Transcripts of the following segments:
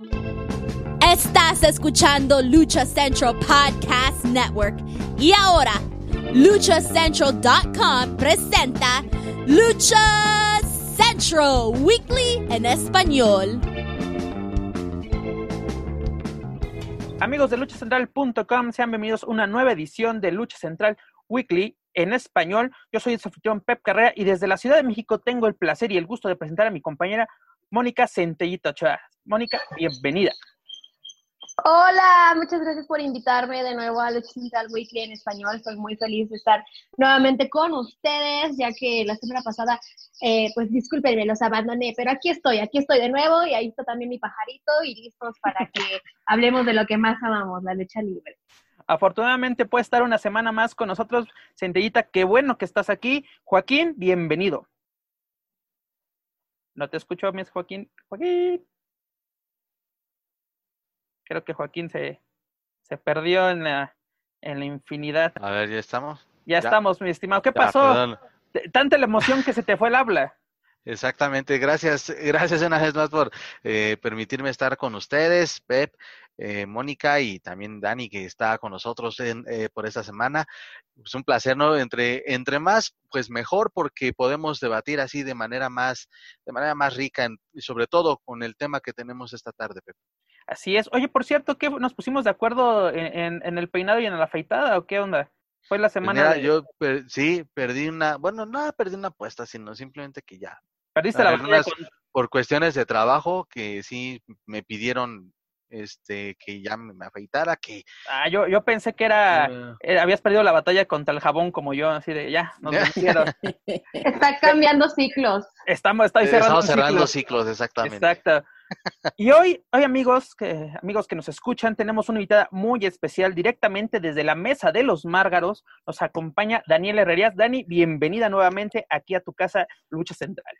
Estás escuchando Lucha Central Podcast Network. Y ahora, luchacentral.com presenta Lucha Central Weekly en español. Amigos de luchacentral.com, sean bienvenidos a una nueva edición de Lucha Central Weekly en español. Yo soy el anfitrión Pep Carrera y desde la Ciudad de México tengo el placer y el gusto de presentar a mi compañera Mónica Centellito Ochoa. Mónica, bienvenida. Hola, muchas gracias por invitarme de nuevo a Lucha Central Weekly en español. Estoy muy feliz de estar nuevamente con ustedes, ya que la semana pasada, eh, pues discúlpenme, los abandoné, pero aquí estoy, aquí estoy de nuevo y ahí está también mi pajarito y listos para que hablemos de lo que más amamos, la lucha libre. Afortunadamente puede estar una semana más con nosotros, Centellita, qué bueno que estás aquí. Joaquín, bienvenido. No te escucho, mi Joaquín. Joaquín. Creo que Joaquín se, se perdió en la, en la infinidad. A ver, ¿ya estamos? Ya, estamos, mi estimado. ¿Qué pasó? Tanta la emoción que se te fue el habla. Exactamente, gracias, gracias una vez más por eh, permitirme estar con ustedes, Pep, eh, Mónica y también Dani que está con nosotros en, eh, por esta semana. Es un placer, ¿no? Entre, entre más, pues mejor porque podemos debatir así de manera más, de manera más rica y sobre todo con el tema que tenemos esta tarde, Pep. Así es. Oye, por cierto, ¿qué nos pusimos de acuerdo en, en, el peinado y en la afeitada o qué onda? Fue la Pues semana. de... Yo sí, perdí una, bueno, no perdí una apuesta, sino simplemente que ya. Perdiste la batalla con... Por cuestiones de trabajo que sí me pidieron este que ya me afeitara, que... Ah, yo, yo pensé que era, uh... era, habías perdido la batalla contra el jabón como yo, así de ya, nos vencieron. Está cambiando ciclos. Estamos, estoy cerrando, Estamos cerrando ciclos. ciclos, exactamente. Exacto. Y hoy, hoy amigos, que, amigos que nos escuchan, tenemos una invitada muy especial directamente desde la mesa de los Márgaros. Nos acompaña Daniel Herrerías. Dani, bienvenida nuevamente aquí a tu casa Lucha Central.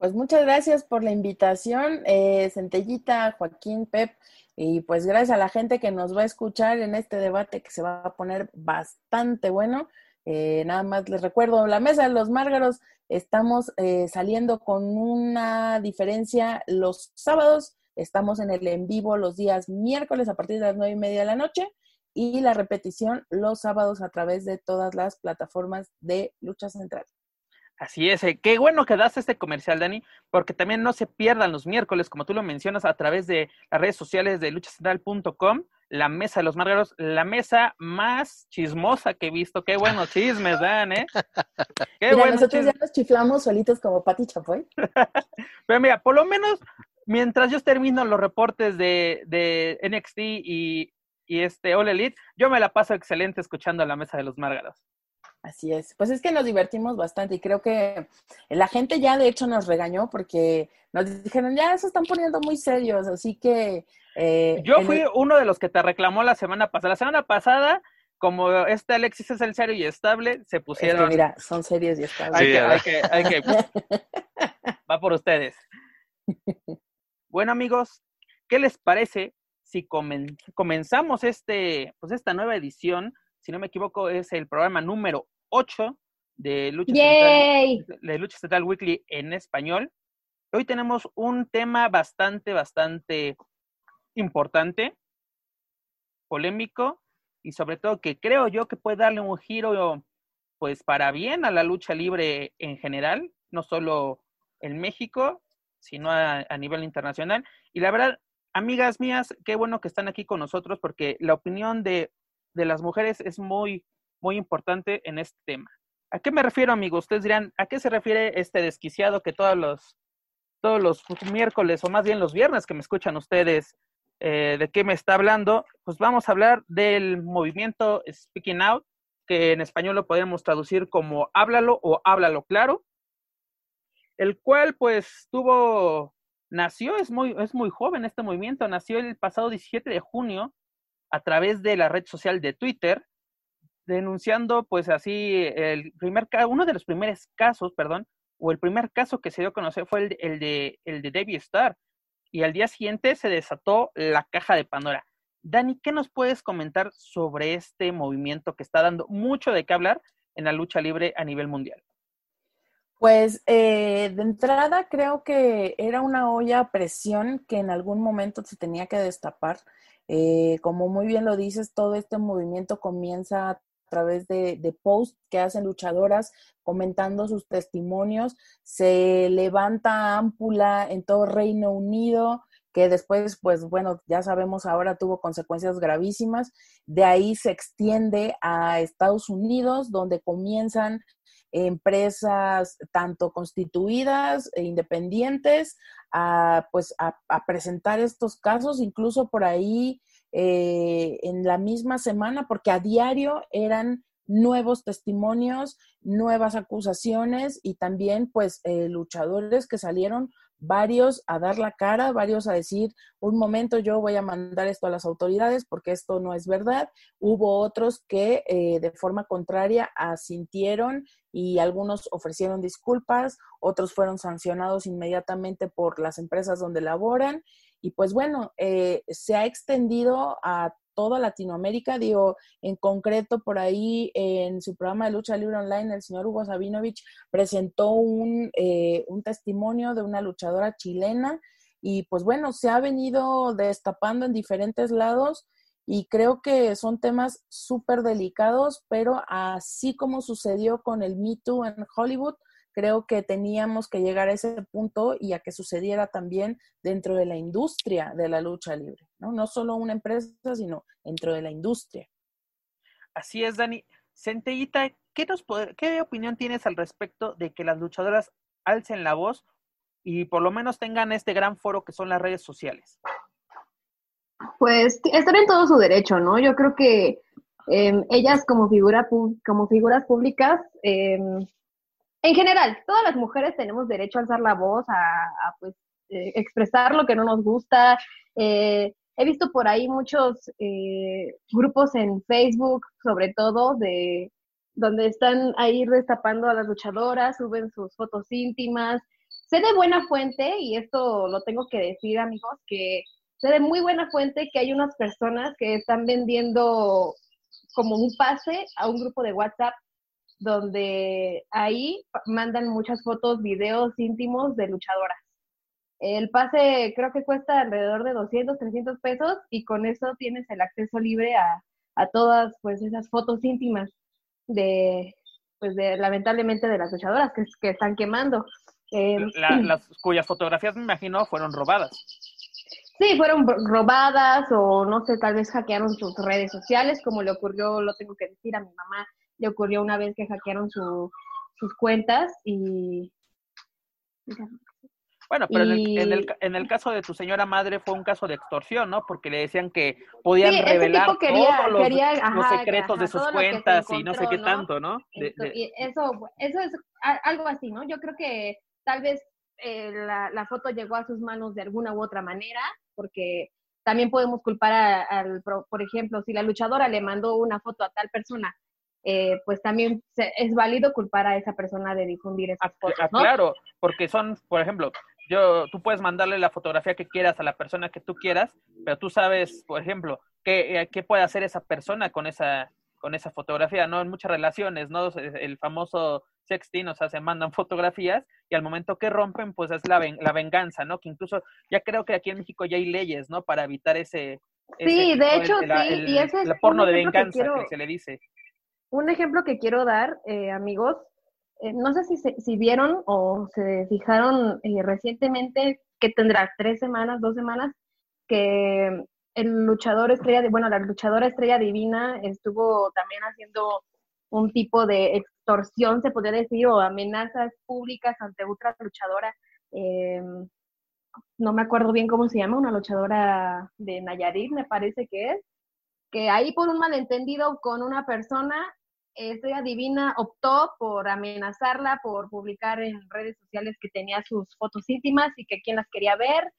Pues muchas gracias por la invitación, eh, Centellita, Joaquín, Pep, y pues gracias a la gente que nos va a escuchar en este debate que se va a poner bastante bueno. Eh, nada más les recuerdo, la mesa de los Márgaros, estamos eh, saliendo con una diferencia los sábados, estamos en el en vivo los días miércoles a partir de las nueve y media de la noche y la repetición los sábados a través de todas las plataformas de Lucha Central. Así es, eh, qué bueno que das este comercial, Dani, porque también no se pierdan los miércoles, como tú lo mencionas, a través de las redes sociales de luchacentral.com, la mesa de los márgaros, la mesa más chismosa que he visto. Qué buenos chismes dan, ¿eh? Qué mira, bueno nosotros chismes. ya nos chiflamos solitos como Pati Chapoy. Pero mira, por lo menos, mientras yo termino los reportes de, de NXT y, y este All Elite, yo me la paso excelente escuchando la mesa de los márgaros. Así es. Pues es que nos divertimos bastante y creo que la gente ya de hecho nos regañó porque nos dijeron, ya se están poniendo muy serios, así que... Eh, Yo fui el... uno de los que te reclamó la semana pasada. La semana pasada, como este Alexis es el serio y estable, se pusieron... Es que mira, son serios y estables. Hay, sí, que, hay, que, hay que... Va por ustedes. Bueno amigos, ¿qué les parece si comen... comenzamos este, pues esta nueva edición si no me equivoco, es el programa número 8 de Lucha, Central, de Lucha Central Weekly en español. Hoy tenemos un tema bastante, bastante importante, polémico y sobre todo que creo yo que puede darle un giro pues para bien a la lucha libre en general, no solo en México, sino a, a nivel internacional. Y la verdad, amigas mías, qué bueno que están aquí con nosotros porque la opinión de de las mujeres es muy, muy importante en este tema. ¿A qué me refiero, amigos? Ustedes dirán, ¿a qué se refiere este desquiciado que todos los, todos los miércoles, o más bien los viernes que me escuchan ustedes, eh, de qué me está hablando? Pues vamos a hablar del movimiento Speaking Out, que en español lo podemos traducir como háblalo o háblalo claro, el cual pues tuvo, nació, es muy, es muy joven este movimiento, nació el pasado 17 de junio a través de la red social de Twitter, denunciando pues así el primer uno de los primeros casos, perdón, o el primer caso que se dio a conocer fue el, el de el de Debbie Star y al día siguiente se desató la caja de Pandora. Dani, ¿qué nos puedes comentar sobre este movimiento que está dando mucho de qué hablar en la lucha libre a nivel mundial? Pues eh, de entrada creo que era una olla a presión que en algún momento se tenía que destapar. Eh, como muy bien lo dices, todo este movimiento comienza a través de, de posts que hacen luchadoras comentando sus testimonios. Se levanta ámpula en todo Reino Unido, que después, pues bueno, ya sabemos ahora tuvo consecuencias gravísimas. De ahí se extiende a Estados Unidos, donde comienzan empresas tanto constituidas e independientes a, pues, a, presentar estos casos, incluso por ahí eh, en la misma semana, porque a diario eran nuevos testimonios, nuevas acusaciones y también pues eh, luchadores que salieron varios a dar la cara, varios a decir, un momento yo voy a mandar esto a las autoridades porque esto no es verdad. Hubo otros que eh, de forma contraria asintieron y algunos ofrecieron disculpas, otros fueron sancionados inmediatamente por las empresas donde laboran. Y pues bueno, eh, se ha extendido a toda Latinoamérica. Digo, en concreto, por ahí en su programa de lucha libre online, el señor Hugo Sabinovich presentó un, eh, un testimonio de una luchadora chilena y pues bueno, se ha venido destapando en diferentes lados y creo que son temas súper delicados, pero así como sucedió con el Me Too en Hollywood, creo que teníamos que llegar a ese punto y a que sucediera también dentro de la industria de la lucha libre, ¿no? No solo una empresa, sino dentro de la industria. Así es, Dani. Centellita, ¿qué, nos ¿qué opinión tienes al respecto de que las luchadoras alcen la voz y por lo menos tengan este gran foro que son las redes sociales? Pues están en todo su derecho, ¿no? Yo creo que em, ellas como, figura, como figuras públicas eh, en general, todas las mujeres tenemos derecho a alzar la voz, a, pues, eh, expresar lo que no nos gusta. Eh, he visto por ahí muchos eh, grupos en Facebook, sobre todo, de donde están ahí destapando a las luchadoras, suben sus fotos íntimas. Sé de buena fuente, y esto lo tengo que decir, amigos, que sé de muy buena fuente que hay unas personas que están vendiendo como un pase a un grupo de WhatsApp donde ahí mandan muchas fotos, videos íntimos de luchadoras. El pase creo que cuesta alrededor de 200, 300 pesos y con eso tienes el acceso libre a, todas pues esas fotos íntimas de, pues de, lamentablemente de las luchadoras que, que están quemando. Em, las, cuyas fotografías me imagino fueron robadas. Sí, fueron robadas o no sé, tal vez hackearon sus redes sociales, como le ocurrió, lo tengo que decir a mi mamá, le ocurrió una vez que hackearon sus cuentas y... Bueno, pero en, el, en, el, caso de tu señora madre fue un caso de extorsión, ¿no? Porque le decían que podían revelar todos los, secretos de sus cuentas y no sé qué tanto, ¿no? eso, eso es algo así, ¿no? Yo creo que tal vez eh, la, la, foto llegó a sus manos de alguna u otra manera, porque también podemos culpar al, por ejemplo, si la luchadora le mandó una foto a tal persona eh, pues también es válido culpar a esa persona de difundir esas cosas, ah, ¿no? Claro, porque son, por ejemplo, yo, tú puedes mandarle la fotografía que quieras a la persona que tú quieras, pero tú sabes, por ejemplo, qué, eh, qué puede hacer esa persona con esa, con esa fotografía, ¿no? En muchas relaciones, ¿no? El famoso sexting, o sea, se mandan fotografías y al momento que rompen, pues es la, la venganza, ¿no? Que incluso ya creo que aquí en México ya hay leyes, ¿no? Para evitar ese... Sí, de hecho, sí, y ese es el porno de venganza que se le dice un ejemplo que quiero dar, eh, amigos, eh, no sé si, si vieron o se fijaron eh, recientemente que tendrá tres semanas, dos semanas, que el luchador estrella, bueno, la luchadora estrella divina estuvo también haciendo un tipo de extorsión, se podría decir, o amenazas públicas ante otra luchadora. No me acuerdo bien cómo se llama, una luchadora de Nayarit, me parece que es, que ahí por un malentendido con una persona Estrella Divina optó por amenazarla, por publicar en redes sociales que tenía sus fotos íntimas y que quien las quería ver.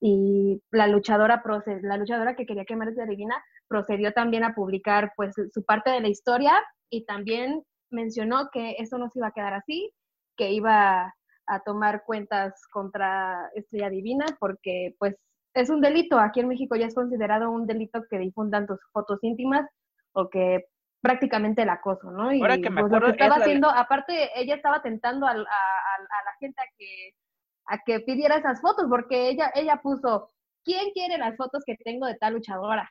Y la luchadora, la luchadora que quería quemar Estrella Divina procedió también a publicar pues su parte de la historia y también mencionó que eso no se iba a quedar así, que iba a tomar cuentas contra Estrella Divina porque pues es un delito. Aquí en México ya es considerado un delito que difundan tus fotos íntimas o que prácticamente el acoso, ¿no? Y Ahora que me pues, lo acuerdo, que estaba es la- haciendo, aparte, ella estaba tentando a- a la gente a que, a que pidiera esas fotos, porque ella, ella puso, ¿quién quiere las fotos que tengo de tal luchadora?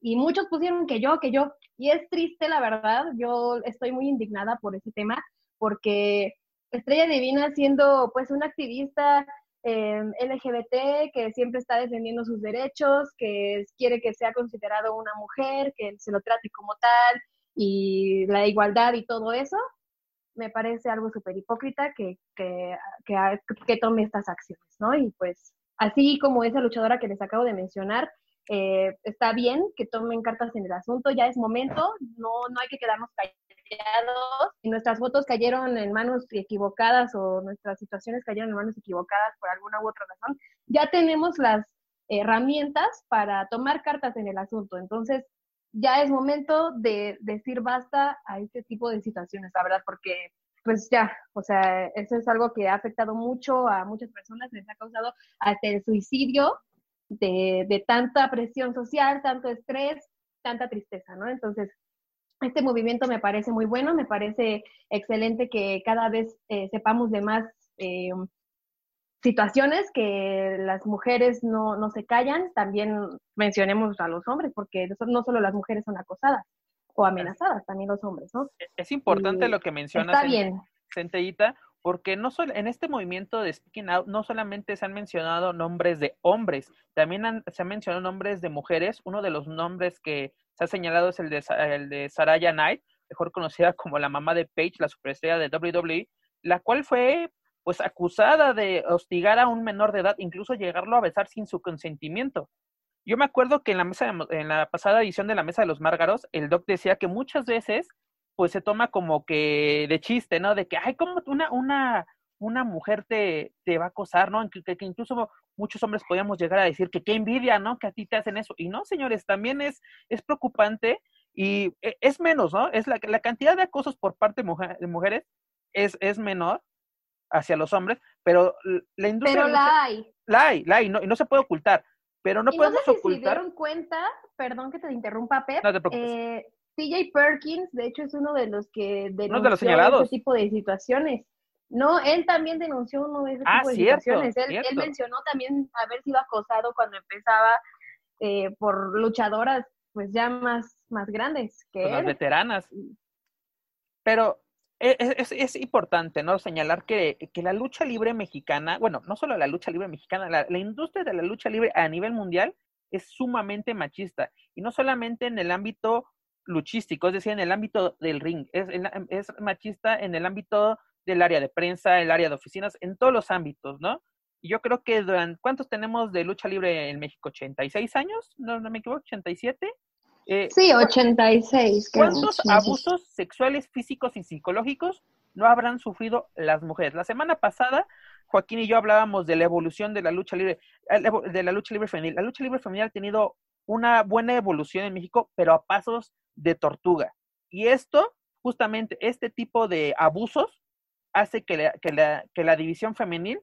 Y muchos pusieron que yo, que yo. Y es triste, la verdad. Yo estoy muy indignada por ese tema, porque Estrella Divina siendo pues una activista eh, LGBT que siempre está defendiendo sus derechos, que quiere que sea considerado una mujer, que se lo trate como tal y la igualdad y todo eso, me parece algo súper hipócrita que, que, que tome estas acciones, ¿no? Y pues así como esa luchadora que les acabo de mencionar, eh, está bien que tomen cartas en el asunto, ya es momento, no, no hay que quedarnos callados. Si nuestras fotos cayeron en manos equivocadas o nuestras situaciones cayeron en manos equivocadas por alguna u otra razón, ya tenemos las herramientas para tomar cartas en el asunto. Entonces, ya es momento de decir basta a este tipo de situaciones, la verdad, porque pues ya, o sea, eso es algo que ha afectado mucho a muchas personas, les ha causado hasta el suicidio de, de, tanta presión social, tanto estrés, tanta tristeza, ¿no? Entonces, este movimiento me parece muy bueno, me parece excelente que cada vez eh, sepamos de más eh, situaciones que las mujeres no, no, se callan, también mencionemos a los hombres, porque no solo las mujeres son acosadas o amenazadas, también los hombres, ¿no? Es importante y lo que mencionas, está bien. Centellita, porque no solo en este movimiento de Speaking Out no solamente se han mencionado nombres de hombres, también se han mencionado nombres de mujeres. Uno de los nombres que se ha señalado es el de, el de Saraya Knight, mejor conocida como la mamá de Paige, la superestrella de WWE, la cual fue pues acusada de hostigar a un menor de edad, incluso llegarlo a besar sin su consentimiento. Yo me acuerdo que en la mesa, en la pasada edición de la mesa de los Márgaros, el doc decía que muchas veces pues se toma como que de chiste, ¿no? De que, ay, como una, una, una mujer te, te va a acosar, ¿no? Que, que, incluso muchos hombres podíamos llegar a decir que qué envidia, ¿no? Que a ti te hacen eso. Y no, señores, también es, es preocupante y e, es menos, ¿no? Es la, la cantidad de acosos por parte de, mujer, de mujeres es, es menor hacia los hombres, pero la industria... Pero la hay. La hay, la hay, no, y no se puede ocultar. Pero no y podemos no sé si ocultar. se dieron cuenta, perdón que te interrumpa, Pep. No te preocupes. Eh, TJ Perkins, de hecho, es uno de los que denunció uno de los señalados. ese tipo de situaciones. No, él también denunció uno de ese ah, tipo de cierto, situaciones. Él, cierto. él, mencionó también haber sido acosado cuando empezaba eh, por luchadoras pues ya más, más grandes que él. las veteranas. Pero es, es, es, importante, ¿no? Señalar que, que, la lucha libre mexicana, bueno, no solo la lucha libre mexicana, la, la, industria de la lucha libre a nivel mundial es sumamente machista. Y no solamente en el ámbito luchístico, es decir, en el ámbito del ring, es, es machista en el ámbito del área de prensa, el área de oficinas, en todos los ámbitos, ¿no? Y yo creo que durante, ¿cuántos tenemos de lucha libre en México? ¿86 años? No, no me equivoco, ¿87? Eh, sí, 86. ¿Cuántos abusos sexuales, físicos y psicológicos no habrán sufrido las mujeres? La semana pasada, Joaquín y yo hablábamos de la evolución de la lucha libre, de la lucha libre femenil. La lucha libre femenil ha tenido una buena evolución en México, pero a pasos de tortuga. Y esto, justamente, este tipo de abusos hace que la, que la, división femenil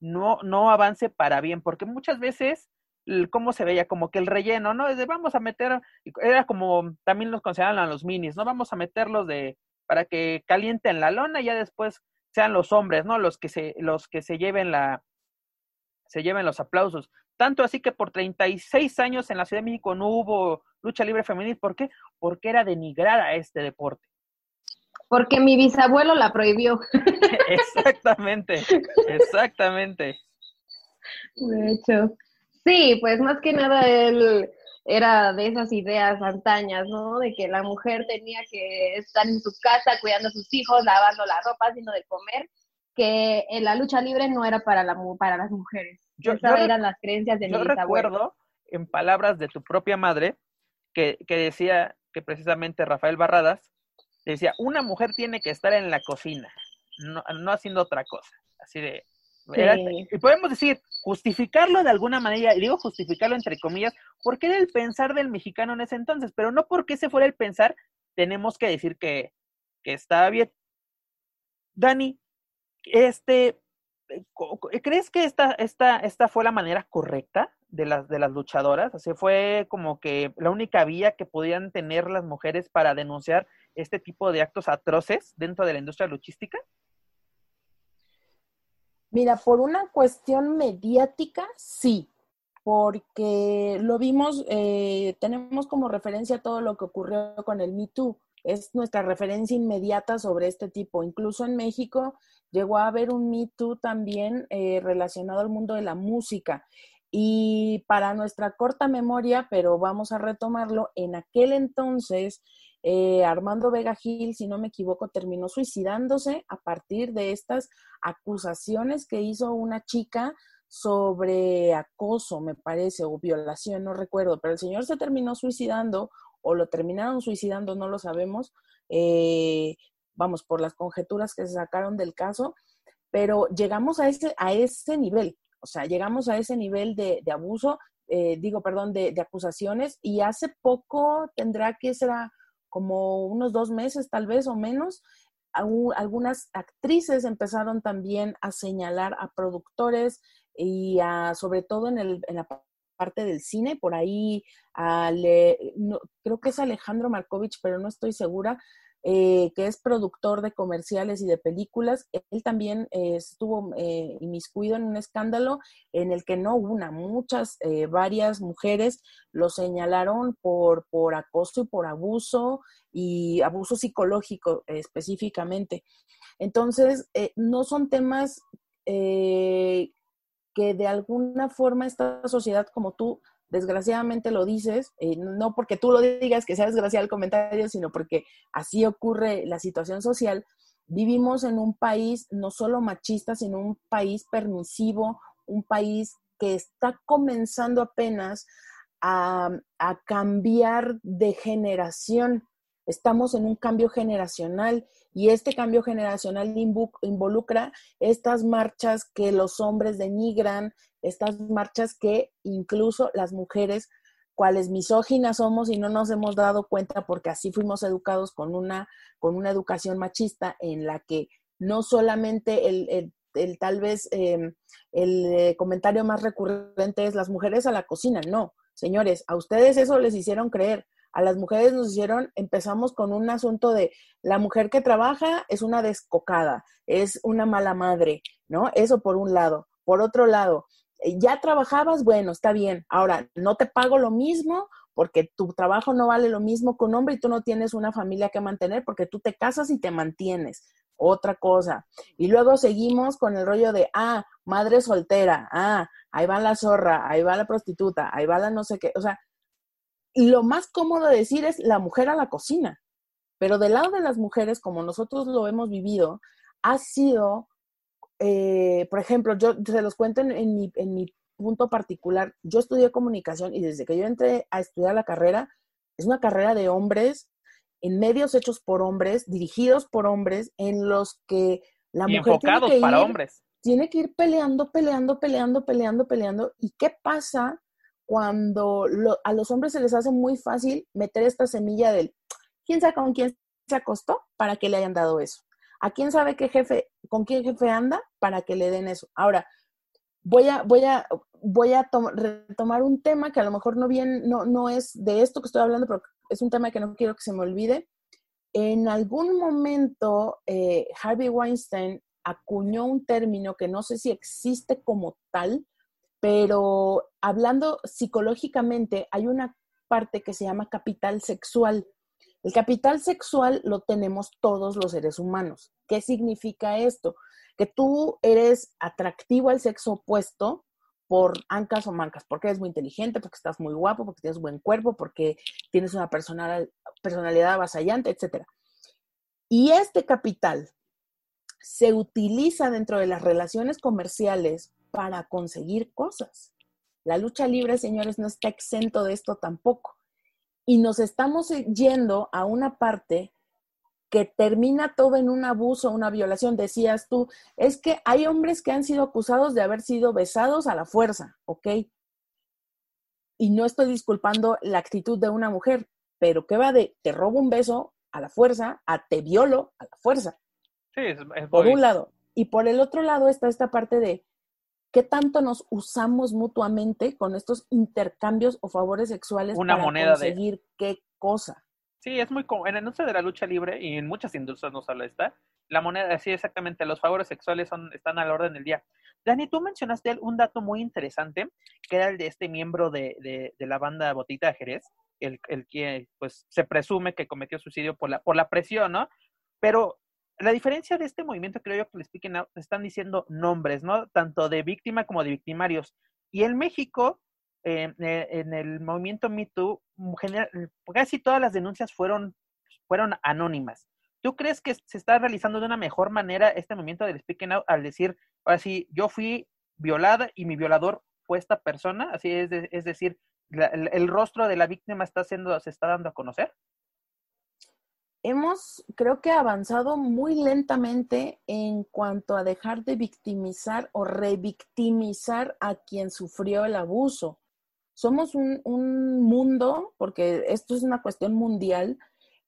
no, no avance para bien, porque muchas veces cómo se veía, como que el relleno, ¿no? De vamos a meter, era como también los consideraban a los minis, ¿no? Vamos a meterlos de, para que calienten la lona y ya después sean los hombres, ¿no? Los que se, los que se lleven la, se lleven los aplausos. Tanto así que por 36 años en la Ciudad de México no hubo lucha libre femenil. ¿Por qué? Porque era denigrar a este deporte. Porque mi bisabuelo la prohibió. exactamente, exactamente. De hecho. Sí, pues más que nada él era de esas ideas antañas, ¿no? De que la mujer tenía que estar en su casa cuidando a sus hijos, lavando la ropa, haciendo de comer, que en la lucha libre no era para, la, para las mujeres. Yo, Esas yo, eran las creencias de yo mi recuerdo, en palabras de tu propia madre, que, que decía que precisamente Rafael Barradas decía, una mujer tiene que estar en la cocina, no, no haciendo otra cosa. Así de, Sí. Era- y podemos decir, justificarlo de alguna manera, y digo justificarlo entre comillas, porque era el pensar del mexicano en ese entonces, pero no porque ese fuera el pensar, tenemos que decir que, que estaba bien. Dani, este, eh, ¿crees que esta, esta, esta fue la manera correcta de las, de las luchadoras, así fue como que la única vía que podían tener las mujeres para denunciar este tipo de actos atroces dentro de la industria luchística. Mira, por una cuestión mediática, sí, porque lo vimos, eh, tenemos como referencia todo lo que ocurrió con el Me Too. Es nuestra referencia inmediata sobre este tipo. Incluso en México llegó a haber un Me Too también eh, relacionado al mundo de la música. Y para nuestra corta memoria, pero vamos a retomarlo, en aquel entonces eh, Armando Vega Gil, si no me equivoco, terminó suicidándose a partir de estas acusaciones que hizo una chica sobre acoso, me parece, o violación, no recuerdo, pero el señor se terminó suicidando o lo terminaron suicidando, no lo sabemos, eh, vamos, por las conjeturas que se sacaron del caso, pero llegamos a ese, a ese nivel, o sea, llegamos a ese nivel de, abuso, eh, digo, perdón, de, de, acusaciones, y hace poco tendrá que ser como unos dos meses tal vez o menos, algunas actrices empezaron también a señalar a productores y a, sobre todo en, el, en la parte del cine, por ahí creo que es Alejandro Markovich, pero no estoy segura, eh, que es productor de comerciales y de películas. Él también eh, estuvo eh, inmiscuido en un escándalo en el que no una, muchas, varias mujeres lo señalaron por, por acoso y por abuso y abuso psicológico específicamente. Entonces, no son temas que de alguna forma esta sociedad como tú desgraciadamente lo dices, eh, no porque tú lo digas que sea desgraciado el comentario, sino porque así ocurre la situación social, vivimos en un país no solo machista, sino un país permisivo, un país que está comenzando apenas a, a cambiar de generación. Estamos en un cambio generacional y este cambio generacional involucra estas marchas que los hombres denigran, estas marchas que incluso las mujeres, cuales misóginas somos y no nos hemos dado cuenta porque así fuimos educados con una, con una educación machista en la que no solamente el, el, tal vez em, el eh, comentario más recurrente es las mujeres a la cocina, no, señores, a ustedes eso les hicieron creer. A las mujeres nos hicieron, empezamos con un asunto de la mujer que trabaja es una descocada, es una mala madre, ¿no? Eso por un lado. Por otro lado, eh, ya trabajabas, bueno, está bien. Ahora, no te pago lo mismo porque tu trabajo no vale lo mismo que un hombre y tú no tienes una familia que mantener porque tú te casas y te mantienes. Otra cosa. Y luego seguimos con el rollo de, ah, madre soltera, ah, ahí va la zorra, ahí va la prostituta, ahí va la no sé qué. O sea, lo más cómodo de decir es la mujer a la cocina. Pero del lado de las mujeres, como nosotros lo hemos vivido, ha sido eh, por ejemplo, yo se los cuento en, mi, en mi punto particular. Yo estudié comunicación y desde que yo entré a estudiar la carrera, es una carrera de hombres, en medios hechos por hombres, dirigidos por hombres, en los que la mujer tiene que para hombres. Tiene que ir peleando, peleando, peleando, peleando, peleando. ¿Y qué pasa cuando a los hombres se les hace muy fácil meter esta semilla del quién sabe con quién se acostó para que le hayan dado eso? ¿A quién sabe qué jefe, con quién jefe anda para que le den eso? Ahora, voy a, voy a, voy a retomar un tema que a lo mejor no bien, no, no es de esto que estoy hablando, pero es un tema que no quiero que se me olvide. En algún momento, eh, Harvey Weinstein acuñó un término que no sé si existe como tal, pero hablando psicológicamente, hay una parte que se llama capital sexual. El capital sexual lo tenemos todos los seres humanos. ¿Qué significa esto? Que tú eres atractivo al sexo opuesto por ancas o mancas, porque eres muy inteligente, porque estás muy guapo, porque tienes buen cuerpo, porque tienes una personalidad avasallante, etc. Y este capital se utiliza dentro de las relaciones comerciales para conseguir cosas. La lucha libre, señores, no está exento de esto tampoco y nos estamos yendo a una parte que termina todo en un abuso, una violación. Decías tú, es que hay hombres que han sido acusados de haber sido besados a la fuerza, ¿ok? Y no estoy disculpando la actitud de una mujer, pero ¿qué va de te robo un beso a la fuerza a te violo a la fuerza? Sí, es, por un lado. Y por el otro lado está esta parte de ¿qué tanto nos usamos mutuamente con estos intercambios o favores sexuales Una para moneda de- conseguir qué cosa? Sí, es muy común. En la industria de la lucha libre y en muchas industrias no solo está, la moneda, sí, exactamente, los favores sexuales son, están a la orden del día. Dani, tú mencionaste un dato muy interesante, que era el de este miembro de, de, de la banda Botita de Jerez, el, el que pues se presume que cometió suicidio por la, por la presión, ¿no? Pero la diferencia de este movimiento, creo yo que le expliquen, están diciendo nombres, ¿no? Tanto de víctima como de victimarios. Y en México, eh, eh, en el movimiento Me Too, general- casi todas las denuncias fueron, fueron anónimas. ¿Tú crees que se está realizando de una mejor manera este movimiento del speaking out al decir, ahora sí, yo fui violada y mi violador fue esta persona? Así es, es decir, la- el, el rostro de la víctima está siendo, se está dando a conocer. Hemos, creo que avanzado muy lentamente en cuanto a dejar de victimizar o revictimizar a quien sufrió el abuso. Somos un, un mundo, porque esto es una cuestión mundial,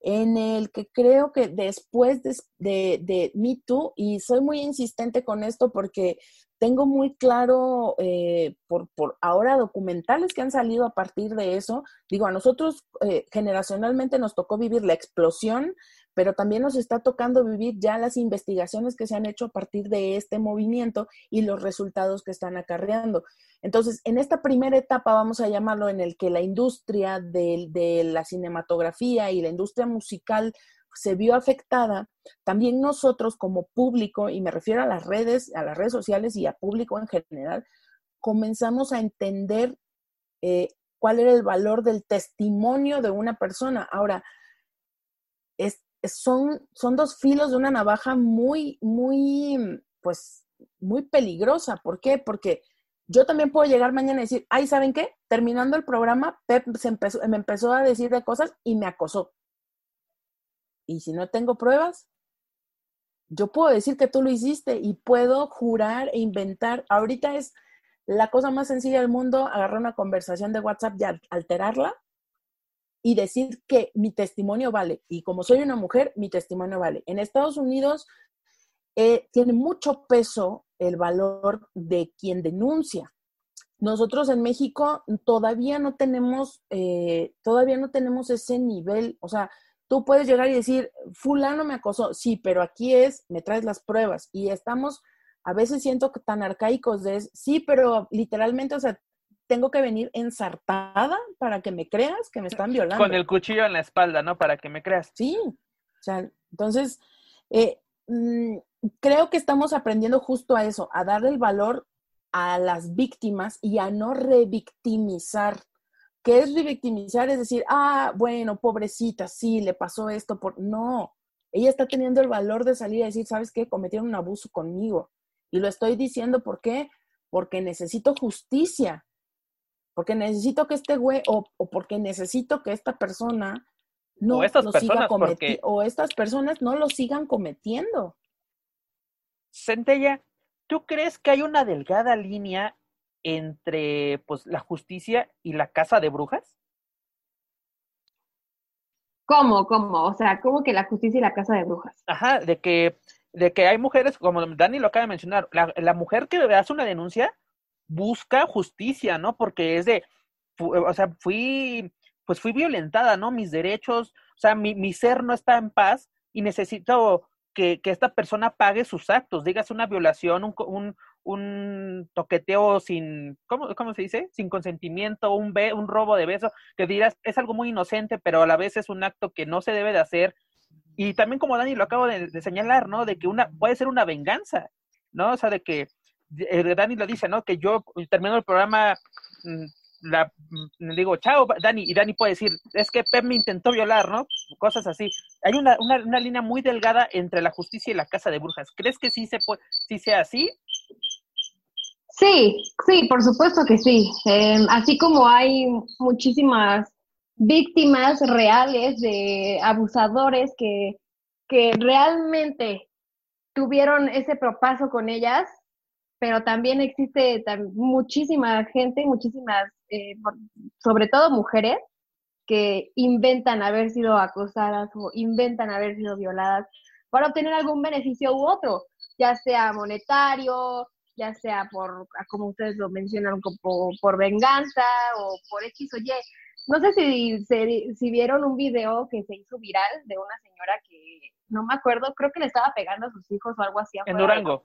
en el que creo que después de, de, de Me Too, y soy muy insistente con esto porque tengo muy claro eh, por, por ahora documentales que han salido a partir de eso. Digo, a nosotros eh, generacionalmente nos tocó vivir la explosión, pero también nos está tocando vivir ya las investigaciones que se han hecho a partir de este movimiento y los resultados que están acarreando. Entonces, en esta primera etapa, vamos a llamarlo, en el que la industria de, de la cinematografía y la industria musical se vio afectada, también nosotros como público, y me refiero a las redes, a las redes sociales y a público en general, comenzamos a entender eh, cuál era el valor del testimonio de una persona. Ahora, es, son, son dos filos de una navaja muy, muy, pues, muy peligrosa. ¿Por qué? Porque yo también puedo llegar mañana y decir, ay, ¿saben qué? Terminando el programa, Pep se empezó, me empezó a decir de cosas y me acosó. Y si no tengo pruebas, yo puedo decir que tú lo hiciste y puedo jurar e inventar. Ahorita es la cosa más sencilla del mundo, agarrar una conversación de WhatsApp y alterarla y decir que mi testimonio vale. Y como soy una mujer, mi testimonio vale. En Estados Unidos eh, tiene mucho peso el valor de quien denuncia. Nosotros en México todavía no tenemos, eh, todavía no tenemos ese nivel, o sea, tú puedes llegar y decir, fulano me acosó, sí, pero aquí es, me traes las pruebas y estamos, a veces siento que tan arcaicos de, sí, pero literalmente, o sea, tengo que venir ensartada para que me creas que me están violando. Con el cuchillo en la espalda, ¿no? Para que me creas. Sí, o sea, entonces, eh, mmm, creo que estamos aprendiendo justo a eso, a dar el valor a las víctimas y a no revictimizar. ¿Qué es revictimizar? Es decir, ah, bueno, pobrecita, sí, le pasó esto por... No, ella está teniendo el valor de salir a decir, ¿sabes qué? Cometieron un abuso conmigo. Y lo estoy diciendo, ¿por qué? Porque necesito justicia. Porque necesito que este güey, o, o porque necesito que esta persona no o estas lo personas, siga cometiendo, porque... o estas personas no lo sigan cometiendo. Centella, ¿tú crees que hay una delgada línea entre pues la justicia y la casa de brujas? ¿Cómo? ¿Cómo? O sea, ¿cómo que la justicia y la casa de brujas? Ajá, de que, de que hay mujeres, como Dani lo acaba de mencionar, la, la mujer que hace una denuncia busca justicia, ¿no? Porque es de, o sea, fui, pues fui violentada, ¿no? Mis derechos, o sea, mi, mi ser no está en paz y necesito que, que, esta persona pague sus actos, digas una violación, un, un, un toqueteo sin, ¿cómo, ¿cómo, se dice? Sin consentimiento, un, be, un robo de beso, que dirás, es algo muy inocente, pero a la vez es un acto que no se debe de hacer. Y también como Dani lo acabo de, señalar, ¿no? De que una, puede ser una venganza, ¿no? O sea, de que eh, Dani lo dice, ¿no? Que yo termino el programa, la, le digo, chao, Dani, y Dani puede decir, es que Pep me intentó violar, ¿no? Cosas así. Hay una, una, una, línea muy delgada entre la justicia y la casa de brujas. ¿Crees que sí, se puede, sí sea así? Sí, sí, por supuesto que sí. Eh, así como hay muchísimas víctimas reales de abusadores que, que realmente tuvieron ese propaso con ellas, pero también existe muchísima gente, muchísimas, eh, sobre todo mujeres, que inventan haber sido acosadas o inventan haber sido violadas para obtener algún beneficio u otro, ya sea monetario, ya sea por, como ustedes lo mencionan, como por venganza o por X o Y. No sé si, si, vieron un video que se hizo viral de una señora que, no me acuerdo, creo que le estaba pegando a sus hijos o algo así. En Durango.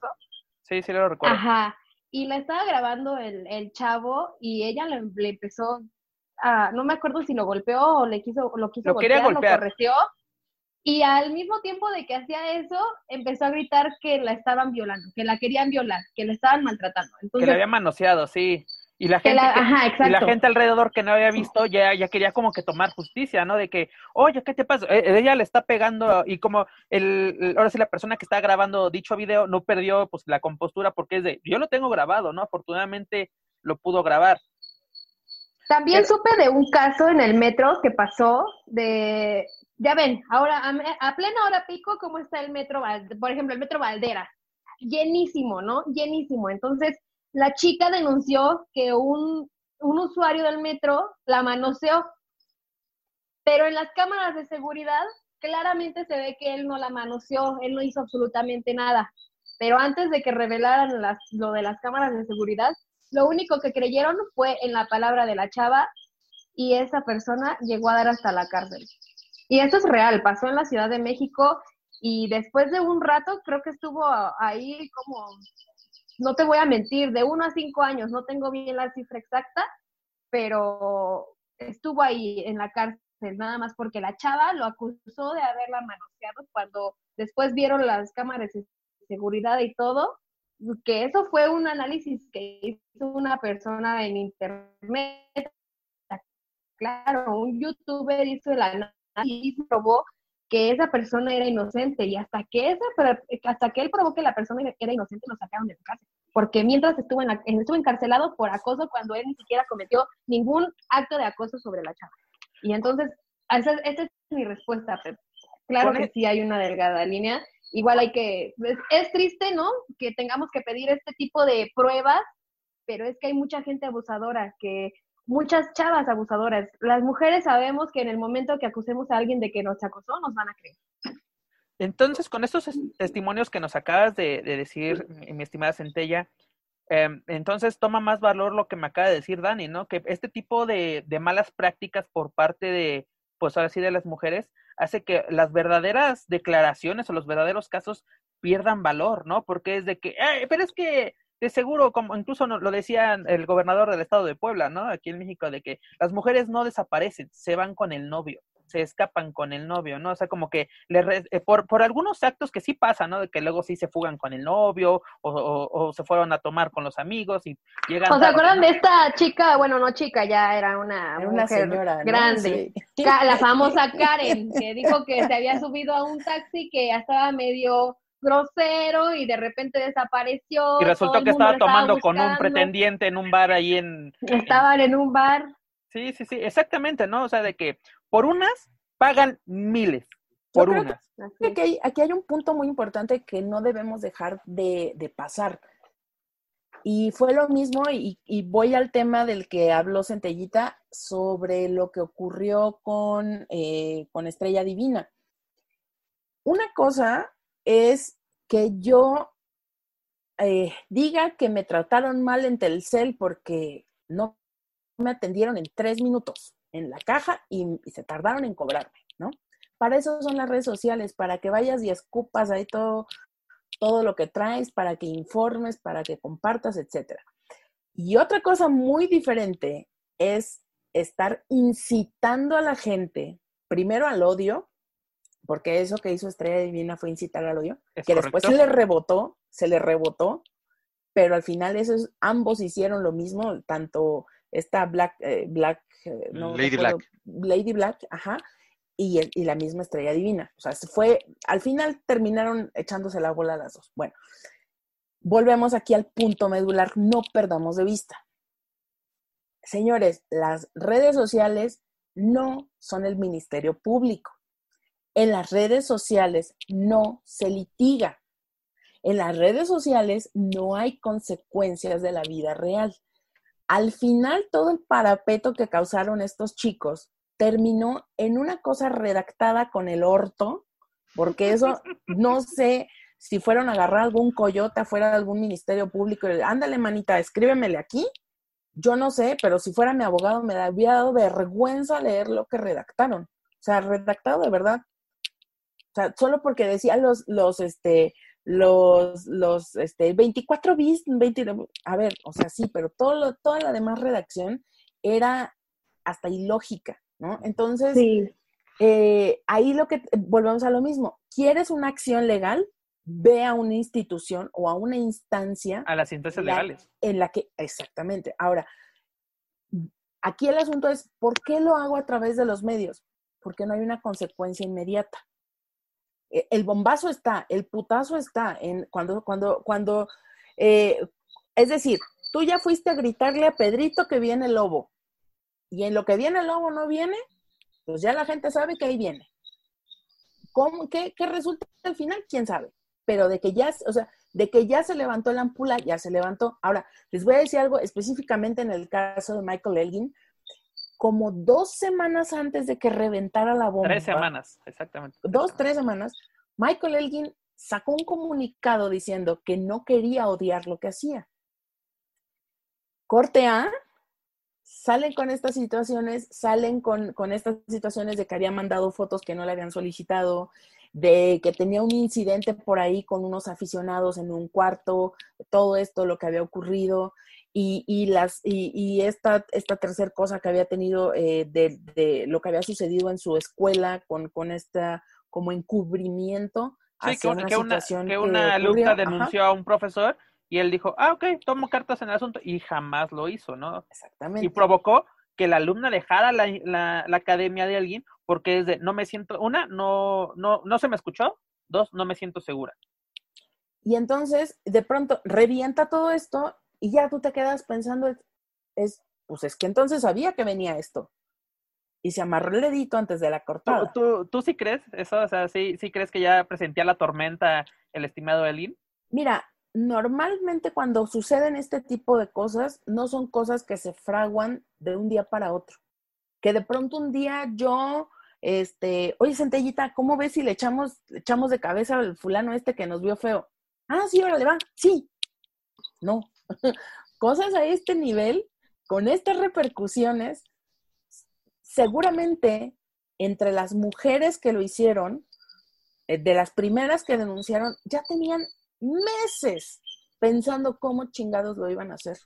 Sí, sí lo recuerdo. Ajá. Y la estaba grabando el, el chavo y ella le, empezó a, no me acuerdo si lo golpeó o le quiso, lo quiso lo golpear, golpear. lo correteó. Y al mismo tiempo de que hacía eso, empezó a gritar que la estaban violando, que la querían violar, que la estaban maltratando. Entonces, que la había manoseado, sí. Y la, gente, y la gente alrededor que no había visto ya, ya quería como que tomar justicia, ¿no? De que, oye, ¿qué te pasa? E, ella le está pegando y como el, ahora sí la persona que está grabando dicho video no perdió pues la compostura porque es de, yo lo tengo grabado, ¿no? Afortunadamente lo pudo grabar. También supe de un caso en el metro que pasó de, ya ven, ahora a, plena hora pico, ¿cómo está el metro? Por ejemplo, el metro Valdera, llenísimo, ¿no? Llenísimo. Entonces, la chica denunció que un, usuario del metro la manoseó, pero en las cámaras de seguridad claramente se ve que él no la manoseó, él no hizo absolutamente nada. Pero antes de que revelaran lo de las cámaras de seguridad, lo único que creyeron fue en la palabra de la chava y esa persona llegó a dar hasta la cárcel. Y esto es real, pasó en la Ciudad de México y después de un rato creo que estuvo ahí como no te voy a mentir, de uno a cinco años, no tengo bien la cifra exacta, pero estuvo ahí en la cárcel nada más porque la chava lo acusó de haberla manoseado cuando después vieron las cámaras de seguridad y todo, que eso fue un análisis que hizo una persona en internet. Claro, un youtuber hizo el análisis y probó que esa persona era inocente y hasta que esa, hasta que él probó que la persona era inocente lo sacaron de la cárcel porque mientras estuvo, en estuvo encarcelado por acoso cuando él ni siquiera cometió ningún acto de acoso sobre la chava. Y entonces, esa, es mi respuesta, Claro que sí hay una delgada línea. Igual hay que, es, es triste, ¿no? Que tengamos que pedir este tipo de pruebas, pero es que hay mucha gente abusadora que muchas chavas abusadoras. Las mujeres sabemos que en el momento que acusemos a alguien de que nos acosó, nos van a creer. Entonces, con estos testimonios que nos acabas de, decir, mi estimada Centella, em, entonces toma más valor lo que me acaba de decir Dani, ¿no? Que este tipo de, malas prácticas por parte de, pues ahora sí, de las mujeres, hace que las verdaderas declaraciones o los verdaderos casos pierdan valor, ¿no? Porque es de que, pero es que de seguro, como incluso lo decía el gobernador del estado de Puebla, ¿no? Aquí en México, de que las mujeres no desaparecen, se van con el novio, se escapan con el novio, ¿no? O sea, como que le eh, por, por algunos actos que sí pasan, ¿no? De que luego sí se fugan con el novio o, o, se fueron a tomar con los amigos y llegan. ¿O se acuerdan de esta chica? Bueno, no chica, ya era una, una señora grande, la famosa Karen, que dijo que se había subido a un taxi que ya estaba medio grosero y de repente desapareció. Y resultó que estaba tomando con un pretendiente en un bar ahí en... Estaban en un bar. Sí, sí, sí, exactamente, ¿no? O sea, de que por unas pagan miles, por unas. aquí, hay, aquí hay un punto muy importante que no debemos dejar de, de pasar. Y fue lo mismo, y, y, voy al tema del que habló Centellita sobre lo que ocurrió con, eh, con Estrella Divina. Una cosa es que yo eh, diga que me trataron mal en Telcel porque no me atendieron en tres minutos en la caja y, se tardaron en cobrarme, ¿no? Para eso son las redes sociales, para que vayas y escupas ahí todo, todo lo que traes, para que informes, para que compartas, etc. Y otra cosa muy diferente es estar incitando a la gente, primero al odio, porque eso que hizo Estrella Divina fue incitar al odio, que después se le rebotó, se le rebotó, pero al final esos ambos hicieron lo mismo, tanto esta Black, eh, Black, eh, Lady Black, Lady Black, ajá, y, y, la misma Estrella Divina. O sea, fue, al final terminaron echándose la bola a las dos. Bueno, volvemos aquí al punto medular, no perdamos de vista. Señores, las redes sociales no son el Ministerio Público. En las redes sociales no se litiga. En las redes sociales no hay consecuencias de la vida real. Al final, todo el parapeto que causaron estos chicos terminó en una cosa redactada con el orto, porque eso no sé si fueron a agarrar algún coyote afuera de algún ministerio público y ándale, manita, escríbemele aquí. Yo no sé, pero si fuera mi abogado me había dado vergüenza leer lo que redactaron. O sea, redactado de verdad. O sea, solo porque decía los, los, este, los, los, este, 24 bis, 20, a ver, o sea, sí, pero todo toda la demás redacción era hasta ilógica, ¿no? Entonces, eh, ahí lo que, volvemos a lo mismo, ¿quieres una acción legal? Ve a una institución o a una instancia. A las instancias legales. En la que, exactamente. Ahora, aquí el asunto es, ¿por qué lo hago a través de los medios? Porque no hay una consecuencia inmediata. E, el bombazo está, el putazo está en cuando, cuando, cuando, eh, es decir, tú ya fuiste a gritarle a Pedrito que viene el lobo. Y en lo que viene el lobo no viene, pues ya la gente sabe que ahí viene. ¿Cómo, qué, qué resulta al final? ¿Quién sabe? Pero de que ya, o sea, de que ya se levantó la ampula, ya se levantó. Ahora, les voy a decir algo específicamente en el caso de Michael Elgin. Como dos semanas antes de que reventara la bomba. Tres semanas, exactamente. Dos, tres semanas. Michael Elgin sacó un comunicado diciendo que no quería odiar lo que hacía. Corte A, salen con estas situaciones, salen con, estas situaciones de que había mandado fotos que no le habían solicitado, de que tenía un incidente por ahí con unos aficionados en un cuarto, todo esto, lo que había ocurrido, y, las, y, esta, esta tercera cosa que había tenido eh, de, lo que había sucedido en su escuela con, con esta como encubrimiento. Sí, que, una, que, una, que una alumna denunció a un profesor y él dijo, ah, ok, tomo cartas en el asunto y jamás lo hizo, ¿no? Exactamente. Y provocó que la alumna dejara la, la, academia de alguien porque es de, no me siento, una, no, no, no se me escuchó, dos, no me siento segura. Y entonces, de pronto, revienta todo esto y ya tú te quedas pensando, es, pues es que entonces sabía que venía esto. Y se amarró el dedito antes de la cortada. ¿Tú, tú, sí crees eso? O sea, ¿sí, ¿sí crees que ya presentía la tormenta el estimado Elin? Mira, normalmente cuando suceden este tipo de cosas, no son cosas que se fraguan de un día para otro. Que de pronto un día yo, este, oye, Centellita, ¿cómo ves si le echamos, echamos de cabeza al fulano este que nos vio feo? Ah, sí, órale, va, sí. No. cosas a este nivel, con estas repercusiones, seguramente entre las mujeres que lo hicieron, eh, de las primeras que denunciaron, ya tenían meses pensando cómo chingados lo iban a hacer.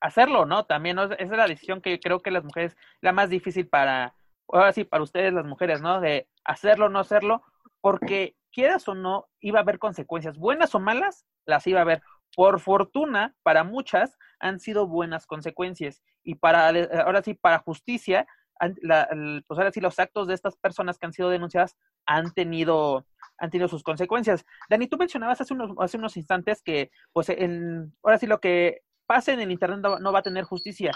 Hacerlo, ¿no? También esa es la decisión que creo que las mujeres, la más difícil para, ahora sí, para ustedes las mujeres, ¿no? De hacerlo o no hacerlo, porque quieras o no, iba a haber consecuencias, buenas o malas, las iba a haber. Por fortuna, para muchas han sido buenas consecuencias. Y para, ahora sí, para justicia, pues ahora sí, los actos de estas personas que han sido denunciadas han tenido, han tenido sus consecuencias. Dani, tú mencionabas hace unos, hace unos instantes que, pues, en, ahora sí, lo que pase en el Internet no, va a tener justicia.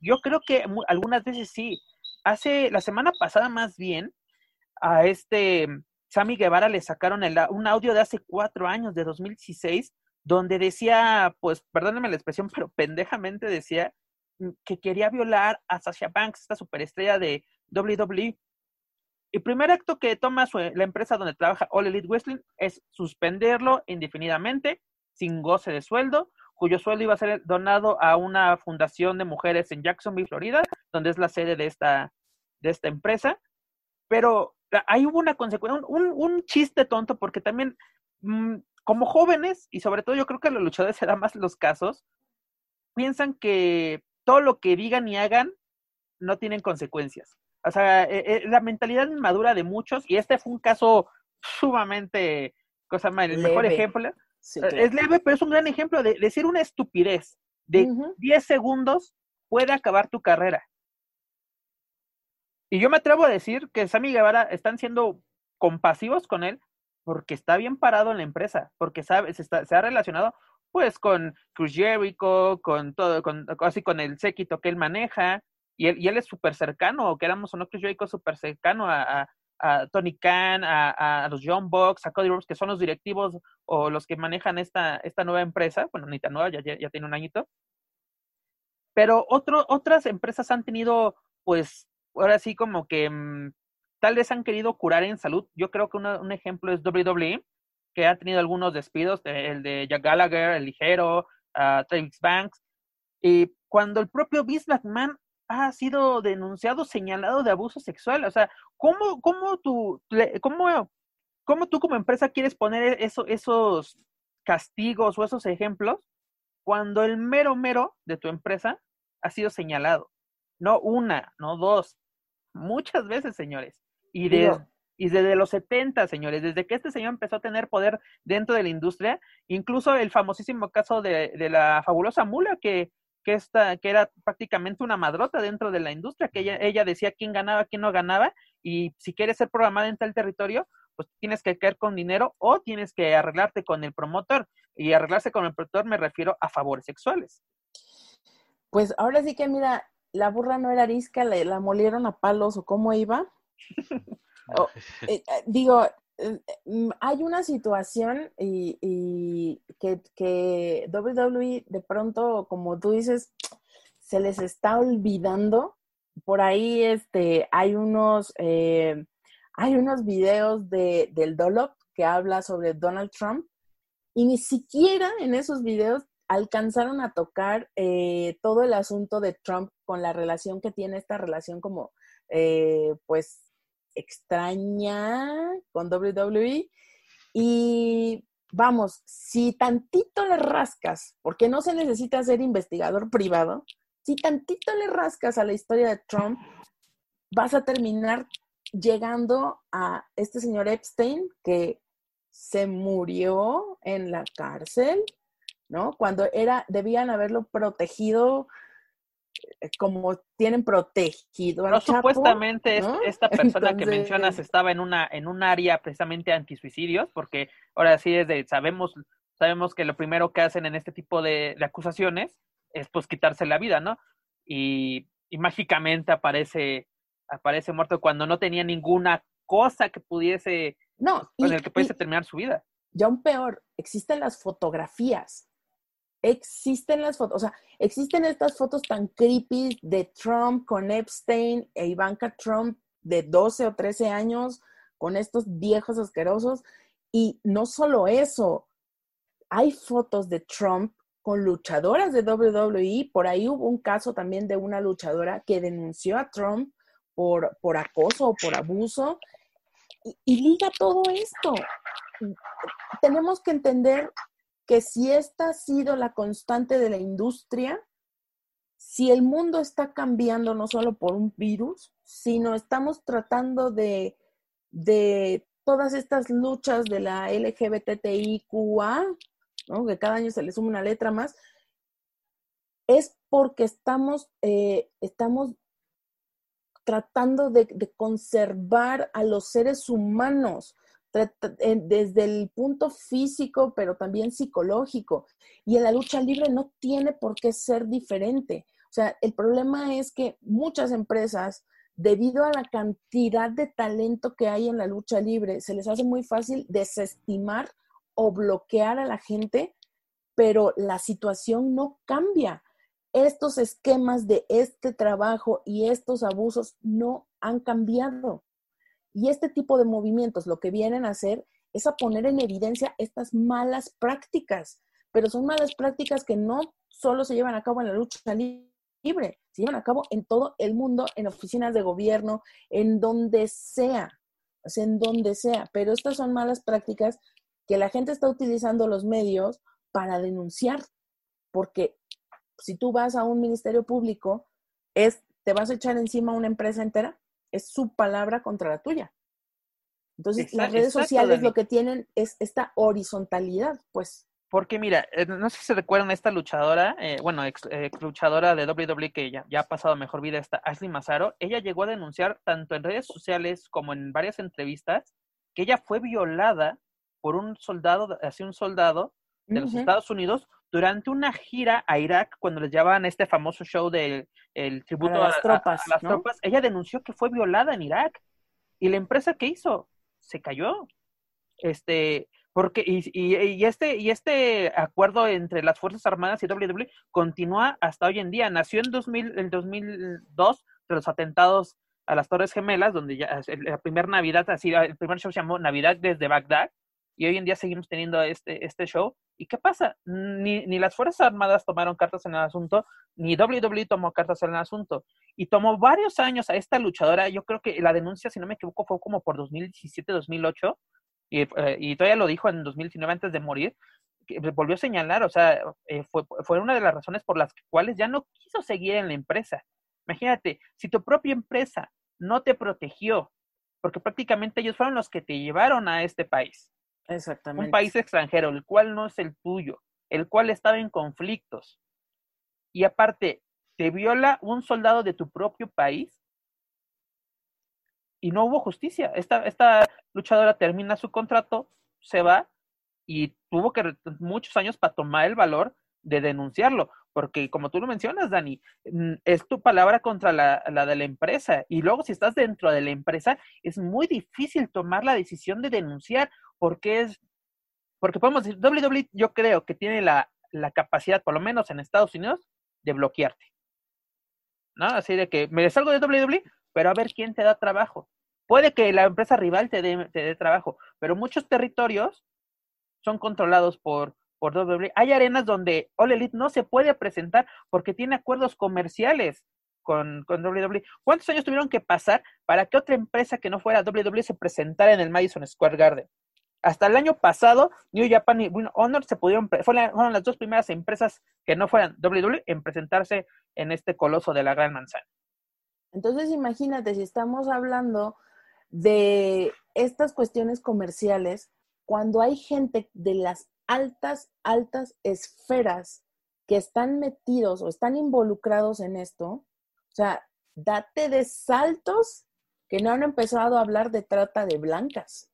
Yo creo que algunas veces sí. Hace, la semana pasada más bien, a este Sammy Guevara le sacaron un audio de hace cuatro años, de 2016, donde decía, pues, perdónenme la expresión, pero pendejamente decía mm, que quería violar a Sasha Banks, esta superestrella de WWE. El primer acto que toma la empresa donde trabaja All Elite Wrestling es suspenderlo indefinidamente, sin goce de sueldo, cuyo sueldo iba a ser donado a una fundación de mujeres en Jacksonville, Florida, donde es la sede de esta, de esta empresa. Pero ahí hubo una consecuencia, un, chiste tonto, porque también, mm, como jóvenes, y sobre todo yo creo que a los luchadores se dan más los casos, piensan que todo lo que digan y hagan no tienen consecuencias. O sea, eh, eh, la mentalidad inmadura de muchos, y este fue un caso sumamente, cosa más, el mejor ejemplo. Eh, es leve, pero es un gran ejemplo de decir una estupidez de 10 segundos puede acabar tu carrera. Y yo me atrevo a decir que Sammy Guevara están siendo compasivos con él porque está bien parado en la empresa, porque sabe, se, ha relacionado pues con Cruz Jericho, con todo, con, así con el séquito que él maneja, y él, es súper cercano, queramos o no, Chris Jericho es súper cercano a, a, Tony Khan, a, a, los John Box, a Cody Rhodes, que son los directivos o los que manejan esta, esta nueva empresa, bueno, ni tan nueva, ya, ya, tiene un añito. Pero otro, otras empresas han tenido, pues, ahora sí como que mm, tal vez han querido curar en salud. Yo creo que un ejemplo es WWE, que ha tenido algunos despidos, el de Jack Gallagher, el ligero, uh, Travis Banks, y cuando el propio Vince McMahon ha sido denunciado, señalado de abuso sexual, o sea, ¿cómo, cómo, tú, cómo, cómo tú como empresa quieres poner eso, esos castigos o esos ejemplos cuando el mero mero de tu empresa ha sido señalado? No una, no dos, muchas veces, señores. Y, y desde los 70, señores, desde que este señor empezó a tener poder dentro de la industria, incluso el famosísimo caso de, de la fabulosa mula que, que, esta, que era prácticamente una madrota dentro de la industria, que ella, ella decía quién ganaba, quién no ganaba, y si quieres ser programada en tal territorio, pues tienes que caer con dinero o tienes que arreglarte con el promotor. Y arreglarse con el promotor me refiero a favores sexuales. Pues ahora sí que mira, la burra no era arisca, la, la molieron a palos o cómo iba. Eh, eh, digo, eh, mm, hay una situación y, que, que, WWE de pronto, como tú dices, se les está olvidando. Por ahí este, hay unos hay unos videos de, del Dolop que habla sobre Donald Trump y ni siquiera en esos videos alcanzaron a tocar eh, todo el asunto de Trump con la relación que tiene esta relación como, eh, pues, extraña con WWE. Y vamos, si tantito le rascas, porque no se necesita ser investigador privado, si tantito le rascas a la historia de Trump, vas a terminar llegando a este señor Epstein que se murió en la cárcel ¿no? Cuando era, debían haberlo protegido como tienen protegido al no, supuestamente esta persona que mencionas estaba en una en un área precisamente antisuicidios porque ahora sí es de sabemos sabemos que lo primero que hacen en este tipo de, acusaciones es pues quitarse la vida no y, y, mágicamente aparece aparece muerto cuando no tenía ninguna cosa que pudiese no con el que pudiese terminar su vida. ya aún peor existen las fotografías existen las fotos, o sea, existen estas fotos tan creepy de Trump con Epstein e Ivanka Trump de 12 o 13 años con estos viejos asquerosos. Y no solo eso, hay fotos de Trump con luchadoras de WWE. Por ahí hubo un caso también de una luchadora que denunció a Trump por, por acoso o por abuso. Y, y liga todo esto. Tenemos que entender que si esta ha sido la constante de la industria, si el mundo está cambiando no solo por un virus, sino estamos tratando de, de todas estas luchas de la LGBTIQA, ¿no? que cada año se le suma una letra más, es porque estamos, eh, estamos tratando de, de, conservar a los seres humanos desde el punto físico, pero también psicológico. Y en la lucha libre no tiene por qué ser diferente. O sea, el problema es que muchas empresas, debido a la cantidad de talento que hay en la lucha libre, se les hace muy fácil desestimar o bloquear a la gente, pero la situación no cambia. Estos esquemas de este trabajo y estos abusos no han cambiado. Y este tipo de movimientos lo que vienen a hacer es a poner en evidencia estas malas prácticas, pero son malas prácticas que no solo se llevan a cabo en la lucha libre, se llevan a cabo en todo el mundo, en oficinas de gobierno, en donde sea, o sea, en donde sea, pero estas son malas prácticas que la gente está utilizando los medios para denunciar, porque si tú vas a un ministerio público, es, te vas a echar encima una empresa entera, es su palabra contra la tuya. Entonces, las redes sociales lo que tienen es esta horizontalidad, pues. Porque mira, eh, no sé si se recuerdan a esta luchadora, eh, bueno, ex, luchadora de WWE que ya, ya ha pasado mejor vida, esta Ashley Mazaro, ella llegó a denunciar tanto en redes sociales como en varias entrevistas que ella fue violada por un soldado, así un soldado de los Estados Unidos durante una gira a Irak cuando les llevaban este famoso show del el tributo a, las, tropas, las tropas, ella denunció que fue violada en Irak. ¿Y la empresa qué hizo? Se cayó. Este, porque, y, y, este, y este acuerdo entre las Fuerzas Armadas y WWE continúa hasta hoy en día. Nació en 2000, el 2002 de los atentados a las Torres Gemelas, donde ya la primera Navidad, así, el primer show se llamó Navidad desde Bagdad, y hoy en día seguimos teniendo este, este show. ¿Y qué pasa? Ni, ni las Fuerzas Armadas tomaron cartas en el asunto, ni WWE tomó cartas en el asunto. Y tomó varios años a esta luchadora, yo creo que la denuncia, si no me equivoco, fue como por 2017, 2008, y, eh, y todavía lo dijo en 2019 antes de morir, que volvió a señalar, o sea, eh, fue, fue una de las razones por las cuales ya no quiso seguir en la empresa. Imagínate, si tu propia empresa no te protegió, porque prácticamente ellos fueron los que te llevaron a este país. Exactamente. Un país extranjero, el cual no es el tuyo, el cual estaba en conflictos. Y aparte, te viola un soldado de tu propio país y no hubo justicia. Esta, esta luchadora termina su contrato, se va y tuvo que muchos años para tomar el valor de denunciarlo, porque como tú lo mencionas, Dani, mm, es tu palabra contra la, la, de la empresa y luego si estás dentro de la empresa es muy difícil tomar la decisión de denunciar porque es, porque podemos decir, WWE yo creo que tiene la, la capacidad, por lo menos en Estados Unidos, de bloquearte. ¿No? Así de que me salgo de WWE, pero a ver quién te da trabajo. Puede que la empresa rival te dé, te dé trabajo, pero muchos territorios son controlados por, por WWE. Hay arenas donde All Elite no se puede presentar porque tiene acuerdos comerciales con, con WWE. ¿Cuántos años tuvieron que pasar para que otra empresa que no fuera WWE se presentara en el Madison Square Garden? Hasta el año pasado, New Japan y Win Honor se pudieron, fueron las dos primeras empresas que no fueran WWE en presentarse en este coloso de la Gran Manzana. Entonces, imagínate, si estamos hablando de estas cuestiones comerciales, cuando hay gente de las altas, altas esferas que están metidos o están involucrados en esto, o sea, date de saltos que no han empezado a hablar de trata de blancas.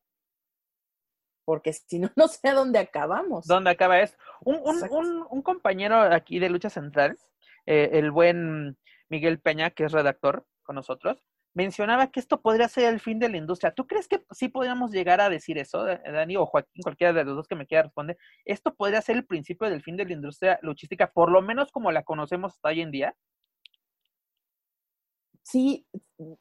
Porque si no, no sé dónde acabamos. ¿Dónde acaba es? Un, un, un, un compañero aquí de Lucha Central, eh, el buen Miguel Peña, que es redactor con nosotros, mencionaba que esto podría ser el fin de la industria. ¿Tú crees que sí podríamos llegar a decir eso, Dani o Joaquín, cualquiera de los dos que me quiera responder? ¿Esto podría ser el principio del fin de la industria luchística, por lo menos como la conocemos hasta hoy en día? Sí,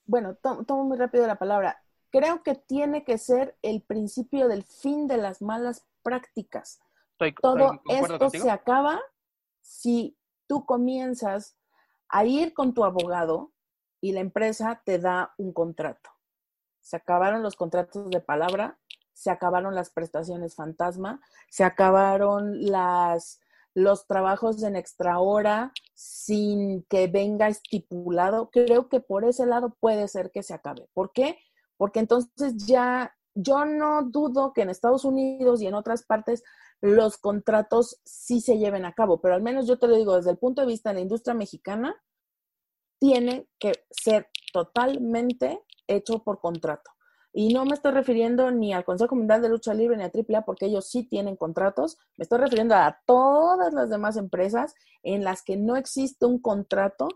bueno, tomo, tomo muy rápido la palabra. Creo que tiene que ser el principio del fin de las malas prácticas. Estoy, Todo estoy- esto contigo. se acaba si tú comienzas a ir con tu abogado y la empresa te da un contrato. Se acabaron los contratos de palabra, se acabaron las prestaciones fantasma, se acabaron las, los trabajos en extra hora sin que venga estipulado. Creo que por ese lado puede ser que se acabe. ¿Por qué? Porque entonces ya yo no dudo que en Estados Unidos y en otras partes los contratos sí se lleven a cabo, pero al menos yo te lo digo desde el punto de vista de la industria mexicana, tiene que ser totalmente hecho por contrato. Y no me estoy refiriendo ni al Consejo Mundial de Lucha Libre ni a AAA porque ellos sí tienen contratos, me estoy refiriendo a todas las demás empresas en las que no existe un contrato,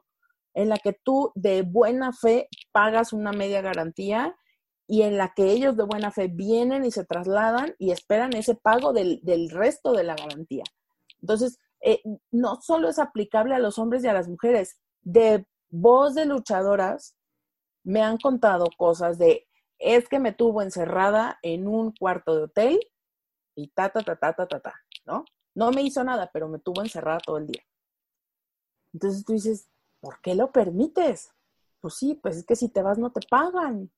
en la que tú de buena fe pagas una media garantía y en la que ellos de buena fe vienen y se trasladan y esperan ese pago del, del resto de la garantía. Entonces, eh, no solo es aplicable a los hombres y a las mujeres, de voz de luchadoras me han contado cosas de, es que me tuvo encerrada en un cuarto de hotel y ta, ta, ta, ta, ta, ta, ta, ¿no? No me hizo nada, pero me tuvo encerrada todo el día. Entonces tú dices, ¿por qué lo permites? Pues sí, pues es que si te vas no te pagan.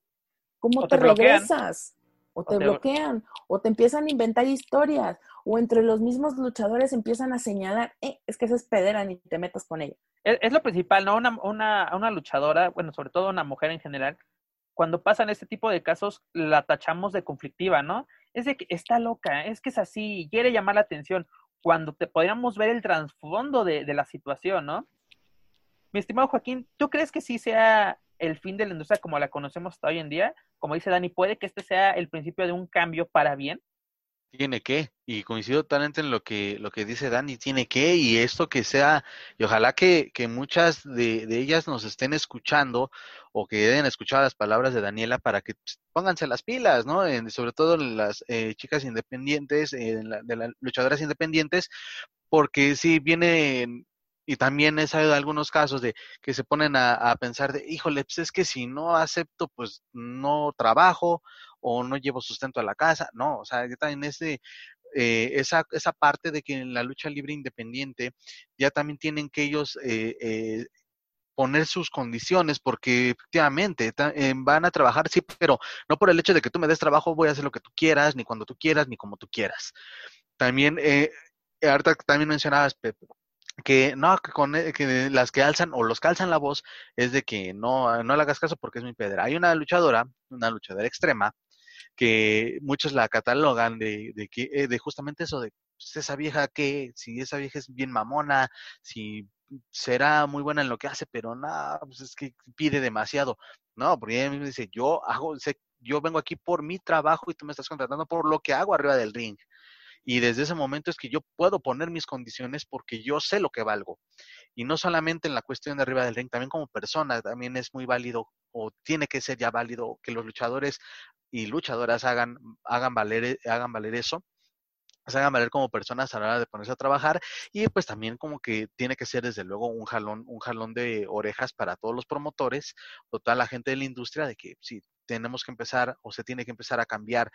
¿Cómo O te, te regresas? O O te te- bloquean, o te empiezan a inventar historias, o entre los mismos luchadores empiezan a señalar, eh, es que esa es pedera, ni te metas con ella. Es, es lo principal, ¿no? Una, una, una luchadora, bueno, sobre todo una mujer en general, cuando pasan este tipo de casos, la tachamos de conflictiva, ¿no? Es de que está loca, es que es así, quiere llamar la atención, cuando te podríamos ver el trasfondo de, de la situación, ¿no? Mi estimado Joaquín, ¿tú crees que sí sea el fin de la industria como la conocemos hasta hoy en día? Como dice Dani, ¿puede que este sea el principio de un cambio para bien? Tiene que, y coincido totalmente en lo que, lo que dice Dani, tiene que, y esto que sea, y ojalá que, que muchas de, de ellas nos estén escuchando o que deben escuchar las palabras de Daniela para que pues, pónganse las pilas, ¿no? En- sobre todo las eh, chicas independientes, eh, la- de las luchadoras independientes, porque sí vienen, y también he sabido algunos casos de que se ponen a, pensar de, híjole, pues es que si no acepto, pues no trabajo, o no llevo sustento a la casa, no, o sea, ya también ese, eh, esa, esa parte de que en la lucha libre independiente ya también tienen que ellos eh, eh, poner sus condiciones, porque efectivamente eh, van a trabajar, sí, pero no por el hecho de que tú me des trabajo voy a hacer lo que tú quieras, ni cuando tú quieras, ni como tú quieras. También, eh, ahorita también mencionabas, Pepe, que no, que, con, eh, que las que alzan o los que alzan la voz es de que no, no le hagas caso porque es mi pedra. Hay una luchadora, una luchadora extrema, que muchos la catalogan de, de que eh, de justamente eso de pues, esa vieja que si esa vieja es bien mamona, si será muy buena en lo que hace, pero nada, pues es que pide demasiado. No, porque ella misma dice, yo hago, sé, yo vengo aquí por mi trabajo y tú me estás contratando por lo que hago arriba del ring. Y desde ese momento es que yo puedo poner mis condiciones porque yo sé lo que valgo. Y no solamente en la cuestión de arriba del ring, también como persona, también es muy válido o tiene que ser ya válido que los luchadores y luchadoras hagan, hagan, valer, hagan valer eso se hagan valer como personas a la hora de ponerse a trabajar y pues también como que tiene que ser desde luego un jalón, un jalón de orejas para todos los promotores o toda la gente de la industria de que sí, tenemos que empezar o se tiene que empezar a cambiar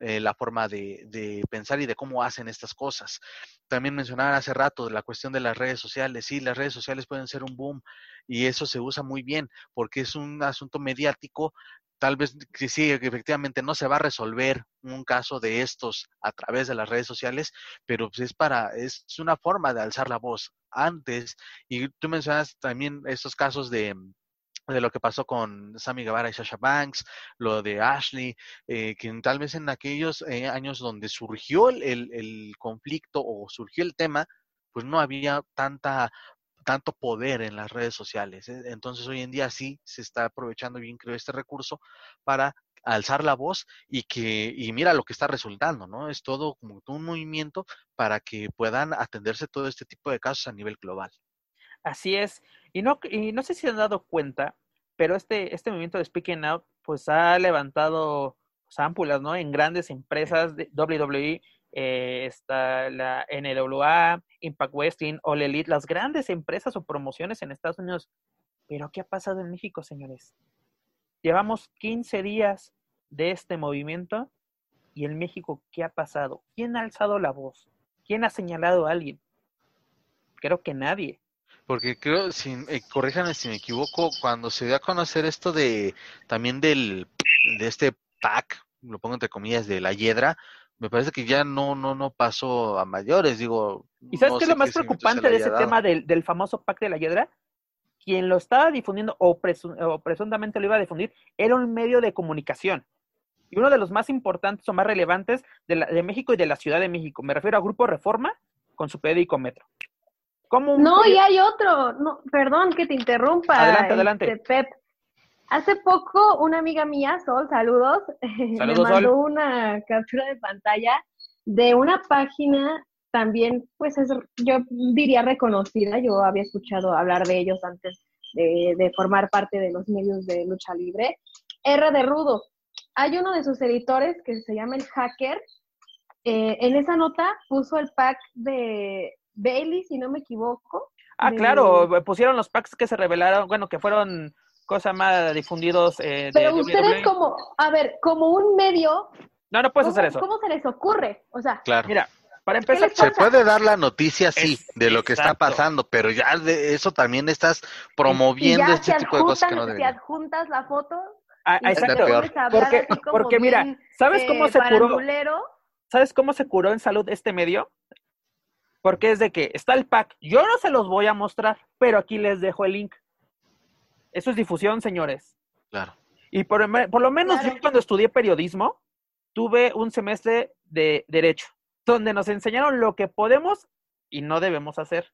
eh, la forma de, de, pensar y de cómo hacen estas cosas. También mencionaba hace rato la cuestión de las redes sociales. Sí, las redes sociales pueden ser un boom y eso se usa muy bien porque es un asunto mediático tal vez que sí, efectivamente no se va a resolver un caso de estos a través de las redes sociales, pero pues es para, es una forma de alzar la voz antes. Y tú mencionas también estos casos de, de lo que pasó con Sammy Guevara y Sasha Banks, lo de Ashley, eh, que tal vez en aquellos eh, años donde surgió el, el, conflicto o surgió el tema, pues no había tanta tanto poder en las redes sociales. ¿eh? Entonces hoy en día sí se está aprovechando bien, creo, este recurso para alzar la voz y que, y mira lo que está resultando, ¿no? Es todo como un movimiento para que puedan atenderse todo este tipo de casos a nivel global. Así es. Y no, y no sé si han dado cuenta, pero este, este movimiento de Speaking Out, pues ha levantado pues, ámpulas, ¿no? En grandes empresas de WWE eh, está la NWA, Impact Wrestling, All Elite, las grandes empresas o promociones en Estados Unidos. Pero ¿qué ha pasado en México, señores? Llevamos 15 días de este movimiento y en México, ¿qué ha pasado? ¿Quién ha alzado la voz? ¿Quién ha señalado a alguien? Creo que nadie. Porque creo, si, eh, corríjanme si me equivoco, cuando se dio a conocer esto de también del de este pack, lo pongo entre comillas, de la hiedra, me parece que ya no, no, no pasó a mayores, digo. ¿Y sabes qué es lo más preocupante de ese tema del, del, famoso pacto de la hiedra? Quien lo estaba difundiendo o, presuntamente lo iba a difundir era un medio de comunicación. Y uno de los más importantes o más relevantes de, la, de México y de la Ciudad de México. Me refiero a Grupo Reforma con su periódico Metro. ¿Cómo no, y hay otro. No, perdón que te interrumpa. Adelante, adelante. Este, Pep. Hace poco una amiga mía, Sol, saludos, me mandó una captura de pantalla de una página también, pues es, yo diría reconocida, yo había escuchado hablar de ellos antes de, formar parte de los medios de lucha libre, R de Rudo. Hay uno de sus editores que se llama El Hacker. Eh, en esa nota puso el pack de Bailey, si no me equivoco. Ah, claro, pusieron los packs que se revelaron, bueno, que fueron cosa más difundidos. Eh, Pero ustedes como, a ver, como un medio. No, no puedes hacer eso. ¿Cómo se les ocurre? O sea, claro. mira, para empezar. Se puede dar la noticia, sí, de lo que está pasando, pero ya de eso también estás promoviendo este tipo de cosas que no deben. Si adjuntas la foto. Ah, exacto. Porque, porque mira, ¿sabes cómo se curó? ¿Sabes cómo se curó en salud este medio? Porque es de que está el pack. Yo no se los voy a mostrar, pero aquí les dejo el link. Eso es difusión, señores. Claro. Y por, lo menos yo cuando estudié periodismo, tuve un semestre de derecho, donde nos enseñaron lo que podemos y no debemos hacer.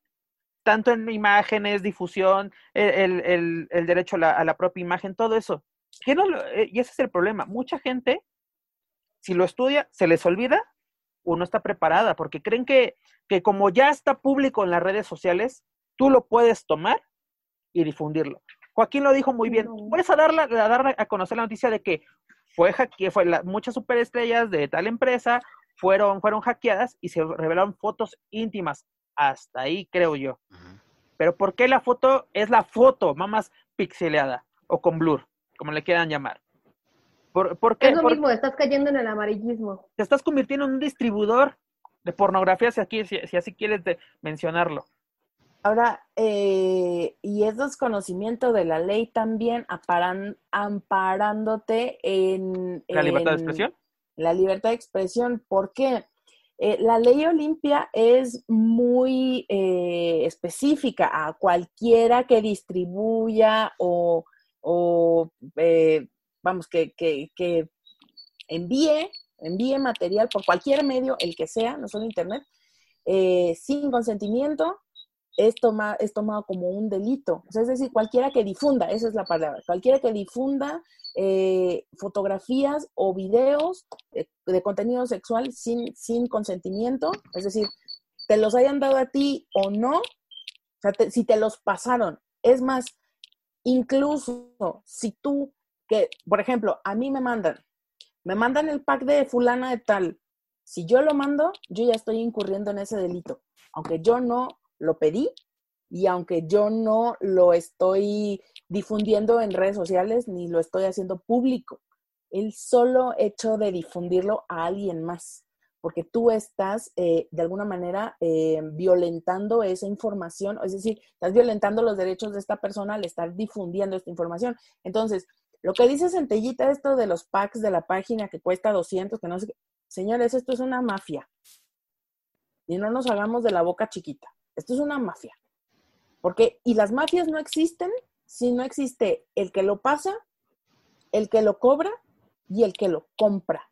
Tanto en imágenes, difusión, el, el, el derecho a la, a la, propia imagen, todo eso. No eh, y ese es el problema. Mucha gente, si lo estudia, se les olvida o no está preparada, porque creen que, que como ya está público en las redes sociales, tú lo puedes tomar y difundirlo. Joaquín lo dijo muy bien. Puedes a dar, a dar a conocer la noticia de que fue que fue muchas superestrellas de tal empresa fueron, fueron hackeadas y se revelaron fotos íntimas. Hasta ahí creo yo. Pero ¿por qué la foto es la foto más pixeleada o con blur, como le quieran llamar? ¿Por, por qué? Es lo Por- mismo, estás cayendo en el amarillismo. te estás convirtiendo en un distribuidor de pornografía, si, aquí, si, si así quieres de mencionarlo. Ahora, eh, y es desconocimiento de la ley también, aparan- amparándote en... La libertad de expresión. La libertad de expresión. ¿Por qué? Eh, la ley Olimpia es muy eh, específica a cualquiera que distribuya o, o, eh, vamos, que, que, que envíe, envíe material por cualquier medio, el que sea, no solo internet, eh, sin consentimiento, es, toma, es tomado como un delito. O sea, es decir, cualquiera que difunda, esa es la palabra, cualquiera que difunda eh, fotografías o videos de, de contenido sexual sin, sin consentimiento, es decir, te los hayan dado a ti o no, si te los pasaron. Es más, incluso si tú, que, por ejemplo, a mí me mandan, me mandan el pack de fulana de tal, si yo lo mando, yo ya estoy incurriendo en ese delito, aunque yo no lo pedí y aunque yo no lo estoy difundiendo en redes sociales ni lo estoy haciendo público. El solo hecho de difundirlo a alguien más, porque tú estás eh, de alguna manera eh, violentando esa información, es decir, estás violentando los derechos de esta persona al estar difundiendo esta información. Entonces, lo que dice Centellita, esto de los packs de la página que cuesta 200, que no sé qué, señores, esto es una mafia. Y no nos hagamos de la boca chiquita. Esto es una mafia. Porque, y las mafias no existen si no existe el que lo pasa, el que lo cobra y el que lo compra.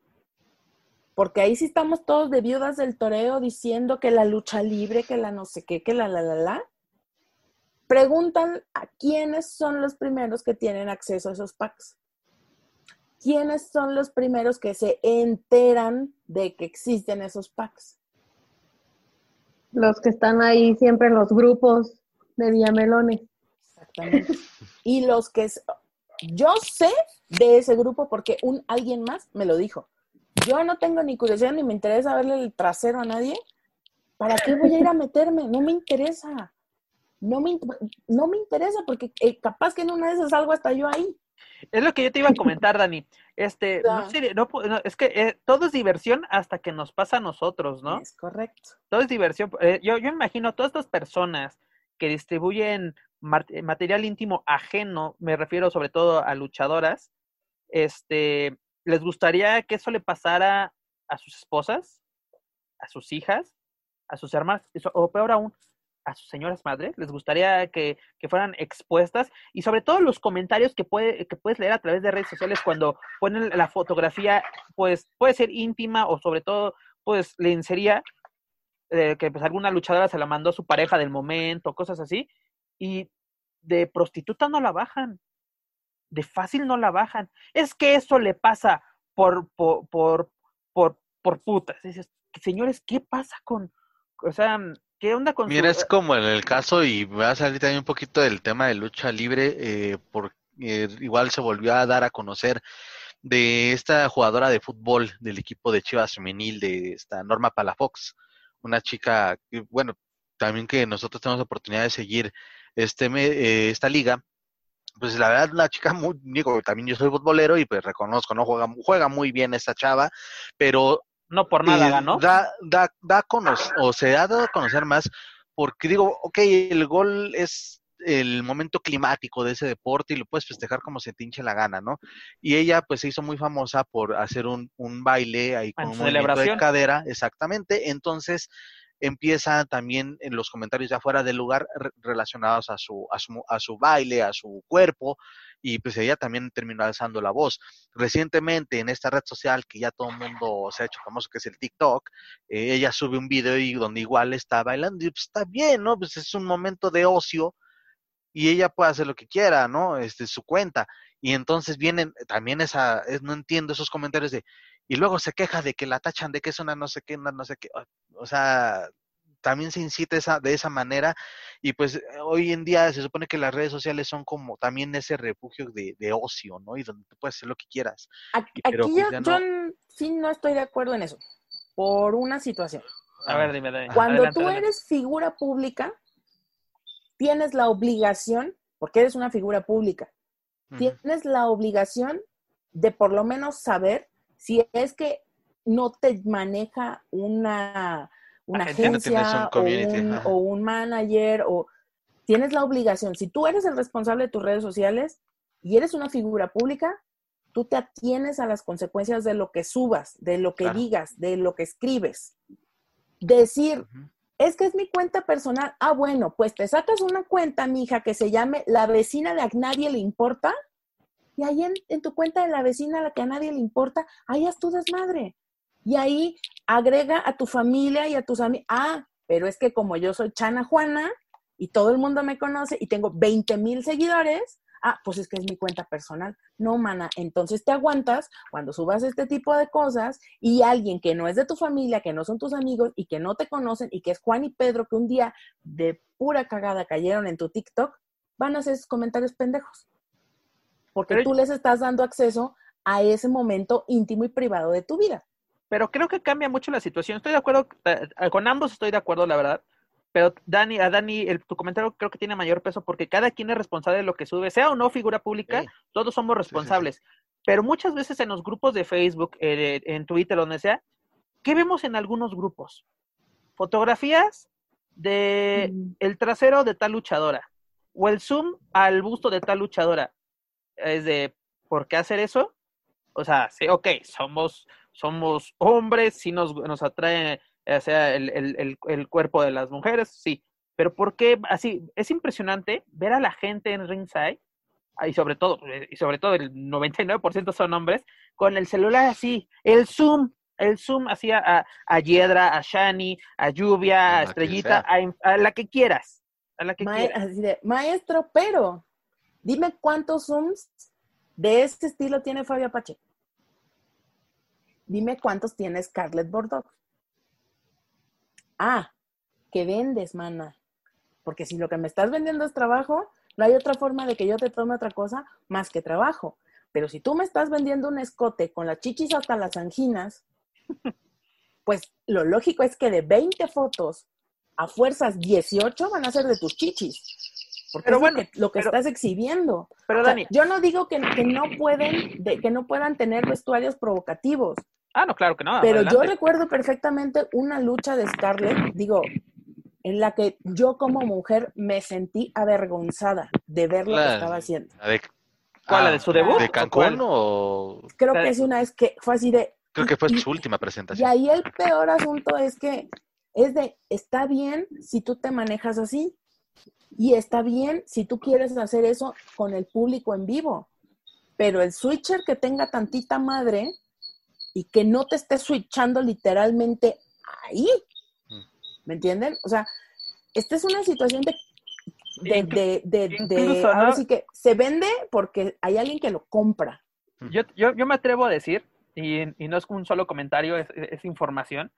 Porque ahí sí estamos todos de viudas del toreo diciendo que la lucha libre, que la no sé qué, que la la la la. Preguntan a quiénes son los primeros que tienen acceso a esos packs. ¿Quiénes son los primeros que se enteran de que existen esos packs? Los que están ahí siempre en los grupos de Villamelones. Exactamente. Y los que yo sé de ese grupo porque un alguien más me lo dijo. Yo no tengo ni curiosidad ni me interesa verle el trasero a nadie. ¿Para qué voy a ir a meterme? No me interesa. No me, no me interesa porque eh, capaz que en una de esas salgo hasta yo ahí. Es lo que yo te iba a comentar, Dani. Este, no no es que eh, todo es diversión hasta que nos pasa a nosotros, ¿no? Es correcto. todo es diversión. Eh, yo, yo imagino todas estas personas que distribuyen material íntimo ajeno, me refiero sobre todo a luchadoras, este, les gustaría que eso le pasara a sus esposas, a sus hijas, a sus hermanas, o peor aún, a sus señoras madres, les gustaría que, que fueran expuestas y sobre todo los comentarios que, puede, que puedes leer a través de redes sociales cuando ponen la fotografía, pues puede ser íntima o sobre todo, pues lencería, eh, que pues alguna luchadora se la mandó a su pareja del momento, cosas así, y de prostituta no la bajan, de fácil no la bajan. Es que eso le pasa por, por, por, por, por putas. Dices, señores, ¿qué pasa con, o sea, qué onda con su- Mira, es como en el caso, y va a salir también un poquito del tema de lucha libre, eh, porque igual se volvió a dar a conocer de esta jugadora de fútbol del equipo de Chivas Femenil, de esta Norma Palafox, una chica, que, bueno, también que nosotros tenemos la oportunidad de seguir este eh, esta liga, pues la verdad una chica muy, digo, también yo soy futbolero y pues reconozco, ¿no? Juega, juega muy bien esta chava, pero no por nada eh, ganó. Da, da, da conocer, o se ha dado a conocer más, porque digo, ok, el gol es el momento climático de ese deporte y lo puedes festejar como se te hinche la gana, ¿no? Y ella pues se hizo muy famosa por hacer un, un baile ahí con En un movimiento de cadera, exactamente, entonces empieza también en los comentarios ya fuera del lugar re- relacionados a su, a su, a su baile, a su cuerpo, y pues ella también terminó alzando la voz. Recientemente en esta red social que ya todo el mundo se ha hecho famoso, que es el TikTok, eh, ella sube un video y donde igual está bailando y pues está bien, ¿no? Pues es un momento de ocio y ella puede hacer lo que quiera, ¿no? Este, su cuenta. Y entonces vienen también esa, es- no entiendo esos comentarios de, y luego se queja de que la tachan de que es una no sé qué, una no sé qué, o sea, también se incita esa, de esa manera y pues hoy en día se supone que las redes sociales son como también ese refugio de, de ocio, ¿no? Y donde tú puedes hacer lo que quieras. Aquí, Y pero, aquí pues, yo, no. sí no estoy de acuerdo en eso, por una situación. A ver, dime, dime. Cuando Adelante, tú adelante. eres figura pública, tienes la obligación, porque eres una figura pública, tienes la obligación de por lo menos saber si es que no te maneja una, una agencia, o, un, o un manager o tienes la obligación, si tú eres el responsable de tus redes sociales y eres una figura pública, tú te atienes a las consecuencias de lo que subas, de lo que digas, de lo que escribes. Decir, es que es mi cuenta personal. Ah, bueno, pues te sacas una cuenta, mija, que se llame La vecina de a nadie le importa. Y ahí en, tu cuenta de la vecina a la que a nadie le importa, ahí haz tu desmadre. Y ahí agrega a tu familia y a tus amigos. Ah, pero es que como yo soy Chana Juana y todo el mundo me conoce y tengo 20 mil seguidores, ah, pues es que es mi cuenta personal. No, mana, entonces te aguantas cuando subas este tipo de cosas y alguien que no es de tu familia, que no son tus amigos y que no te conocen y que es Juan y Pedro que un día de pura cagada cayeron en tu TikTok, van a hacer esos comentarios pendejos. Porque tú les estás dando acceso a ese momento íntimo y privado de tu vida. Pero creo que cambia mucho la situación. Estoy de acuerdo, eh, con ambos estoy de acuerdo, la verdad pero Dani, a Dani, el, tu comentario creo que tiene mayor peso porque cada quien es responsable de lo que sube, sea o no figura pública, todos somos responsables. Pero muchas veces en los grupos de Facebook, eh, en Twitter, donde sea, ¿qué vemos en algunos grupos? Fotografías de mm. el trasero de tal luchadora o el zoom al busto de tal luchadora. Es de, ¿por qué hacer eso? O sea, sí, ok, somos, somos hombres, sí nos, nos atrae o sea el, el, el, cuerpo de las mujeres, sí. Pero ¿por qué así? Es impresionante ver a la gente en ringside, y sobre todo, eh, y sobre todo el 99% son hombres, con el celular así, el zoom, el zoom así a, a Yedra, a Shani, a Lluvia, a Estrellita, a, la que quieras. A la que quieras. Así de, maestro, pero dime cuántos zooms de este estilo tiene Fabio Apache. Dime cuántos tiene Scarlett Bordeaux. Ah, que vendes, mana. Porque si lo que me estás vendiendo es trabajo, no hay otra forma de que yo te tome otra cosa más que trabajo. Pero si tú me estás vendiendo un escote con las chichis hasta las anginas, pues lo lógico es que de 20 fotos, a fuerzas 18 van a ser de tus chichis. Porque pero bueno, lo que, estás exhibiendo. Pero Dani, yo no digo que, que no pueden, de, que no puedan tener vestuarios provocativos. Ah, no, claro que no. Pero yo recuerdo perfectamente una lucha de Scarlett, digo, en la que yo como mujer me sentí avergonzada de ver lo que estaba haciendo. ¿Cuál? ¿La de su debut? ¿De Cancún o...? Creo que es una vez que fue así de... Creo que fue su última presentación. Y ahí el peor asunto es que es de, está bien si tú te manejas así. Y está bien si tú quieres hacer eso con el público en vivo. Pero el switcher que tenga tantita madre y que no te esté switchando literalmente ahí. Mm. ¿Me entienden? O sea, esta es una situación de de, de, de, ahora sí que se vende porque hay alguien que lo compra. Mm. Yo, yo, yo me atrevo a decir, y, y, no es un solo comentario, es, es información.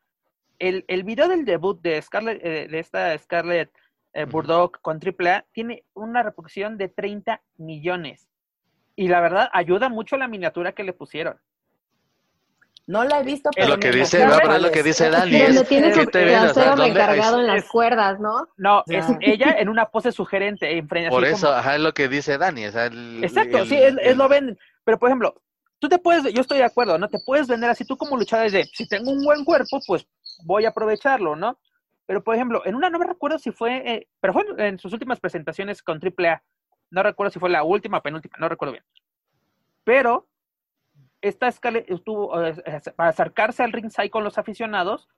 El, el, video del debut de Scarlett, eh, de esta Scarlett eh, Burdock con AAA tiene una reproducción de 30 millones. Y la verdad, ayuda mucho la miniatura que le pusieron. No la he visto, pero. Es lo que dice, es lo que dice Dani. Donde tiene su trasero recargado en las cuerdas, ¿no? No, es ella en una pose sugerente. En Por eso, ajá, es lo que dice Dani. Exacto, sí, es, lo ven. Pero, por ejemplo, tú te puedes, yo estoy de acuerdo, ¿no? Te puedes vender así, tú como luchador de, si tengo un buen cuerpo, pues voy a aprovecharlo, ¿no? Pero, por ejemplo, en una, no me recuerdo si fue, eh, pero fue en sus últimas presentaciones con AAA. No recuerdo si fue la última o penúltima, no recuerdo bien. Pero esta escala estuvo eh, para acercarse al ringside con los aficionados.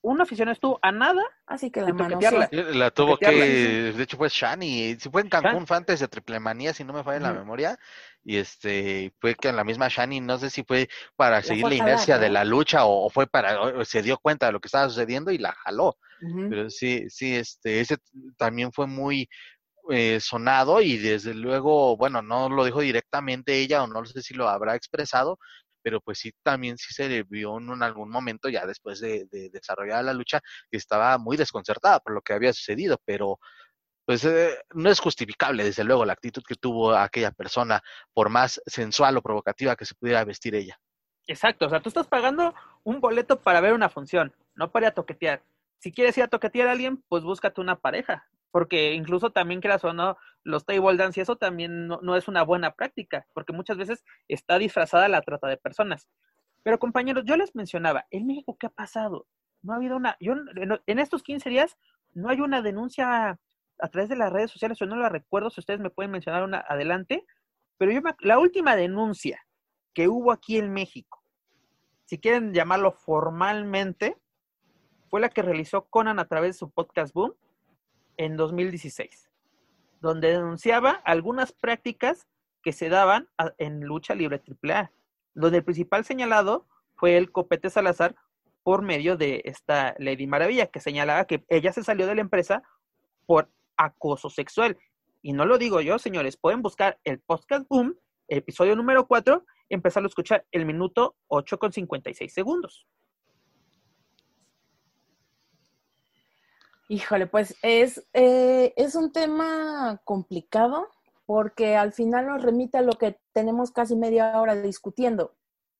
Un aficionado estuvo a nada. Así que la mano La tuvo que, de hecho fue Shani. Si fue en Cancún, fue antes de Triple Manía, si no me falla la memoria. Y este, fue que en la misma Shani, no sé si fue para seguir la inercia de la lucha o, fue para, se dio cuenta de lo que estaba sucediendo y la jaló. Pero sí, sí, este, ese también fue muy, eh, sonado y desde luego, bueno, no lo dijo directamente ella o no sé si lo habrá expresado, pero pues sí, también sí se le vio en algún momento ya después de, desarrollar la lucha que estaba muy desconcertada por lo que había sucedido, pero pues eh, no es justificable desde luego la actitud que tuvo aquella persona por más sensual o provocativa que se pudiera vestir ella. Exacto, o sea, tú estás pagando un boleto para ver una función, no para ir a toquetear. Si quieres ir a toquetear a alguien, pues búscate una pareja porque incluso también creas o no, los table dance y eso también no, no, es una buena práctica, porque muchas veces está disfrazada la trata de personas. Pero compañeros, yo les mencionaba, en México, ¿qué ha pasado? No ha habido una, yo en estos 15 días no hay una denuncia a través de las redes sociales, yo no la recuerdo, si ustedes me pueden mencionar una adelante, pero yo la última denuncia que hubo aquí en México, si quieren llamarlo formalmente, fue la que realizó Conan a través de su podcast Boom en 2016, donde denunciaba algunas prácticas que se daban en lucha libre AAA, donde el principal señalado fue el Copete Salazar por medio de esta Lady Maravilla, que señalaba que ella se salió de la empresa por acoso sexual. Y no lo digo yo, señores, pueden buscar el podcast Boom, episodio número 4, y empezar a escuchar el minuto 8 con 56 segundos. Híjole, pues es, eh, es un tema complicado porque al final nos remite a lo que tenemos casi media hora discutiendo.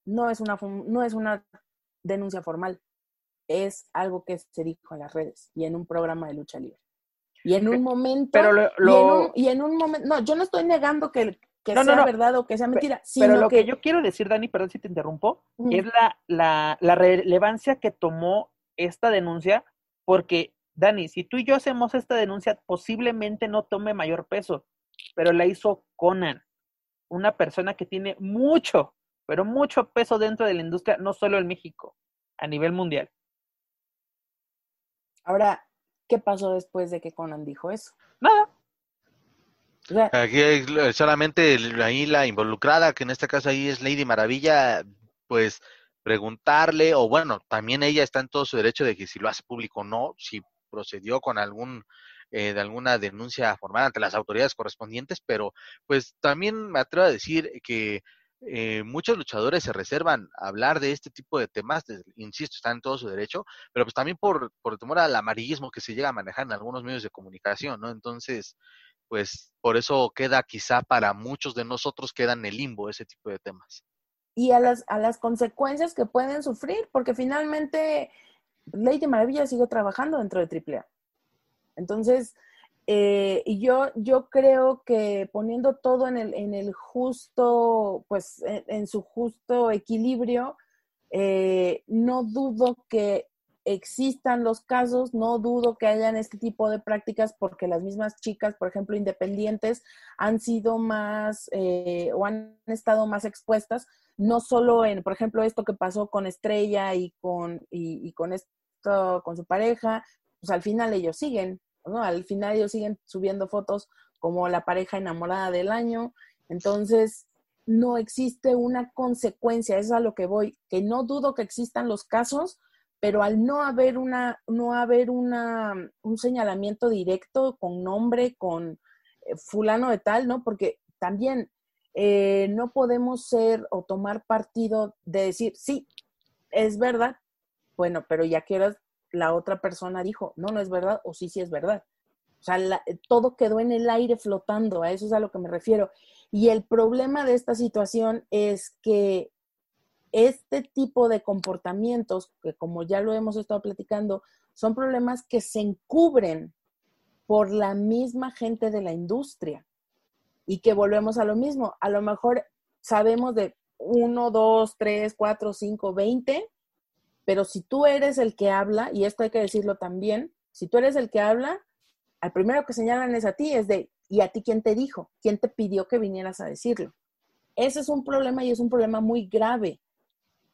No es una, no es una denuncia formal, es algo que se dijo en las redes y en un programa de lucha libre. Y en un momento. Pero lo, y, en un, momento. No, yo no estoy negando que, que sea verdad o que sea mentira. Sino pero lo que... yo quiero decir, Dani, perdón si te interrumpo, es la, la, la relevancia que tomó esta denuncia, porque, Dani, si tú y yo hacemos esta denuncia, posiblemente no tome mayor peso, pero la hizo Conan, una persona que tiene mucho, pero mucho peso dentro de la industria, no solo en México, a nivel mundial. Ahora, ¿Qué pasó después de que Conan dijo eso? Nada. Aquí solamente ahí la involucrada, que en este caso ahí es Lady Maravilla, pues preguntarle, o bueno, también ella está en todo su derecho de que si lo hace público o no, si procedió con algún eh, de alguna denuncia formal ante las autoridades correspondientes, pero pues también me atrevo a decir que eh, muchos luchadores se reservan a hablar de este tipo de temas, insisto, están en todo su derecho, pero pues también por, por temor al amarillismo que se llega a manejar en algunos medios de comunicación, ¿no? Entonces, pues por eso queda quizá para muchos de nosotros queda en el limbo ese tipo de temas. Y a las, a las consecuencias que pueden sufrir, porque finalmente Lady Maravilla sigue trabajando dentro de AAA. Entonces, eh, y yo, yo creo que poniendo todo en el, en el justo, pues en, su justo equilibrio, eh, no dudo que existan los casos, no dudo que hayan este tipo de prácticas porque las mismas chicas, por ejemplo, independientes, han sido más eh, o han estado más expuestas, no solo en, por ejemplo, esto que pasó con Estrella y con, y, con esto, con su pareja, pues al final ellos siguen, al final ellos siguen subiendo fotos como la pareja enamorada del año. Entonces, no existe una consecuencia, eso es a lo que voy, que no dudo que existan los casos, pero al no haber una, no haber una, un señalamiento directo con nombre, con eh, fulano de tal, ¿no? Porque también eh, no podemos ser o tomar partido de decir, sí, es verdad, bueno, pero ya quieras la otra persona dijo, no, no es verdad, o sí, sí es verdad. O sea, todo quedó en el aire flotando, a eso es a lo que me refiero. Y el problema de esta situación es que este tipo de comportamientos, que como ya lo hemos estado platicando, son problemas que se encubren por la misma gente de la industria. Y que volvemos a lo mismo. A lo mejor sabemos de uno, dos, tres, cuatro, cinco, veinte pero si tú eres el que habla, y esto hay que decirlo también, si tú eres el que habla, al primero que señalan es a ti, es de, ¿y a ti quién te dijo? ¿Quién te pidió que vinieras a decirlo? Ese es un problema y es un problema muy grave,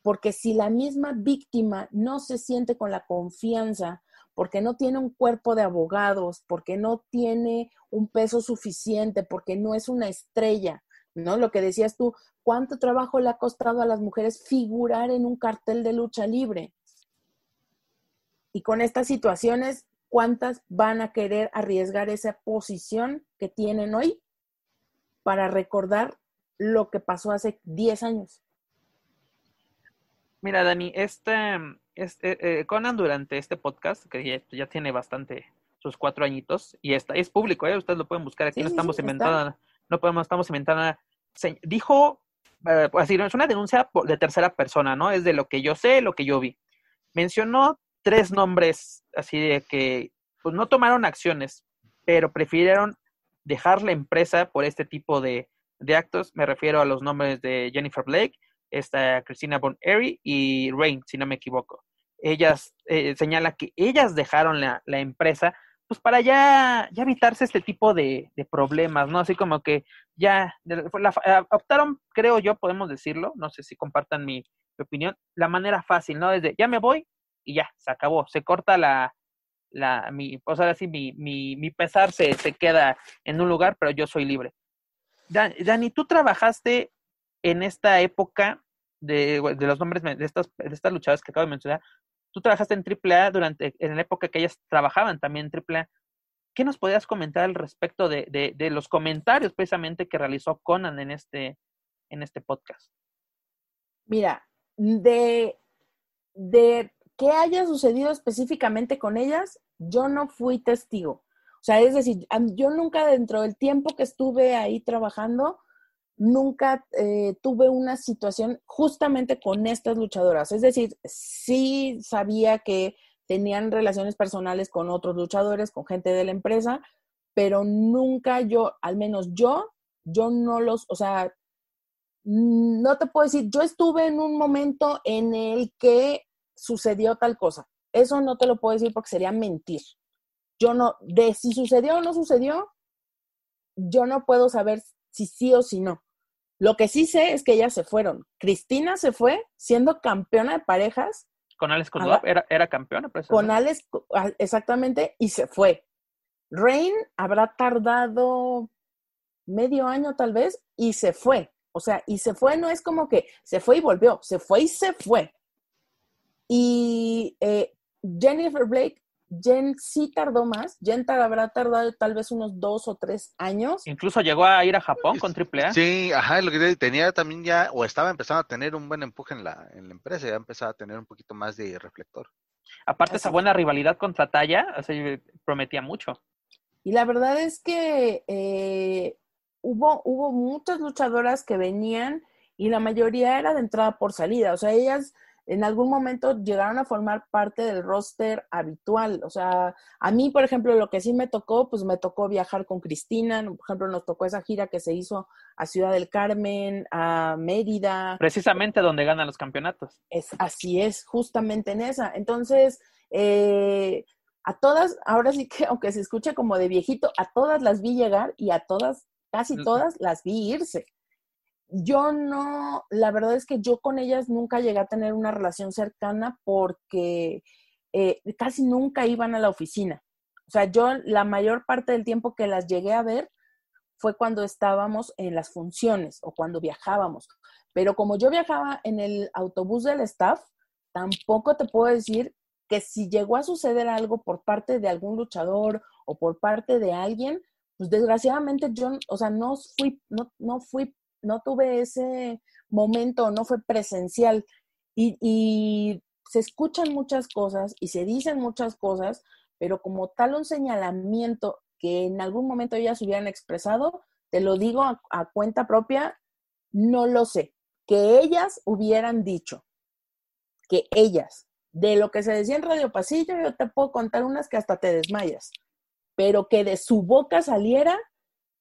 porque si la misma víctima no se siente con la confianza, porque no tiene un cuerpo de abogados, porque no tiene un peso suficiente, porque no es una estrella, ¿no? Lo que decías tú, ¿cuánto trabajo le ha costado a las mujeres figurar en un cartel de lucha libre? Y con estas situaciones, ¿cuántas van a querer arriesgar esa posición que tienen hoy para recordar lo que pasó hace 10 años? Mira, Dani, este, este Conan durante este podcast, que ya, tiene bastante, sus cuatro añitos, y está, es público, ¿eh? ustedes lo pueden buscar aquí, no estamos inventando, no podemos, estamos inventando nada dijo, eh, pues así, es una denuncia de tercera persona, ¿no? Es de lo que yo sé, lo que yo vi. Mencionó tres nombres así de que pues, no tomaron acciones, pero prefirieron dejar la empresa por este tipo de, de actos. Me refiero a los nombres de Jennifer Blake, esta Christina Bon Airy y Rain, si no me equivoco. Ellas eh, señala que ellas dejaron la, la, empresa pues para ya, ya evitarse este tipo de, de problemas, ¿no? Así como que ya la, optaron, creo yo, podemos decirlo, no sé si compartan mi, mi opinión, la manera fácil, ¿no? Desde ya me voy y ya, se acabó, se corta la, la, mi, o sea, así mi, mi, mi pesar se, se queda en un lugar, pero yo soy libre. Dani, tú trabajaste en esta época de, de los nombres de estas, de estas luchadoras que acabo de mencionar. Tú trabajaste en AAA durante, en la época que ellas trabajaban también en AAA. ¿Qué nos podías comentar al respecto de, de, los comentarios precisamente que realizó Conan en este, en este podcast? Mira, de, de qué haya sucedido específicamente con ellas, yo no fui testigo. O sea, es decir, yo nunca dentro del tiempo que estuve ahí trabajando, nunca eh, tuve una situación justamente con estas luchadoras. Es decir, sí sabía que tenían relaciones personales con otros luchadores, con gente de la empresa, pero nunca yo, al menos yo, yo no los, o sea, no te puedo decir, yo estuve en un momento en el que sucedió tal cosa. Eso no te lo puedo decir porque sería mentir. Yo no, de si sucedió o no sucedió, yo no puedo saber si sí o si no. Lo que sí sé es que ellas se fueron. Cristina se fue siendo campeona de parejas. Con Alex Kudlov era, era campeona. Con Alex, exactamente, y se fue. Rain habrá tardado medio año tal vez y se fue. O sea, y se fue no es como que se fue y volvió, se fue y se fue. Y eh, Jennifer Blake Jen sí tardó más. Jen habrá tardado tal vez unos dos o tres años. Incluso llegó a ir a Japón con AAA. Sí, ajá, lo que tenía también ya, o estaba empezando a tener un buen empuje en la, en la empresa, ya empezaba a tener un poquito más de reflector. Aparte, esa buena rivalidad contra Talla, o sea, prometía mucho. Y la verdad es que eh, hubo, hubo muchas luchadoras que venían y la mayoría era de entrada por salida. O sea, ellas en algún momento llegaron a formar parte del roster habitual. O sea, a mí, por ejemplo, lo que sí me tocó, pues me tocó viajar con Cristina. Por ejemplo, nos tocó esa gira que se hizo a Ciudad del Carmen, a Mérida. Precisamente donde ganan los campeonatos. Es, así es, justamente en esa. Entonces, eh, a todas, ahora sí que, aunque se escuche como de viejito, a todas las vi llegar y a todas, casi todas, las vi irse yo no, la verdad es que yo con ellas nunca llegué a tener una relación cercana porque eh, casi nunca iban a la oficina. O sea, yo la mayor parte del tiempo que las llegué a ver fue cuando estábamos en las funciones o cuando viajábamos. Pero como yo viajaba en el autobús del staff, tampoco te puedo decir que si llegó a suceder algo por parte de algún luchador o por parte de alguien, pues desgraciadamente yo, o sea, no fui, no, no fui no tuve ese momento, no fue presencial. Y, se escuchan muchas cosas y se dicen muchas cosas, pero como tal un señalamiento que en algún momento ellas hubieran expresado, te lo digo a, cuenta propia, no lo sé. Que ellas hubieran dicho, que ellas, de lo que se decía en Radio Pasillo, yo te puedo contar unas que hasta te desmayas, pero que de su boca saliera,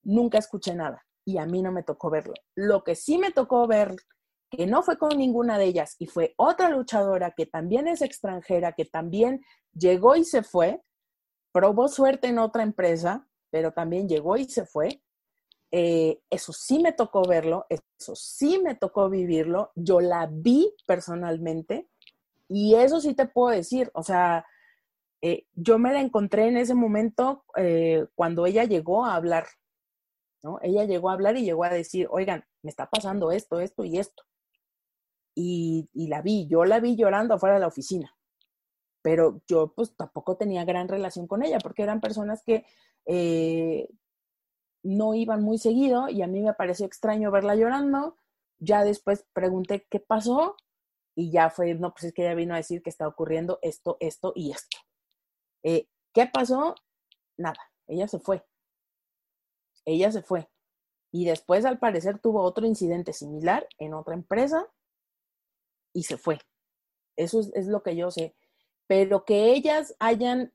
nunca escuché nada y a mí no me tocó verlo. Lo que sí me tocó ver, que no fue con ninguna de ellas y fue otra luchadora que también es extranjera, que también llegó y se fue, probó suerte en otra empresa, pero también llegó y se fue. Eh, eso sí me tocó verlo, eso sí me tocó vivirlo, yo la vi personalmente y eso sí te puedo decir, o sea, eh, yo me la encontré en ese momento eh, cuando ella llegó a hablar ella llegó a hablar y llegó a decir, oigan, me está pasando esto, esto y esto. Y, la vi, yo la vi llorando afuera de la oficina. Pero yo pues tampoco tenía gran relación con ella porque eran personas que eh, no iban muy seguido y a mí me pareció extraño verla llorando. Ya después pregunté qué pasó y ya fue, no, pues es que ella vino a decir que está ocurriendo esto, esto y esto. Eh, ¿Qué pasó? Nada, ella se fue ella se fue. Y después, al parecer, tuvo otro incidente similar en otra empresa y se fue. Eso es, lo que yo sé. Pero que ellas hayan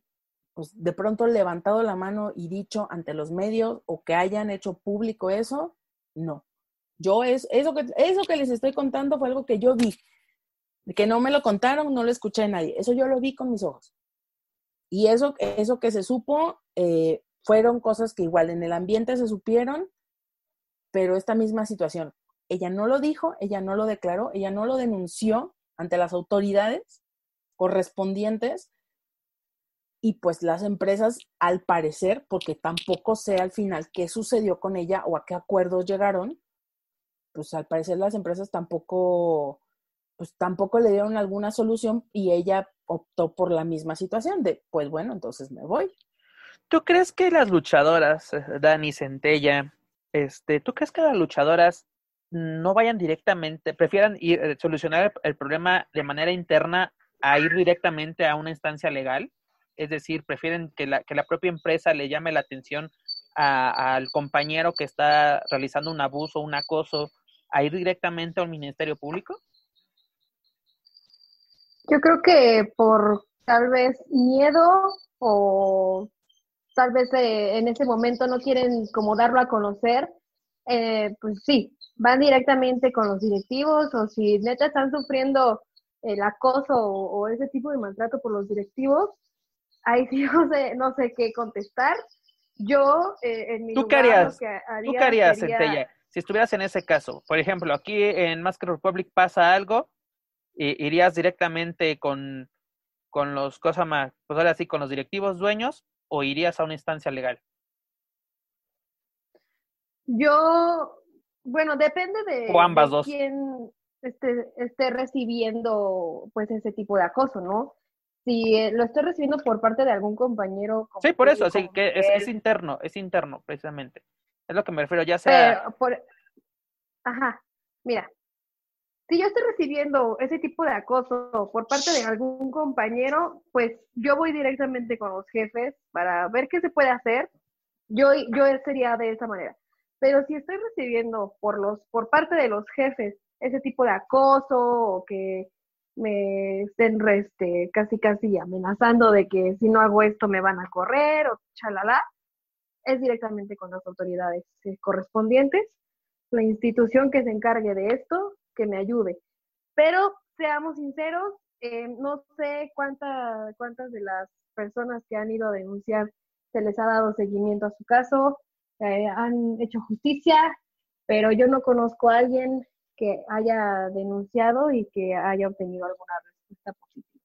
pues de pronto levantado la mano y dicho ante los medios o que hayan hecho público eso, no. Yo es, eso, que, eso que les estoy contando fue algo que yo vi, que no me lo contaron, no lo escuché a nadie, eso yo lo vi con mis ojos. Y eso, eso que se supo eh, fueron cosas que igual en el ambiente se supieron, pero esta misma situación, ella no lo dijo, ella no lo declaró, ella no lo denunció ante las autoridades correspondientes y pues las empresas al parecer, porque tampoco sé al final qué sucedió con ella o a qué acuerdos llegaron, pues al parecer las empresas tampoco pues tampoco le dieron alguna solución y ella optó por la misma situación de pues bueno, entonces me voy. ¿Tú crees que las luchadoras, eh, Dani Centella, este, ¿tú crees que las luchadoras no vayan directamente, prefieran ir, eh, solucionar el problema de manera interna a ir directamente a una instancia legal? Es decir, prefieren que la, que la propia empresa le llame la atención al compañero que está realizando un abuso, un acoso, a ir directamente al Ministerio Público? Yo creo que por tal vez miedo o tal vez eh, en ese momento no quieren como darlo a conocer, eh, pues sí, van directamente con los directivos o si neta están sufriendo el acoso o, ese tipo de maltrato por los directivos, ahí sí no sé, no sé qué contestar. Yo, eh, en mi ¿Tú lugar, harías? que haría ¿Tú qué harías, sería- Centella? Si estuvieras en ese caso, por ejemplo, aquí en Mask Republic pasa algo, i- irías directamente con, con los cosas más, pues ahora sí, con los directivos dueños, o irías a una instancia legal. Yo, bueno, depende de, O ambas de dos. quién esté, esté recibiendo pues ese tipo de acoso, ¿no? Si eh, lo estoy recibiendo por parte de algún compañero. Sí, por eso, sí, como que es, interno, es interno, precisamente. Es lo que me refiero, ya sea... pero por- ajá, mira, si yo estoy recibiendo ese tipo de acoso por parte de algún compañero, pues yo voy directamente con los jefes para ver qué se puede hacer. Yo, yo sería de esa manera. Pero si estoy recibiendo por los, por parte de los jefes ese tipo de acoso o que me estén este, casi casi amenazando de que si no hago esto me van a correr o chalala, es directamente con las autoridades eh, correspondientes, la institución que se encargue de esto, que me ayude. Pero seamos sinceros, eh, no sé cuánta, cuántas de las personas que han ido a denunciar se les ha dado seguimiento a su caso, eh, han hecho justicia, pero yo no conozco a alguien que haya denunciado y que haya obtenido alguna respuesta positiva.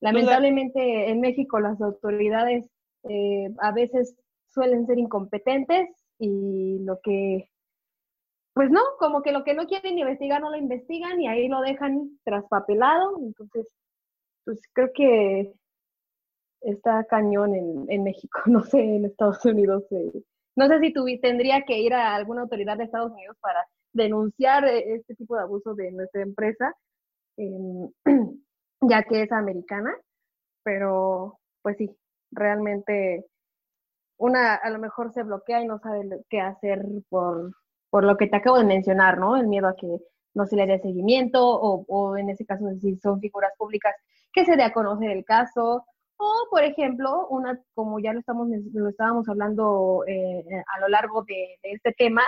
Lamentablemente en México las autoridades eh, a veces suelen ser incompetentes y lo que, pues no, como que lo que no quieren investigar no lo investigan y ahí lo dejan traspapelado. Entonces, pues creo que está cañón en, en México, no sé, en Estados Unidos. eh, no sé si tuvi- tendría que ir a alguna autoridad de Estados Unidos para denunciar eh, este tipo de abuso de nuestra empresa, em, ya que es americana, pero pues sí, realmente una a lo mejor se bloquea y no sabe qué hacer por, por lo que te acabo de mencionar, ¿no? El miedo a que no se le dé seguimiento o, o en ese caso si son figuras públicas que se dé a conocer el caso o por ejemplo una como ya lo estamos lo estábamos hablando eh, a lo largo de, de este tema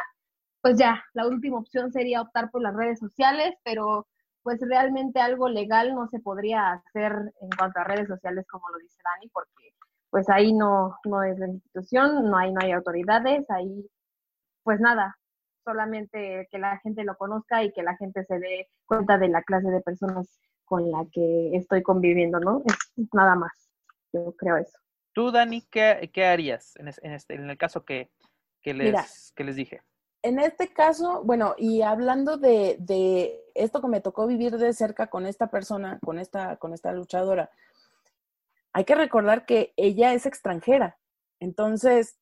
pues ya la última opción sería optar por las redes sociales pero pues realmente algo legal no se podría hacer en cuanto a redes sociales como lo dice Dani porque pues ahí no no es la institución no hay no hay autoridades ahí pues nada solamente que la gente lo conozca y que la gente se dé cuenta de la clase de personas con la que estoy conviviendo, ¿no? Es nada más, yo creo eso. Tú, Dani, ¿qué, qué harías en, es- en este, en el caso que, que, les, Mira. que les dije? En este caso, bueno, y hablando de, de esto que me tocó vivir de cerca con esta persona, con esta, con esta luchadora, hay que recordar que ella es extranjera. Entonces,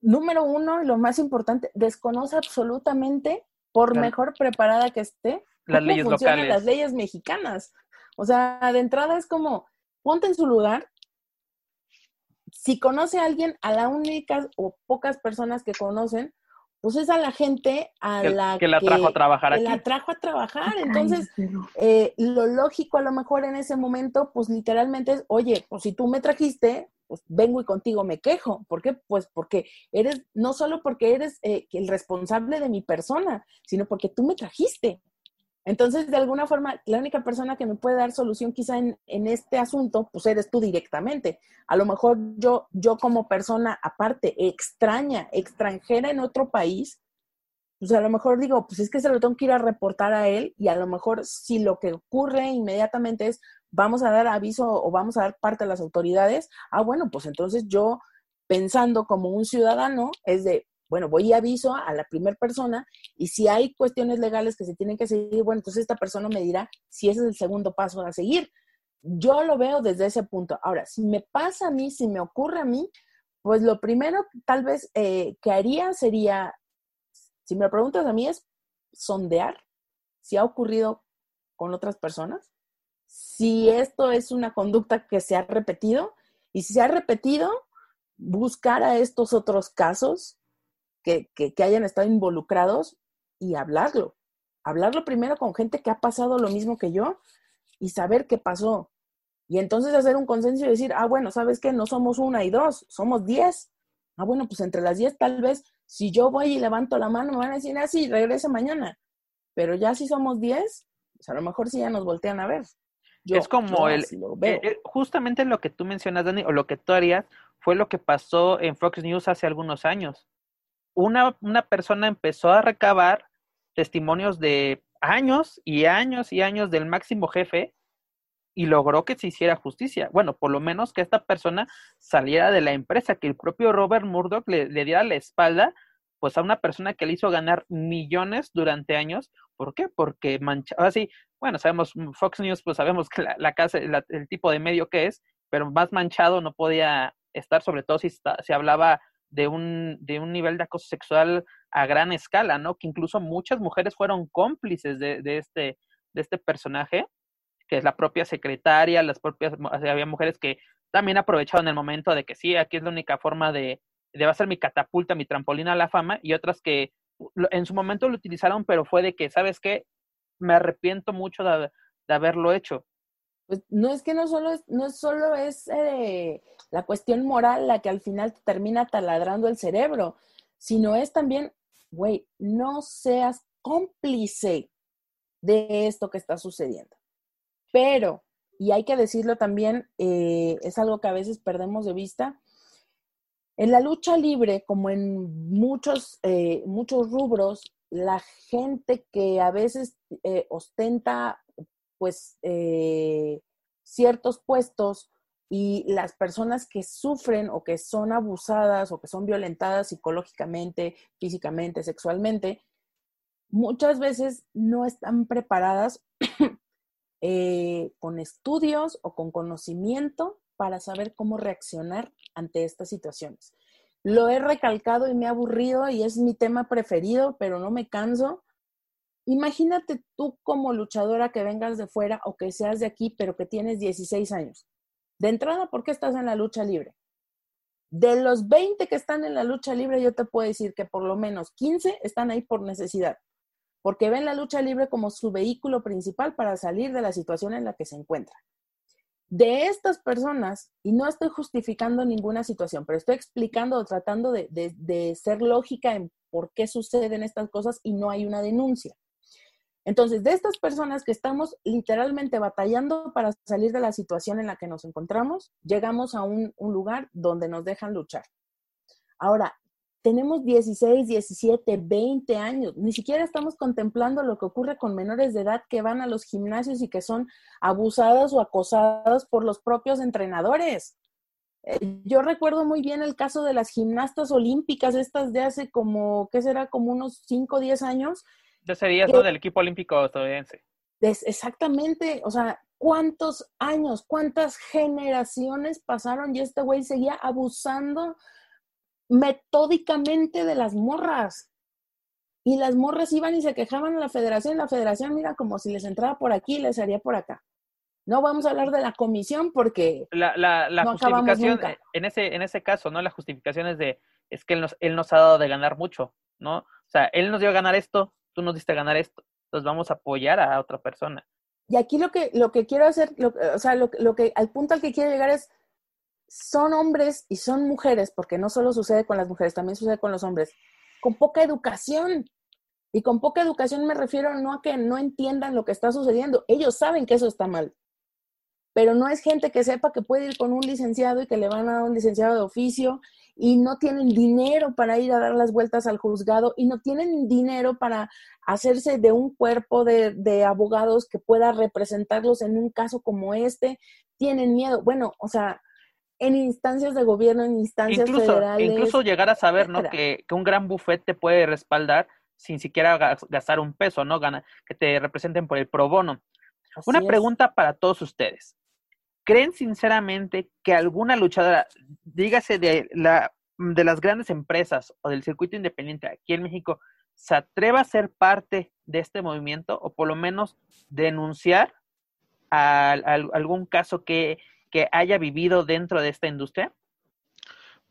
número uno, y lo más importante, desconoce absolutamente, por Claro. mejor preparada que esté, Las cómo leyes funcionan locales. las leyes mexicanas. O sea, de entrada es como, ponte en su lugar. Si conoce a alguien, a la única o pocas personas que conocen, pues es a la gente a Que, la que la trajo a trabajar que aquí. la trajo a trabajar. Entonces, eh, lo lógico a lo mejor en ese momento, pues literalmente es, oye, pues si tú me trajiste, pues vengo y contigo me quejo. ¿Por qué? Pues porque eres, no solo porque eres eh, el responsable de mi persona, sino porque tú me trajiste. Entonces, de alguna forma, la única persona que me puede dar solución quizá en, en, este asunto, pues eres tú directamente. A lo mejor yo, yo como persona aparte, extraña, extranjera en otro país, pues a lo mejor digo, pues es que se lo tengo que ir a reportar a él y a lo mejor si lo que ocurre inmediatamente es, vamos a dar aviso o vamos a dar parte a las autoridades, ah, bueno, pues entonces yo pensando como un ciudadano es de, bueno, voy y aviso a la primera persona y si hay cuestiones legales que se tienen que seguir, bueno, entonces esta persona me dirá si ese es el segundo paso a seguir. Yo lo veo desde ese punto. Ahora, si me pasa a mí, si me ocurre a mí, pues lo primero tal vez eh, que haría sería, si me lo preguntas a mí, es sondear si ha ocurrido con otras personas, si esto es una conducta que se ha repetido y si se ha repetido, buscar a estos otros casos que, hayan estado involucrados y hablarlo. Hablarlo primero con gente que ha pasado lo mismo que yo y saber qué pasó. Y entonces hacer un consenso y decir, ah, bueno, ¿sabes qué? No somos una y dos, somos diez. Ah, bueno, pues entre las diez tal vez, si yo voy y levanto la mano, me van a decir, ah, sí, regrese mañana. Pero ya si somos diez, pues a lo mejor sí ya nos voltean a ver. Es como el, eh, eh, justamente lo que tú mencionas, Dani, o lo que tú harías, fue lo que pasó en Fox News hace algunos años una, una persona empezó a recabar testimonios de años y años y años del máximo jefe y logró que se hiciera justicia. Bueno, por lo menos que esta persona saliera de la empresa, que el propio Robert Murdoch le, diera la espalda, pues a una persona que le hizo ganar millones durante años. ¿Por qué? Porque manchaba así, bueno, sabemos, Fox News, pues sabemos que la, casa, el tipo de medio que es, pero más manchado no podía estar, sobre todo si, se hablaba de un, de un nivel de acoso sexual a gran escala, ¿no? Que incluso muchas mujeres fueron cómplices de, de, este, de este personaje, que es la propia secretaria, las propias, había mujeres que también aprovecharon el momento de que sí, aquí es la única forma de va ser mi catapulta, mi trampolina a la fama, y otras que en su momento lo utilizaron, pero fue de que, ¿sabes qué? Me arrepiento mucho de, de haberlo hecho pues no es que no solo es, no solo es eh, la cuestión moral la que al final te termina taladrando el cerebro, sino es también, güey, no seas cómplice de esto que está sucediendo. Pero, y hay que decirlo también, eh, es algo que a veces perdemos de vista, en la lucha libre, como en muchos, eh, muchos rubros, la gente que a veces ostenta pues eh, ciertos puestos y las personas que sufren o que son abusadas o que son violentadas psicológicamente, físicamente, sexualmente, muchas veces no están preparadas eh, con estudios o con conocimiento para saber cómo reaccionar ante estas situaciones. Lo he recalcado y me ha aburrido y es mi tema preferido, pero no me canso Imagínate tú como luchadora que vengas de fuera o que seas de aquí, pero que tienes 16 años. De entrada, ¿por qué estás en la lucha libre? De los 20 que están en la lucha libre, yo te puedo decir que por lo menos 15 están ahí por necesidad, porque ven la lucha libre como su vehículo principal para salir de la situación en la que se encuentran. De estas personas, y no estoy justificando ninguna situación, pero estoy explicando o tratando de, de ser lógica en por qué suceden estas cosas y no hay una denuncia. Entonces, de estas personas que estamos literalmente batallando para salir de la situación en la que nos encontramos, llegamos a un, lugar donde nos dejan luchar. Ahora, tenemos 16, 17, 20 años, ni siquiera estamos contemplando lo que ocurre con menores de edad que van a los gimnasios y que son abusadas o acosadas por los propios entrenadores. Eh, yo recuerdo muy bien el caso de las gimnastas olímpicas, estas de hace como, ¿qué será? Como unos 5 o 10 años, ya sería eso del equipo olímpico estadounidense. exactamente, o sea, ¿cuántos años, cuántas generaciones pasaron y este güey seguía abusando metódicamente de las morras? Y las morras iban y se quejaban a la federación, la federación mira como si les entraba por aquí y les haría por acá. No vamos a hablar de la comisión porque la, la, justificación en ese en ese caso, ¿no? La justificación es de es que él nos, él nos ha dado de ganar mucho, ¿no? O sea, él nos dio a ganar esto, tú nos diste ganar esto, entonces vamos a apoyar a otra persona. Y aquí lo que, lo que quiero hacer, o sea, lo, lo, que, al punto al que quiero llegar es, son hombres y son mujeres, porque no solo sucede con las mujeres, también sucede con los hombres, con poca educación. Y con poca educación me refiero no a que no entiendan lo que está sucediendo, ellos saben que eso está mal, pero no es gente que sepa que puede ir con un licenciado y que le van a dar un licenciado de oficio y no tienen dinero para ir a dar las vueltas al juzgado y no tienen dinero para hacerse de un cuerpo de, abogados que pueda representarlos en un caso como este, tienen miedo. Bueno, o sea, en instancias de gobierno, en instancias federales. Incluso llegar a saber, ¿no? Que, que, un gran buffet te puede respaldar sin siquiera gastar un peso, ¿no? Gana, que te representen por el pro bono. Una pregunta para todos ustedes. ¿Creen sinceramente que alguna luchadora, dígase de, la, de las grandes empresas o del circuito independiente aquí en México, se atreva a ser parte de este movimiento o por lo menos denunciar a, algún caso que, que haya vivido dentro de esta industria?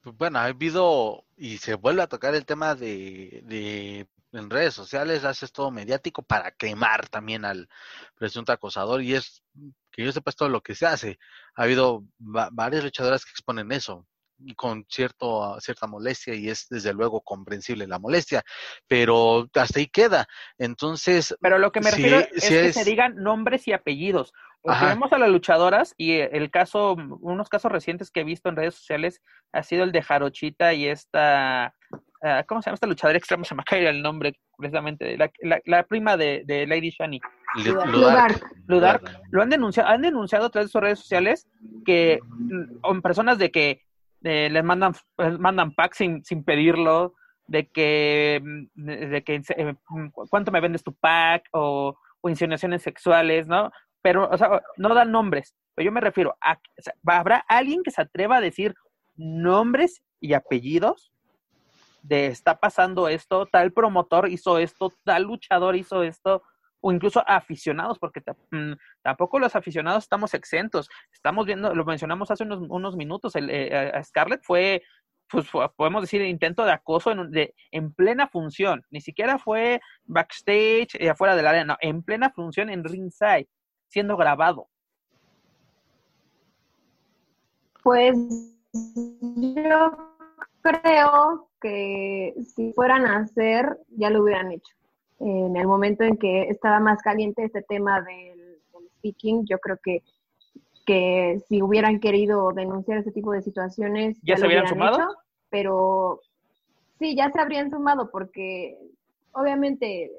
Pues bueno, ha habido y se vuelve a tocar el tema de, de en redes sociales, haces todo mediático para quemar también al presunto acosador y es que yo sepa todo lo que se hace. Ha habido varias luchadoras que exponen eso con cierto, cierta molestia y es desde luego comprensible la molestia, pero hasta ahí queda. Entonces... Pero lo que me refiero es que se digan nombres y apellidos. Porque vemos a las luchadoras y el caso, unos casos recientes que he visto en redes sociales ha sido el de Jarochita y esta Ah, ¿cómo se llama esta luchadora extrema? Se me cae el nombre precisamente, la, la, prima de, de, Lady Shani. Ludark. Ludark. Lo han denunciado, han denunciado a través de sus redes sociales que o personas de que les mandan, mandan packs sin, sin pedirlo, de que, de que eh, cuánto me vendes tu pack o, o insinuaciones sexuales, ¿no? Pero, o sea, no dan nombres. Pero yo me refiero a, ¿habrá alguien que se atreva a decir nombres y apellidos de está pasando esto, tal promotor hizo esto, tal luchador hizo esto, o incluso aficionados, porque mm, tampoco los aficionados estamos exentos. Estamos viendo, lo mencionamos hace unos, unos minutos, el, eh, Scarlett fue, pues podemos decir, intento de acoso en, de, en plena función. Ni siquiera fue backstage, eh, afuera del área, no, en plena función en ringside, siendo grabado. Pues yo creo que si fueran a hacer, ya lo hubieran hecho. En el momento en que estaba más caliente este tema del, speaking, yo creo que, que si hubieran querido denunciar ese tipo de situaciones, ya, se habrían sumado. Hecho, pero sí, ya se habrían sumado porque obviamente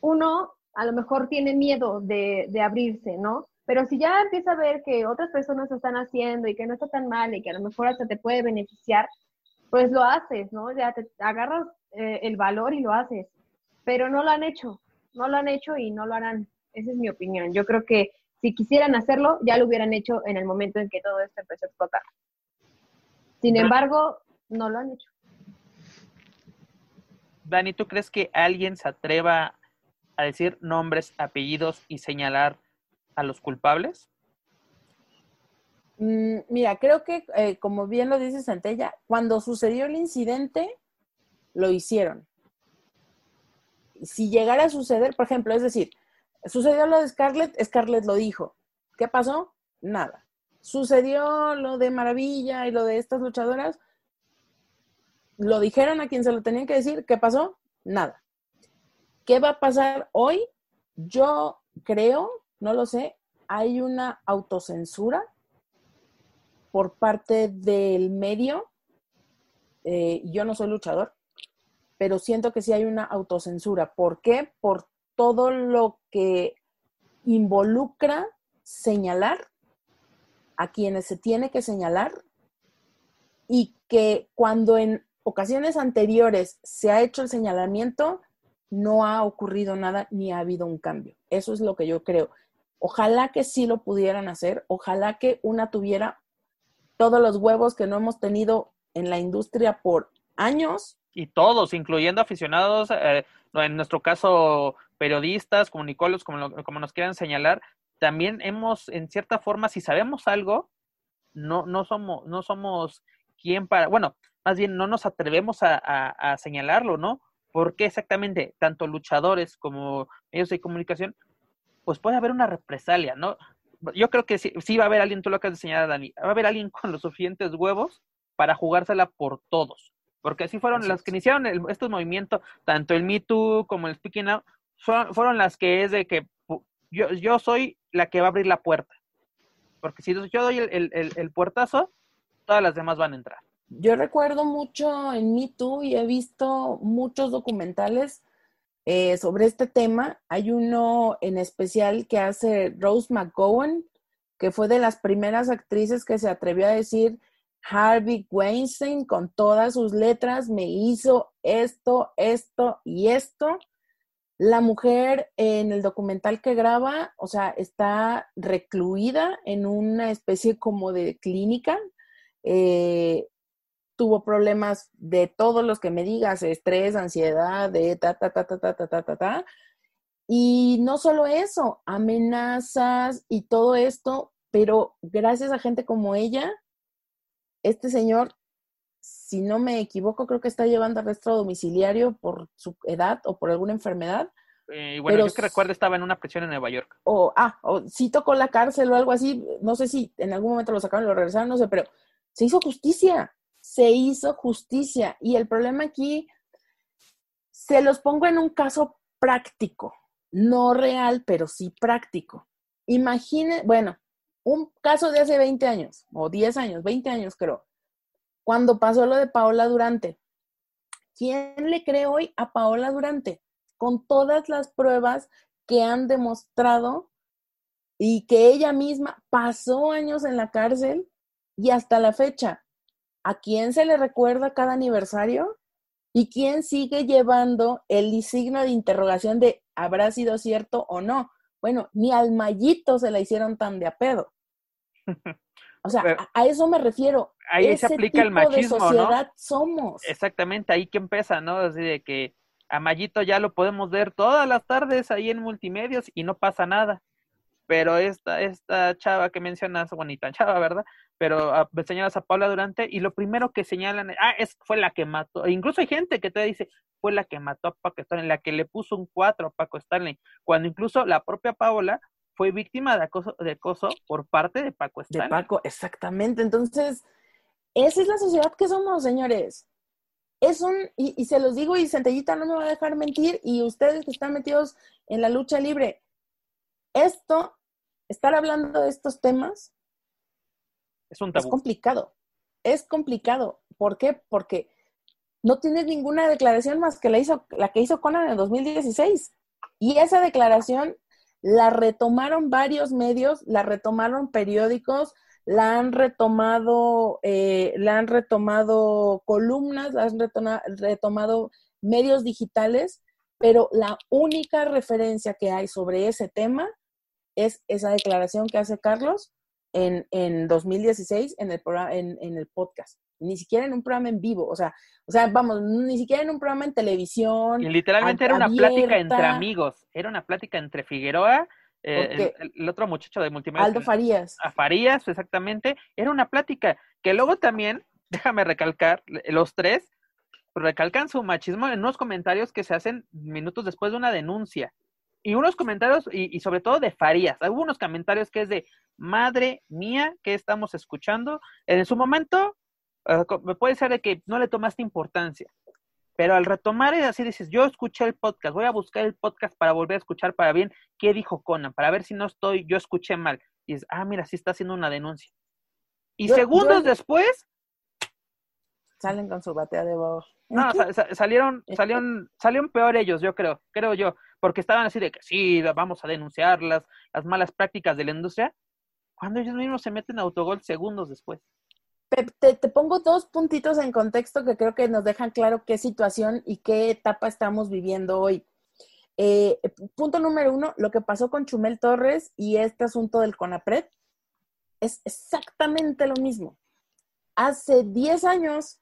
uno a lo mejor tiene miedo de, de abrirse, ¿no? Pero si ya empieza a ver que otras personas lo están haciendo y que no está tan mal y que a lo mejor hasta te puede beneficiar, pues lo haces, ¿no? Ya te agarras eh, el valor y lo haces, pero no lo han hecho, no lo han hecho y no lo harán. Esa es mi opinión. Yo creo que si quisieran hacerlo, ya lo hubieran hecho en el momento en que todo esto empezó a explotar. Sin embargo, no lo han hecho. Dani, ¿tú crees que alguien se atreva a decir nombres, apellidos y señalar a los culpables? Mm, mira, creo que, eh, como bien lo dice Santella, cuando sucedió el incidente, lo hicieron. Si llegara a suceder, por ejemplo, es decir, sucedió lo de Scarlett, Scarlett lo dijo. ¿Qué pasó? Nada. Sucedió lo de Maravilla y lo de estas luchadoras, lo dijeron a quien se lo tenían que decir. ¿Qué pasó? Nada. ¿Qué va a pasar hoy? Yo creo, no lo sé, hay una autocensura por parte del medio. Eh, yo no soy luchador, pero siento que sí hay una autocensura. ¿Por qué? Por todo lo que involucra señalar a quienes se tiene que señalar y que cuando en ocasiones anteriores se ha hecho el señalamiento, no ha ocurrido nada ni ha habido un cambio. Eso es lo que yo creo. Ojalá que sí lo pudieran hacer, ojalá que una tuviera todos los huevos que no hemos tenido en la industria por años. Y todos, incluyendo aficionados, eh, en nuestro caso periodistas, comunicólogos, como, como nos quieran señalar, también hemos, en cierta forma, si sabemos algo, no, no somos, no somos quien para, bueno, más bien no nos atrevemos a, a, señalarlo, ¿no? Porque exactamente tanto luchadores como medios de comunicación, pues puede haber una represalia, ¿no? yo creo que sí, sí va a haber alguien, tú lo acabas de señalar, Dani, va a haber alguien con los suficientes huevos para jugársela por todos. Porque así fueron las que iniciaron el, estos movimientos, tanto el Me Too como el Speaking Out, fueron, las que es de que yo, yo soy la que va a abrir la puerta. Porque si yo doy el, el, el puertazo, todas las demás van a entrar. Yo recuerdo mucho en Me Too y he visto muchos documentales eh, sobre este tema. Hay uno en especial que hace Rose McGowan, que fue de las primeras actrices que se atrevió a decir Harvey Weinstein con todas sus letras me hizo esto, esto y esto. La mujer en el documental que graba, o sea, está recluida en una especie como de clínica. Eh, tuvo problemas de todos los que me digas, estrés, ansiedad, de ta, ta, ta, ta, ta, ta, ta, ta, ta. Y no solo eso, amenazas y todo esto, pero gracias a gente como ella, este señor, si no me equivoco, creo que está llevando arresto domiciliario por su edad o por alguna enfermedad. Eh, bueno, pero, yo que recuerdo estaba en una prisión en Nueva York. O, ah, o sí tocó la cárcel o algo así, no sé si en algún momento lo sacaron y lo regresaron, no sé, pero se hizo justicia se hizo justicia. Y el problema aquí, se los pongo en un caso práctico, no real, pero sí práctico. Imagine, bueno, un caso de hace 20 años, o 10 años, 20 años creo, cuando pasó lo de Paola Durante. ¿Quién le cree hoy a Paola Durante? Con todas las pruebas que han demostrado y que ella misma pasó años en la cárcel y hasta la fecha ¿a quién se le recuerda cada aniversario? ¿Y quién sigue llevando el signo de interrogación de habrá sido cierto o no? Bueno, ni al mallito se la hicieron tan de a pedo. O sea, a, eso me refiero. Ahí se aplica el machismo, de sociedad somos. Exactamente, ahí que empieza, ¿no? Así de que a Mallito ya lo podemos ver todas las tardes ahí en multimedios y no pasa nada. Pero esta, esta chava que mencionas, bonita chava, ¿verdad? pero señalas a Paula Durante y lo primero que señalan, ah, es, fue la que mató, e incluso hay gente que te dice, fue la que mató a Paco Stanley, la que le puso un 4 a Paco Stanley, cuando incluso la propia Paola fue víctima de acoso, de acoso por parte de Paco Stanley. De Paco, exactamente. Entonces, esa es la sociedad que somos, señores. Es un, y, y se los digo, y Centellita no me va a dejar mentir, y ustedes que están metidos en la lucha libre, esto, estar hablando de estos temas, es un tabú. Es complicado. Es complicado. ¿Por qué? Porque no tienes ninguna declaración más que la, hizo, la que hizo Conan en 2016. Y esa declaración la retomaron varios medios, la retomaron periódicos, la han retomado, eh, la han retomado columnas, la han retomado medios digitales, pero la única referencia que hay sobre ese tema es esa declaración que hace Carlos en, en 2016 en el, en, en, el podcast. Ni siquiera en un programa en vivo, o sea, o sea, vamos, ni siquiera en un programa en televisión. Y literalmente era una plática entre amigos, era una plática entre Figueroa, eh, el, otro muchacho de multimedia. Aldo Farías. A Farías, exactamente. Era una plática que luego también, déjame recalcar, los tres recalcan su machismo en unos comentarios que se hacen minutos después de una denuncia y unos comentarios, y, sobre todo de Farías. Hubo unos comentarios que es de, madre mía, que estamos escuchando? En su momento, puede ser de que no le tomaste importancia, pero al retomar es así, dices, yo escuché el podcast, voy a buscar el podcast para volver a escuchar para bien qué dijo Conan, para ver si no estoy, yo escuché mal. Y es, ah, mira, sí está haciendo una denuncia. Y segundos después... Salen con su batea de voz. No, salieron, salieron, salieron peor ellos, yo creo, creo yo porque estaban así de que sí, vamos a denunciar las, las malas prácticas de la industria, cuando ellos mismos se meten a autogol segundos después. Te, te, pongo dos puntitos en contexto que creo que nos dejan claro qué situación y qué etapa estamos viviendo hoy. Eh, punto número uno, lo que pasó con Chumel Torres y este asunto del CONAPRED es exactamente lo mismo. Hace 10 años,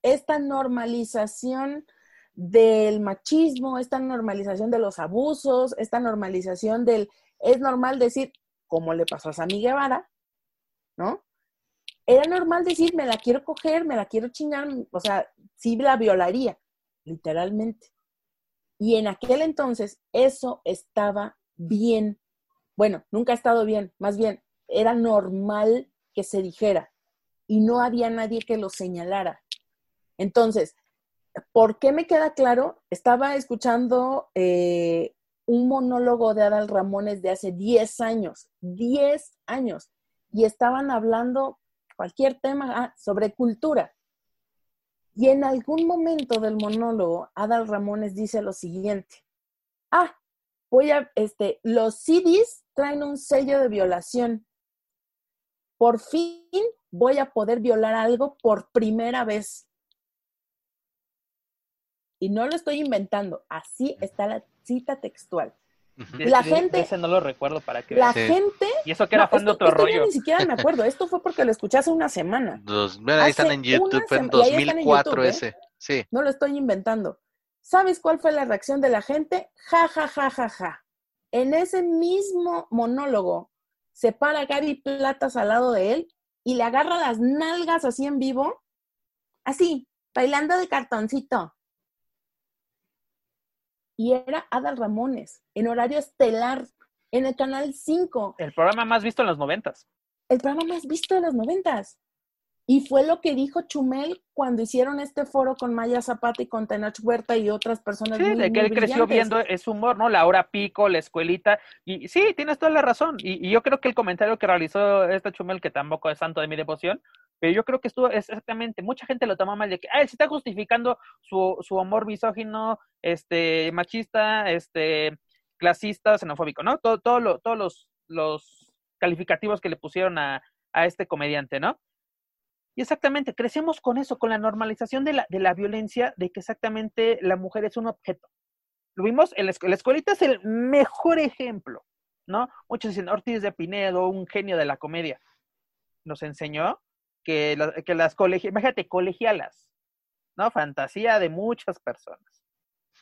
esta normalización del machismo, esta normalización de los abusos, esta normalización del, es normal decir, como le pasó a Sammy Guevara, ¿no? Era normal decir, me la quiero coger, me la quiero chingar, o sea, sí la violaría, literalmente. Y en aquel entonces eso estaba bien. Bueno, nunca ha estado bien, más bien, era normal que se dijera y no había nadie que lo señalara. Entonces, ¿por qué me queda claro? Estaba escuchando eh, un monólogo de Adal Ramones de hace 10 años, 10 años, y estaban hablando cualquier tema ah, sobre cultura. Y en algún momento del monólogo, Adal Ramones dice lo siguiente, ah, voy a, este, los CDs traen un sello de violación. Por fin voy a poder violar algo por primera vez. Y no lo estoy inventando, así está la cita textual. La gente. Ese no lo recuerdo para que La gente. Y eso que era fan de otro rollo. ni siquiera me acuerdo. Esto fue porque lo escuché hace una semana. Dos, ahí están en YouTube, en 2004 ¿eh? ese. Sí. No lo estoy inventando. ¿Sabes cuál fue la reacción de la gente? Ja, ja, ja, ja, ja. En ese mismo monólogo se para Gaby Platas al lado de él y le agarra las nalgas así en vivo, así, bailando de cartoncito y era Adal Ramones, en horario estelar, en el canal 5. El programa más visto en los noventas. El programa más visto de los noventas. Y fue lo que dijo Chumel cuando hicieron este foro con Maya Zapata y con Tenach Huerta y otras personas. Sí, de que él creció viendo ese humor, ¿no? La hora pico, la escuelita. Y sí, tienes toda la razón. Y, y, yo creo que el comentario que realizó esta Chumel, que tampoco es santo de mi devoción, pero yo creo que estuvo exactamente, mucha gente lo tomó mal de que, ah, él se está justificando su, su amor misógino, este, machista, este, clasista, xenofóbico, ¿no? Todo, todo lo, todos los, los calificativos que le pusieron a, a este comediante, ¿no? Y exactamente, crecemos con eso, con la normalización de la, de la violencia, de que exactamente la mujer es un objeto. Lo vimos, en la, la escuelita es el mejor ejemplo, ¿no? Muchos dicen, Ortiz de Pinedo, un genio de la comedia, nos enseñó que, que las colegialas, imagínate, colegialas, ¿no? Fantasía de muchas personas.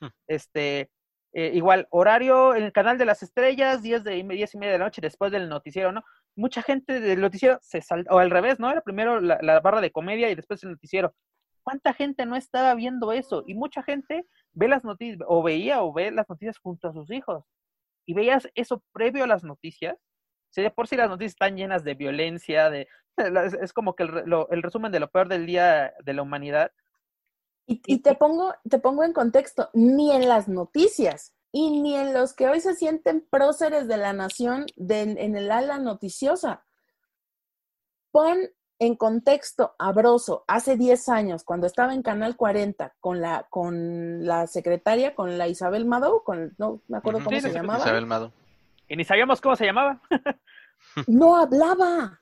Hmm. Este, eh, igual, horario en el canal de las estrellas, 10 de 10 y media de la noche después del noticiero, ¿no? Mucha gente del noticiero se salta, o al revés, ¿no? Era primero la, la, barra de comedia y después el noticiero. ¿Cuánta gente no estaba viendo eso? Y mucha gente ve las noticias, o veía o ve las noticias junto a sus hijos. Y veías eso previo a las noticias. Si de por sí las noticias están llenas de violencia, de es, como que el, lo, el, resumen de lo peor del día de la humanidad. Y, y, te, pongo, te pongo en contexto, ni en las noticias y ni en los que hoy se sienten próceres de la nación de, en el ala noticiosa. Pon en contexto a Broso hace 10 años, cuando estaba en Canal 40 con la, con la secretaria, con la Isabel Mado, con, no me acuerdo cómo sí, se llamaba. Isabel Mado. Y ni sabíamos cómo se llamaba. no hablaba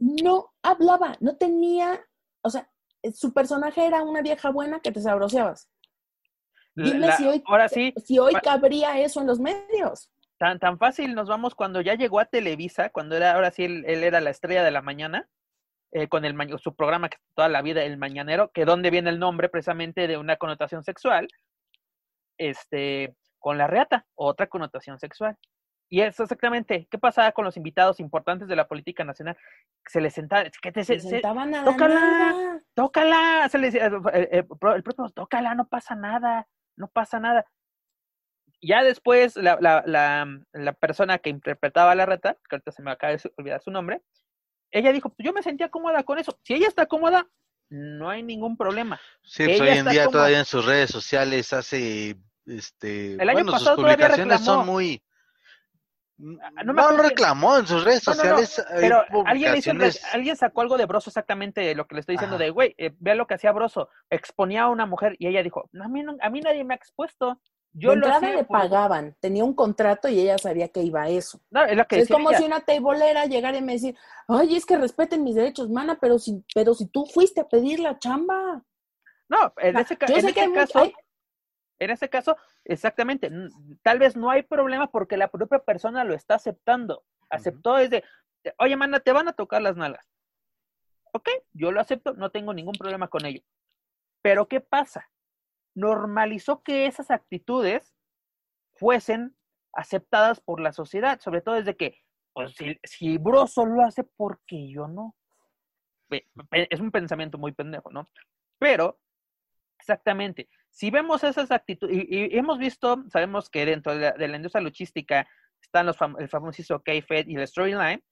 no hablaba, no tenía, o sea, su personaje era una vieja buena que te sabroseabas. Dime la, si hoy, ahora sí, si hoy cabría eso en los medios. Tan, tan fácil nos vamos cuando ya llegó a Televisa, cuando era, ahora sí, él, él era la estrella de la mañana, eh, con el su programa que toda la vida, El Mañanero, que donde viene el nombre precisamente de una connotación sexual, este, con la reata, otra connotación sexual. Y eso exactamente, ¿qué pasaba con los invitados importantes de la política nacional? Se les sentaba, que te, se, se sentaban a tócala, nada. tócala, se les, el, el, el, propio, tócala, no pasa nada, no pasa nada. Ya después, la, la, la, la persona que interpretaba a la reta, que ahorita se me acaba de olvidar su nombre, ella dijo, pues yo me sentía cómoda con eso. Si ella está cómoda, no hay ningún problema. Sí, pues hoy en día cómoda. todavía en sus redes sociales hace, este, el año bueno, pasado sus publicaciones son muy no, no, no reclamó en sus redes no, sociales. No, pero alguien, hizo, alguien sacó algo de Broso exactamente lo que le estoy diciendo Ajá. de, güey, eh, vea lo que hacía Broso, exponía a una mujer y ella dijo, a mí, a mí nadie me ha expuesto. Yo de le por... pagaban, tenía un contrato y ella sabía que iba a eso. No, es, lo que es como ella. si una teibolera llegara y me decir, ay, es que respeten mis derechos, mana, pero si, pero si tú fuiste a pedir la chamba. No, en ese, Yo en sé ese que hay caso, mucho, en ese caso, exactamente, tal vez no hay problema porque la propia persona lo está aceptando. Aceptó desde, oye, mana, te van a tocar las nalgas. Ok, yo lo acepto, no tengo ningún problema con ello. Pero ¿qué pasa? Normalizó que esas actitudes fuesen aceptadas por la sociedad, sobre todo desde que, pues si, si Broso lo hace, ¿por qué yo no? Es un pensamiento muy pendejo, ¿no? Pero, exactamente, si vemos esas actitudes, y, y, hemos visto, sabemos que dentro de la, de la, industria luchística están los fam el famosísimo K-Fed y el Storyline,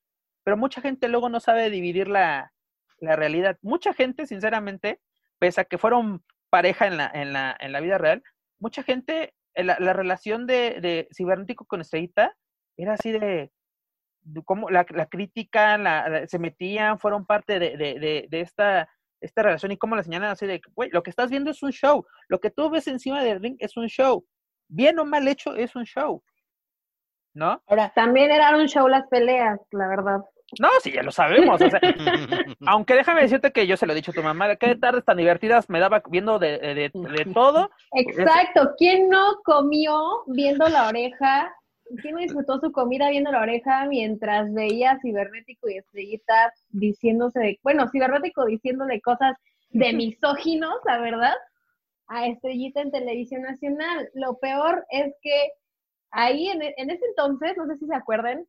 pero mucha gente luego no sabe dividir la, la realidad. Mucha gente, sinceramente, pese a que fueron pareja en la, en la, en la vida real, mucha gente, eh, la, la relación de, de cibernético con estrellita era así de, cómo la, la crítica, la, se metían, fueron parte de, de esta, esta relación y cómo la señalan así de, güey, lo que estás viendo es un show, lo que tú ves encima del ring es un show, bien o mal hecho es un show, ¿no? Ahora, También eran un show las peleas, la verdad. No, sí, ya lo sabemos, o sea, aunque déjame decirte que yo se lo he dicho a tu mamá, qué tardes tan divertidas me daba viendo de, de, de- de todo, Exacto. ¿Quién no comió viendo la oreja? ¿Quién no disfrutó su comida viendo la oreja mientras veía a Cibernético y Estrellita diciéndose, bueno, Cibernético diciéndole cosas de misóginos, la verdad, a Estrellita en televisión nacional? Lo peor es que ahí en, e- en ese entonces, no sé si se acuerdan,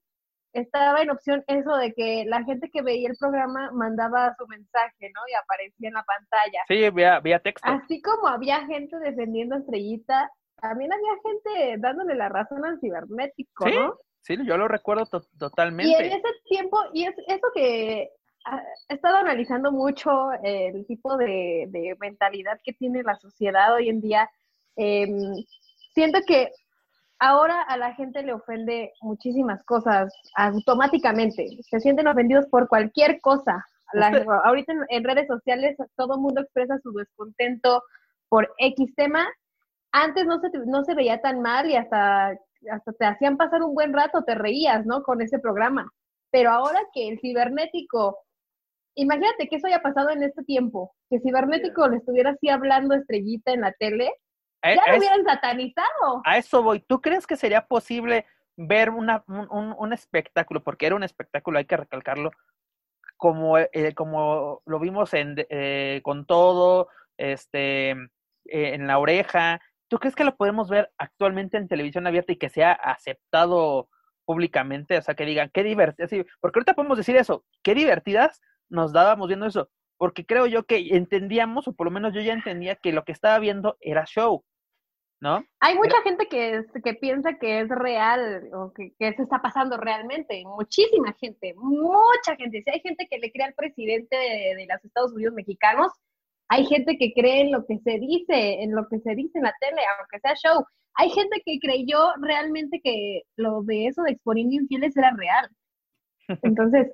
estaba en opción eso de que la gente que veía el programa mandaba su mensaje, ¿no? Y aparecía en la pantalla. sí, vía, vía texto. Así como había gente defendiendo a Estrellita, también había gente dándole la razón al cibernético, Sí, ¿no? Sí, yo lo recuerdo to- Y en totalmente. ese tiempo, y es eso que ah, he estado analizando mucho el tipo de, de mentalidad que tiene la sociedad hoy en día. em, siento que ahora a la gente le ofende muchísimas cosas automáticamente. Se sienten ofendidos por cualquier cosa. La- ahorita en, en redes sociales todo el mundo expresa su descontento por X tema. Antes no se, no se veía tan mal y hasta, hasta te hacían pasar un buen rato, te reías, ¿no? Con ese programa. Pero ahora que el cibernético, imagínate que eso haya pasado en este tiempo, que cibernético le estuviera así hablando estrellita en la tele, A- ya lo hubieran satanizado. a eso voy. ¿Tú crees que sería posible ver una, un, un- un espectáculo? Porque era un espectáculo, hay que recalcarlo, como, eh, como lo vimos en, eh, con todo, este, eh, en la oreja. ¿Tú crees que lo podemos ver actualmente en televisión abierta y que sea aceptado públicamente? O sea, que digan, qué divertidas. Porque ahorita podemos decir eso, qué divertidas nos dábamos viendo eso. Porque creo yo que entendíamos, o por lo menos yo ya entendía que lo que estaba viendo era show, ¿no? Hay mucha gente que, es- que piensa que es real o que, que se está pasando realmente. Muchísima gente, mucha gente. Si hay gente que le cree al presidente de, de los Estados Unidos mexicanos, hay gente que cree en lo que se dice, en lo que se dice en la tele, aunque sea show. Hay gente que creyó realmente que lo de eso de exponiendo infieles era real. Entonces,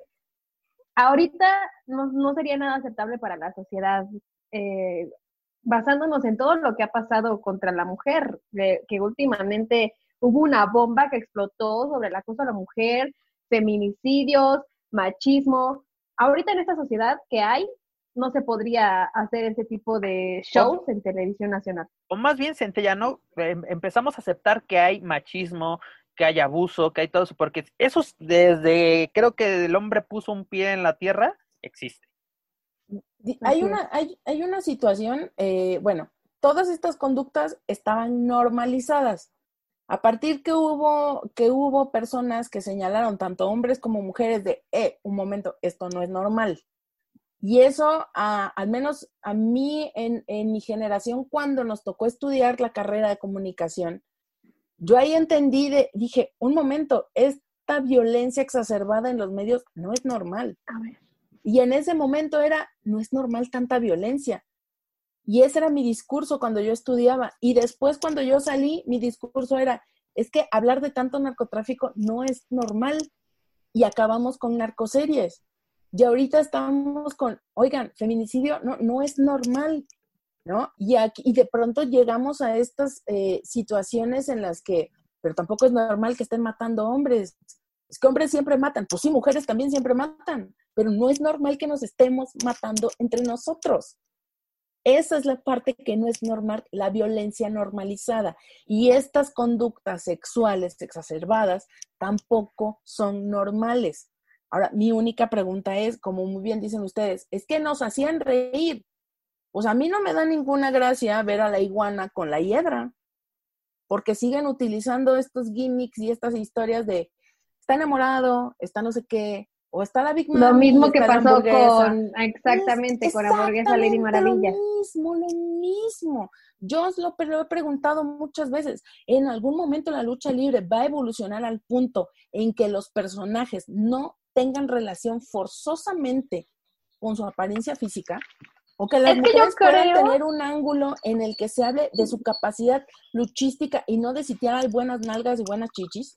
ahorita no, no sería nada aceptable para la sociedad. eh, basándonos en todo lo que ha pasado contra la mujer, que últimamente hubo una bomba que explotó sobre el acoso a la mujer, feminicidios, machismo. Ahorita en esta sociedad que hay, no se podría hacer ese tipo de shows en televisión nacional. o más bien centellano, em- empezamos a aceptar que hay machismo, que hay abuso, que hay todo eso, porque eso es desde, creo que el hombre puso un pie en la tierra, existe. Hay una, hay, hay una situación, eh, bueno, todas estas conductas estaban normalizadas. A partir que hubo, que hubo personas que señalaron, tanto hombres como mujeres, de, eh, un momento, esto no es normal. Y eso, a- al menos a mí, en, en mi generación, cuando nos tocó estudiar la carrera de comunicación, yo ahí entendí, de, dije, un momento, esta violencia exacerbada en los medios no es normal. A ver. Y en ese momento era, no es normal tanta violencia. Y ese era mi discurso cuando yo estudiaba. Y después cuando yo salí, mi discurso era, es que hablar de tanto narcotráfico no es normal. Y acabamos con narcoseries. Y ahorita estamos con, oigan, feminicidio no, no es normal, ¿no? Y, aquí, y de pronto llegamos a estas eh, situaciones en las que, pero tampoco es normal que estén matando hombres. Es que hombres siempre matan, pues sí, mujeres también siempre matan, pero no es normal que nos estemos matando entre nosotros. Esa es la parte que no es normal, la violencia normalizada. Y estas conductas sexuales exacerbadas tampoco son normales. Ahora, mi única pregunta es, como muy bien dicen ustedes, es que nos hacían reír. Pues a mí no me da ninguna gracia ver a la iguana con la hiedra, porque siguen utilizando estos gimmicks y estas historias de está enamorado, está no sé qué, O está la Big. Lo mismo que pasó con, exactamente, con la hamburguesa Lady Maravilla. Lo mismo, lo mismo. Yo os lo, he preguntado muchas veces. En algún momento la lucha libre va a evolucionar al punto en que los personajes no tengan relación forzosamente con su apariencia física, o que las mujeres puedan tener un ángulo en el que se hable de su capacidad luchística y no de si tiene buenas nalgas y buenas chichis.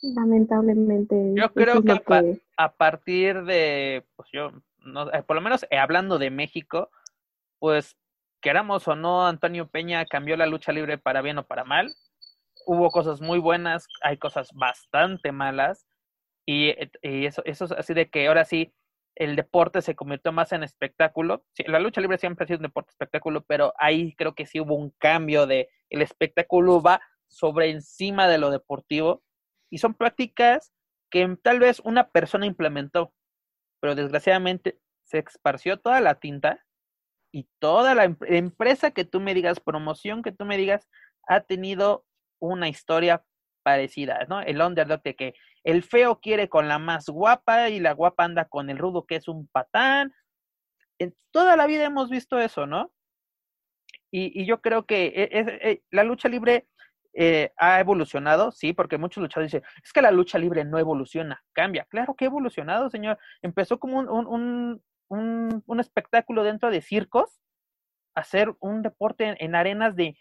Lamentablemente. Yo creo que, A, partir de, pues yo, no, eh, por lo menos eh, hablando de México, pues queramos o no, Antonio Peña cambió la lucha libre para bien o para mal. Hubo cosas muy buenas, hay cosas bastante malas. Y, eh, y eso, eso es así de que ahora sí, el deporte se convirtió más en espectáculo. La lucha libre siempre ha sido un deporte espectáculo, pero ahí creo que sí hubo un cambio de el espectáculo va sobre encima de lo deportivo y son prácticas que tal vez una persona implementó, pero desgraciadamente se esparció toda la tinta y toda la empresa que tú me digas, promoción que tú me digas, ha tenido una historia parecida, ¿no? El underdog de que el feo quiere con la más guapa y la guapa anda con el rudo que es un patán. En toda la vida hemos visto eso, ¿no? Y, yo creo que e, e, la lucha libre eh, ha evolucionado, sí, porque muchos luchadores dicen, es que la lucha libre no evoluciona, cambia. Claro que ha evolucionado, señor. Empezó como un, espectáculo dentro de circos, hacer un deporte en arenas de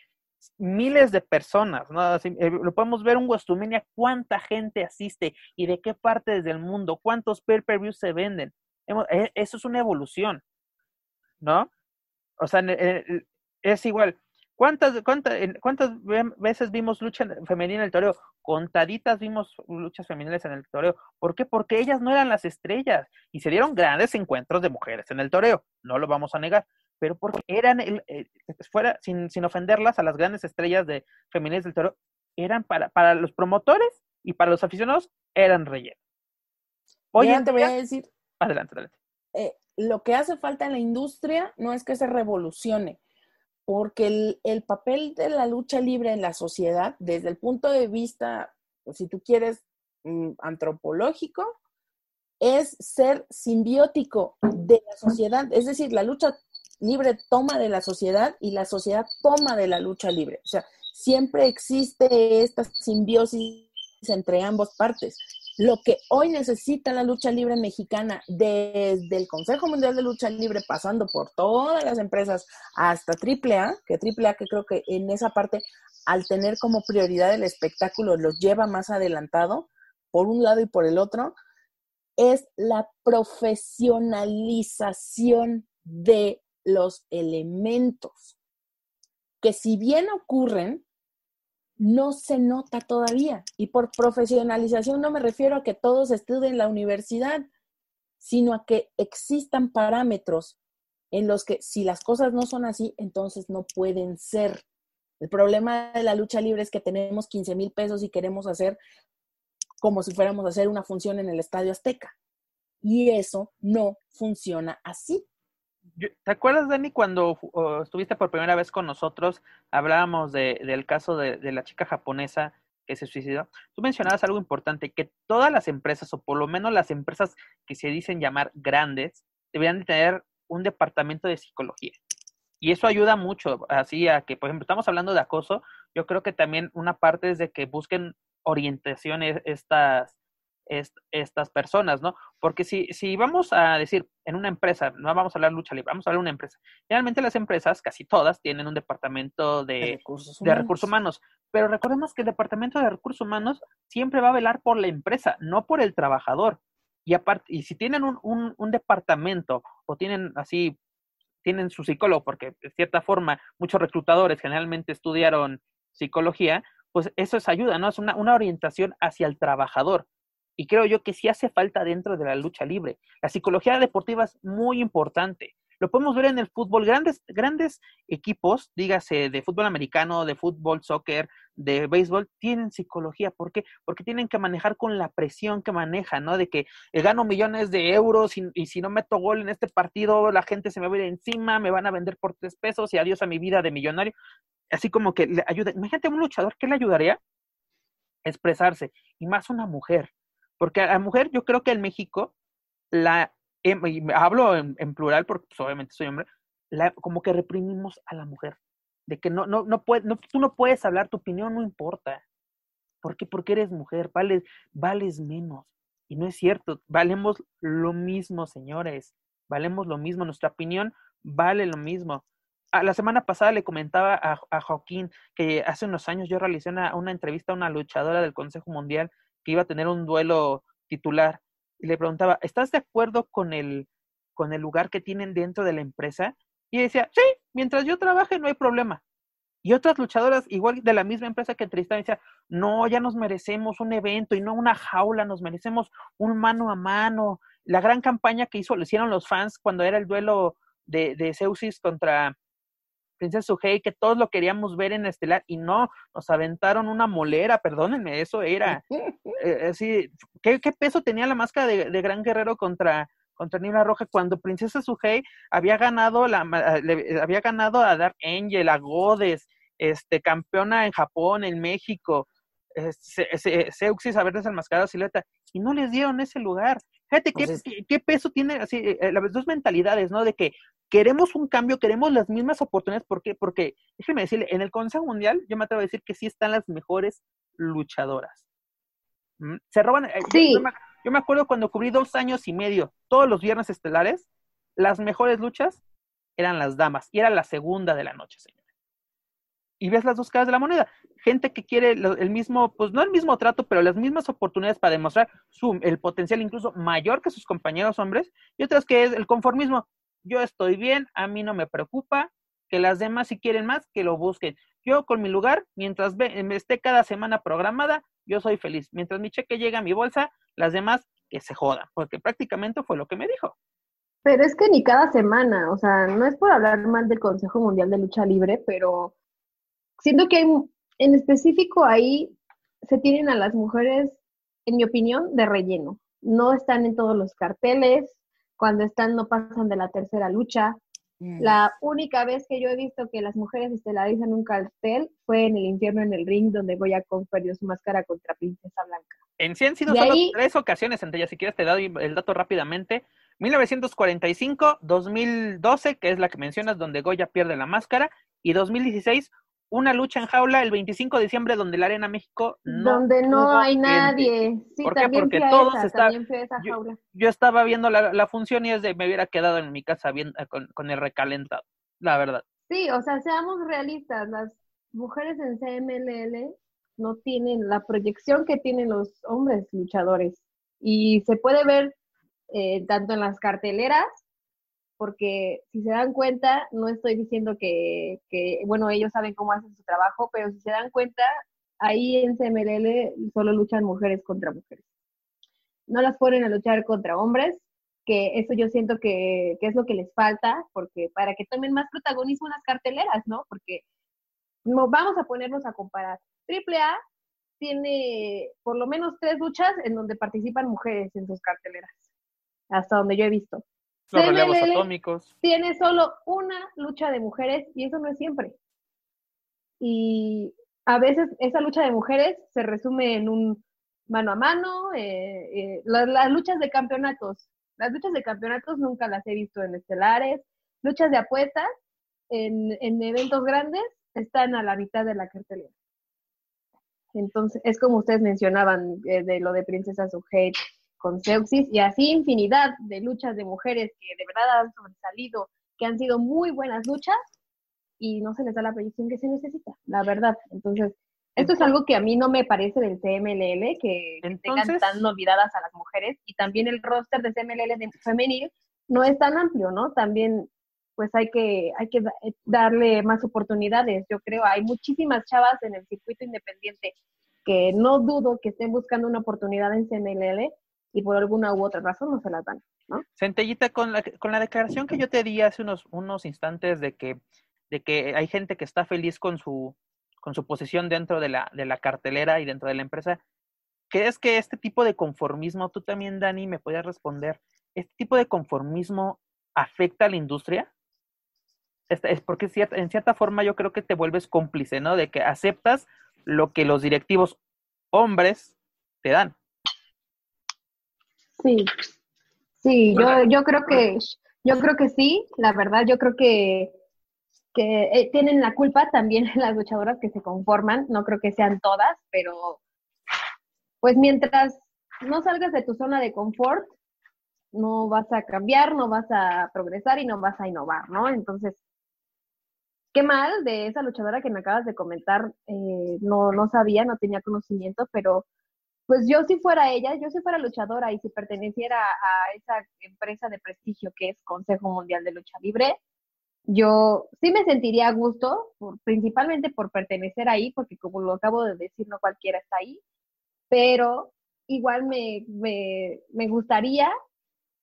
miles de personas, ¿no? Eh, lo podemos ver en WrestleMania, cuánta gente asiste y de qué partes del mundo, cuántos pay-per-views se venden. E, eso es una evolución, ¿no? O sea, es igual. ¿Cuántas, cuántas, cuántas veces vimos lucha femenina en el toreo? Contaditas vimos luchas femeninas en el toreo. ¿Por qué? Porque ellas no eran las estrellas y se dieron grandes encuentros de mujeres en el toreo, no lo vamos a negar pero porque eran, el, eh, fuera, sin, sin, ofenderlas a las grandes estrellas de femeninas del toro, eran para, para los promotores y para los aficionados, eran relleno. Oye, te voy a decir. Adelante, adelante. Eh, lo que hace falta en la industria no es que se revolucione, porque el, el, papel de la lucha libre en la sociedad, desde el punto de vista, si tú quieres, mm, antropológico, es ser simbiótico de la sociedad. Es decir, la lucha libre toma de la sociedad y la sociedad toma de la lucha libre. O sea, siempre existe esta simbiosis entre ambas partes. Lo que hoy necesita la lucha libre mexicana, desde el Consejo Mundial de Lucha Libre, pasando por todas las empresas hasta AAA, que AAA que creo que en esa parte, al tener como prioridad el espectáculo, los lleva más adelantado, por un lado y por el otro, es la profesionalización de los elementos que si bien ocurren, no se nota todavía. Y por profesionalización no me refiero a que todos estudien en la universidad, sino a que existan parámetros en los que si las cosas no son así, entonces no pueden ser. El problema de la lucha libre es que tenemos 15 mil pesos y queremos hacer como si fuéramos a hacer una función en el Estadio Azteca. Y eso no funciona así. ¿Te acuerdas, Dani, cuando estuviste por primera vez con nosotros, hablábamos de, del caso de, de, la chica japonesa que se suicidó? Tú mencionabas algo importante, que todas las empresas, o por lo menos las empresas que se dicen llamar grandes, deberían de tener un departamento de psicología. Y eso ayuda mucho, así a que, por ejemplo, estamos hablando de acoso, yo creo que también una parte es de que busquen orientaciones estas estas personas, ¿no? Porque si, si vamos a decir en una empresa, no vamos a hablar lucha libre, vamos a hablar de una empresa. Realmente las empresas, casi todas, tienen un departamento de, recursos, humanos. Pero recordemos que el departamento de recursos humanos siempre va a velar por la empresa, no por el trabajador. Y aparte, y si tienen un, un, un departamento o tienen así, tienen su psicólogo, porque de cierta forma muchos reclutadores generalmente estudiaron psicología, pues eso es ayuda, ¿no? Es una, una orientación hacia el trabajador. Y creo yo que sí hace falta dentro de la lucha libre. La psicología deportiva es muy importante. Lo podemos ver en el fútbol. Grandes, grandes equipos, dígase de fútbol americano, de fútbol, soccer, de béisbol, tienen psicología. ¿Por qué? Porque tienen que manejar con la presión que manejan, ¿no? De que eh, gano millones de euros y, y, si no meto gol en este partido, la gente se me va a ir encima, me van a vender por tres pesos y adiós a mi vida de millonario. Así como que le ayuda. Imagínate un luchador, ¿qué le ayudaría? Expresarse. Y más una mujer Porque a la mujer, yo creo que en México, la, em, y hablo en, plural porque pues, obviamente soy hombre, la, como que reprimimos a la mujer. De que no, no, no, puede, no, tú no puedes hablar, tu opinión no importa. ¿Por qué? Porque eres mujer, vales, vales menos. Y no es cierto, valemos lo mismo, señores. Valemos lo mismo, nuestra opinión vale lo mismo. A la semana pasada le comentaba a, Joaquín que hace unos años yo realicé una entrevista a una luchadora del Consejo Mundial que iba a tener un duelo titular y le preguntaba, ¿estás de acuerdo con el, con el lugar que tienen dentro de la empresa? Y decía, sí, mientras yo trabaje no hay problema. Y otras luchadoras, igual de la misma empresa que Tristan, decía, no, ya nos merecemos un evento y no una jaula, nos merecemos un mano a mano. La gran campaña que hizo, le hicieron los fans cuando era el duelo de, de Zeusis contra Princesa Suhei, que todos lo queríamos ver en Estelar y no, nos aventaron una molera, perdónenme, eso era. Eh, así, ¿qué, ¿qué, peso tenía la máscara de, de Gran Guerrero contra, contra Roja cuando Princesa Suhei había ganado la había ganado a Dark Angel, a Godes, este campeona en Japón, en México, Seuxis a ver desenmascarado a Sileta y no les dieron ese lugar. Fíjate qué, pues qué, peso tiene así eh, las dos mentalidades, ¿no? De que queremos un cambio, queremos las mismas oportunidades, ¿por qué? Porque déjeme decirle, en el Consejo Mundial yo me atrevo a decir que sí están las mejores luchadoras. ¿Mm? Se roban eh, sí. Yo me acuerdo cuando cubrí dos años y medio, todos los viernes estelares, las mejores luchas eran las damas, y era la segunda de la noche, señor. Y ves las dos caras de la moneda. Gente que quiere el mismo, pues no el mismo trato, pero las mismas oportunidades para demostrar su, el potencial incluso mayor que sus compañeros hombres, y otras que es el conformismo. Yo estoy bien, a mí no me preocupa, que las demás si quieren más, que lo busquen. Yo con mi lugar, mientras me esté cada semana programada, yo soy feliz. Mientras mi cheque llega a mi bolsa, las demás que se jodan, porque prácticamente fue lo que me dijo. Pero es que ni cada semana, o sea, no es por hablar mal del Consejo Mundial de Lucha Libre, pero siento que hay, en específico ahí se tienen a las mujeres, en mi opinión, de relleno. No están en todos los carteles, cuando están no pasan de la tercera lucha, Mm. La única vez que yo he visto que las mujeres estelarizan un cartel fue en el infierno en el ring, donde Goya Kong perdió su máscara contra Princesa Blanca. En sí han sido solo tres ocasiones, ella Si quieres te doy el dato rápidamente. 1945, 2012, que es la que mencionas, donde Goya pierde la máscara, y 2016, una lucha en jaula el 25 de diciembre donde la Arena México no donde no hay nadie. Sí, ¿Por qué? Porque todos están yo, estaba viendo la, función y es de me hubiera quedado en mi casa bien, eh, con, el recalentado, la verdad. Sí, o sea, seamos realistas, las mujeres en CMLL no tienen la proyección que tienen los hombres luchadores y se puede ver eh, tanto en las carteleras porque si se dan cuenta, no estoy diciendo que, bueno, ellos saben cómo hacen su trabajo, pero si se dan cuenta, ahí en CMLL solo luchan mujeres contra mujeres. No las ponen a luchar contra hombres, que eso yo siento que, es lo que les falta, porque para que tomen más protagonismo en las carteleras, ¿no? Porque no, vamos a ponernos a comparar. AAA tiene por lo menos tres luchas en donde participan mujeres en sus carteleras, hasta donde yo he visto. Los relevos atómicos. Tiene solo una lucha de mujeres y eso no es siempre. Y a veces esa lucha de mujeres se resume en un mano a mano, eh, eh, las, luchas de campeonatos. Las luchas de campeonatos nunca las he visto en estelares. Luchas de apuestas en, en eventos grandes están a la mitad de la cartelera. Entonces, es como ustedes mencionaban eh, de lo de Princesa Sujet con Seuxis y así infinidad de luchas de mujeres que de verdad han sobresalido, que han sido muy buenas luchas y no se les da la proyección que se necesita, la verdad. Entonces, esto es algo que a mí no me parece del CMLL, que, tengan tan olvidadas a las mujeres y también el roster de CMLL de femenil no es tan amplio, ¿no? También pues hay que, hay que darle más oportunidades, yo creo. Hay muchísimas chavas en el circuito independiente que no dudo que estén buscando una oportunidad en CMLL y por alguna u otra razón no se las dan, ¿no? Centellita, con la, con la declaración que yo te di hace unos, unos instantes de que, de que hay gente que está feliz con su, con su posición dentro de la, de la cartelera y dentro de la empresa, ¿crees que este tipo de conformismo, tú también, Dani, me puedes responder, este tipo de conformismo afecta a la industria? Es, porque en cierta forma yo creo que te vuelves cómplice, ¿no? De que aceptas lo que los directivos hombres te dan. Sí, sí, yo, yo creo que, yo creo que sí, la verdad, yo creo que, que eh, tienen la culpa también las luchadoras que se conforman, no creo que sean todas, pero pues mientras no salgas de tu zona de confort, no vas a cambiar, no vas a progresar y no vas a innovar, ¿no? Entonces, qué mal de esa luchadora que me acabas de comentar, eh, no, no sabía, no tenía conocimiento, pero pues yo si fuera ella, yo si fuera luchadora y si perteneciera a esa empresa de prestigio que es Consejo Mundial de Lucha Libre, yo sí me sentiría a gusto, principalmente por pertenecer ahí, porque como lo acabo de decir, no cualquiera está ahí, pero igual me, me, gustaría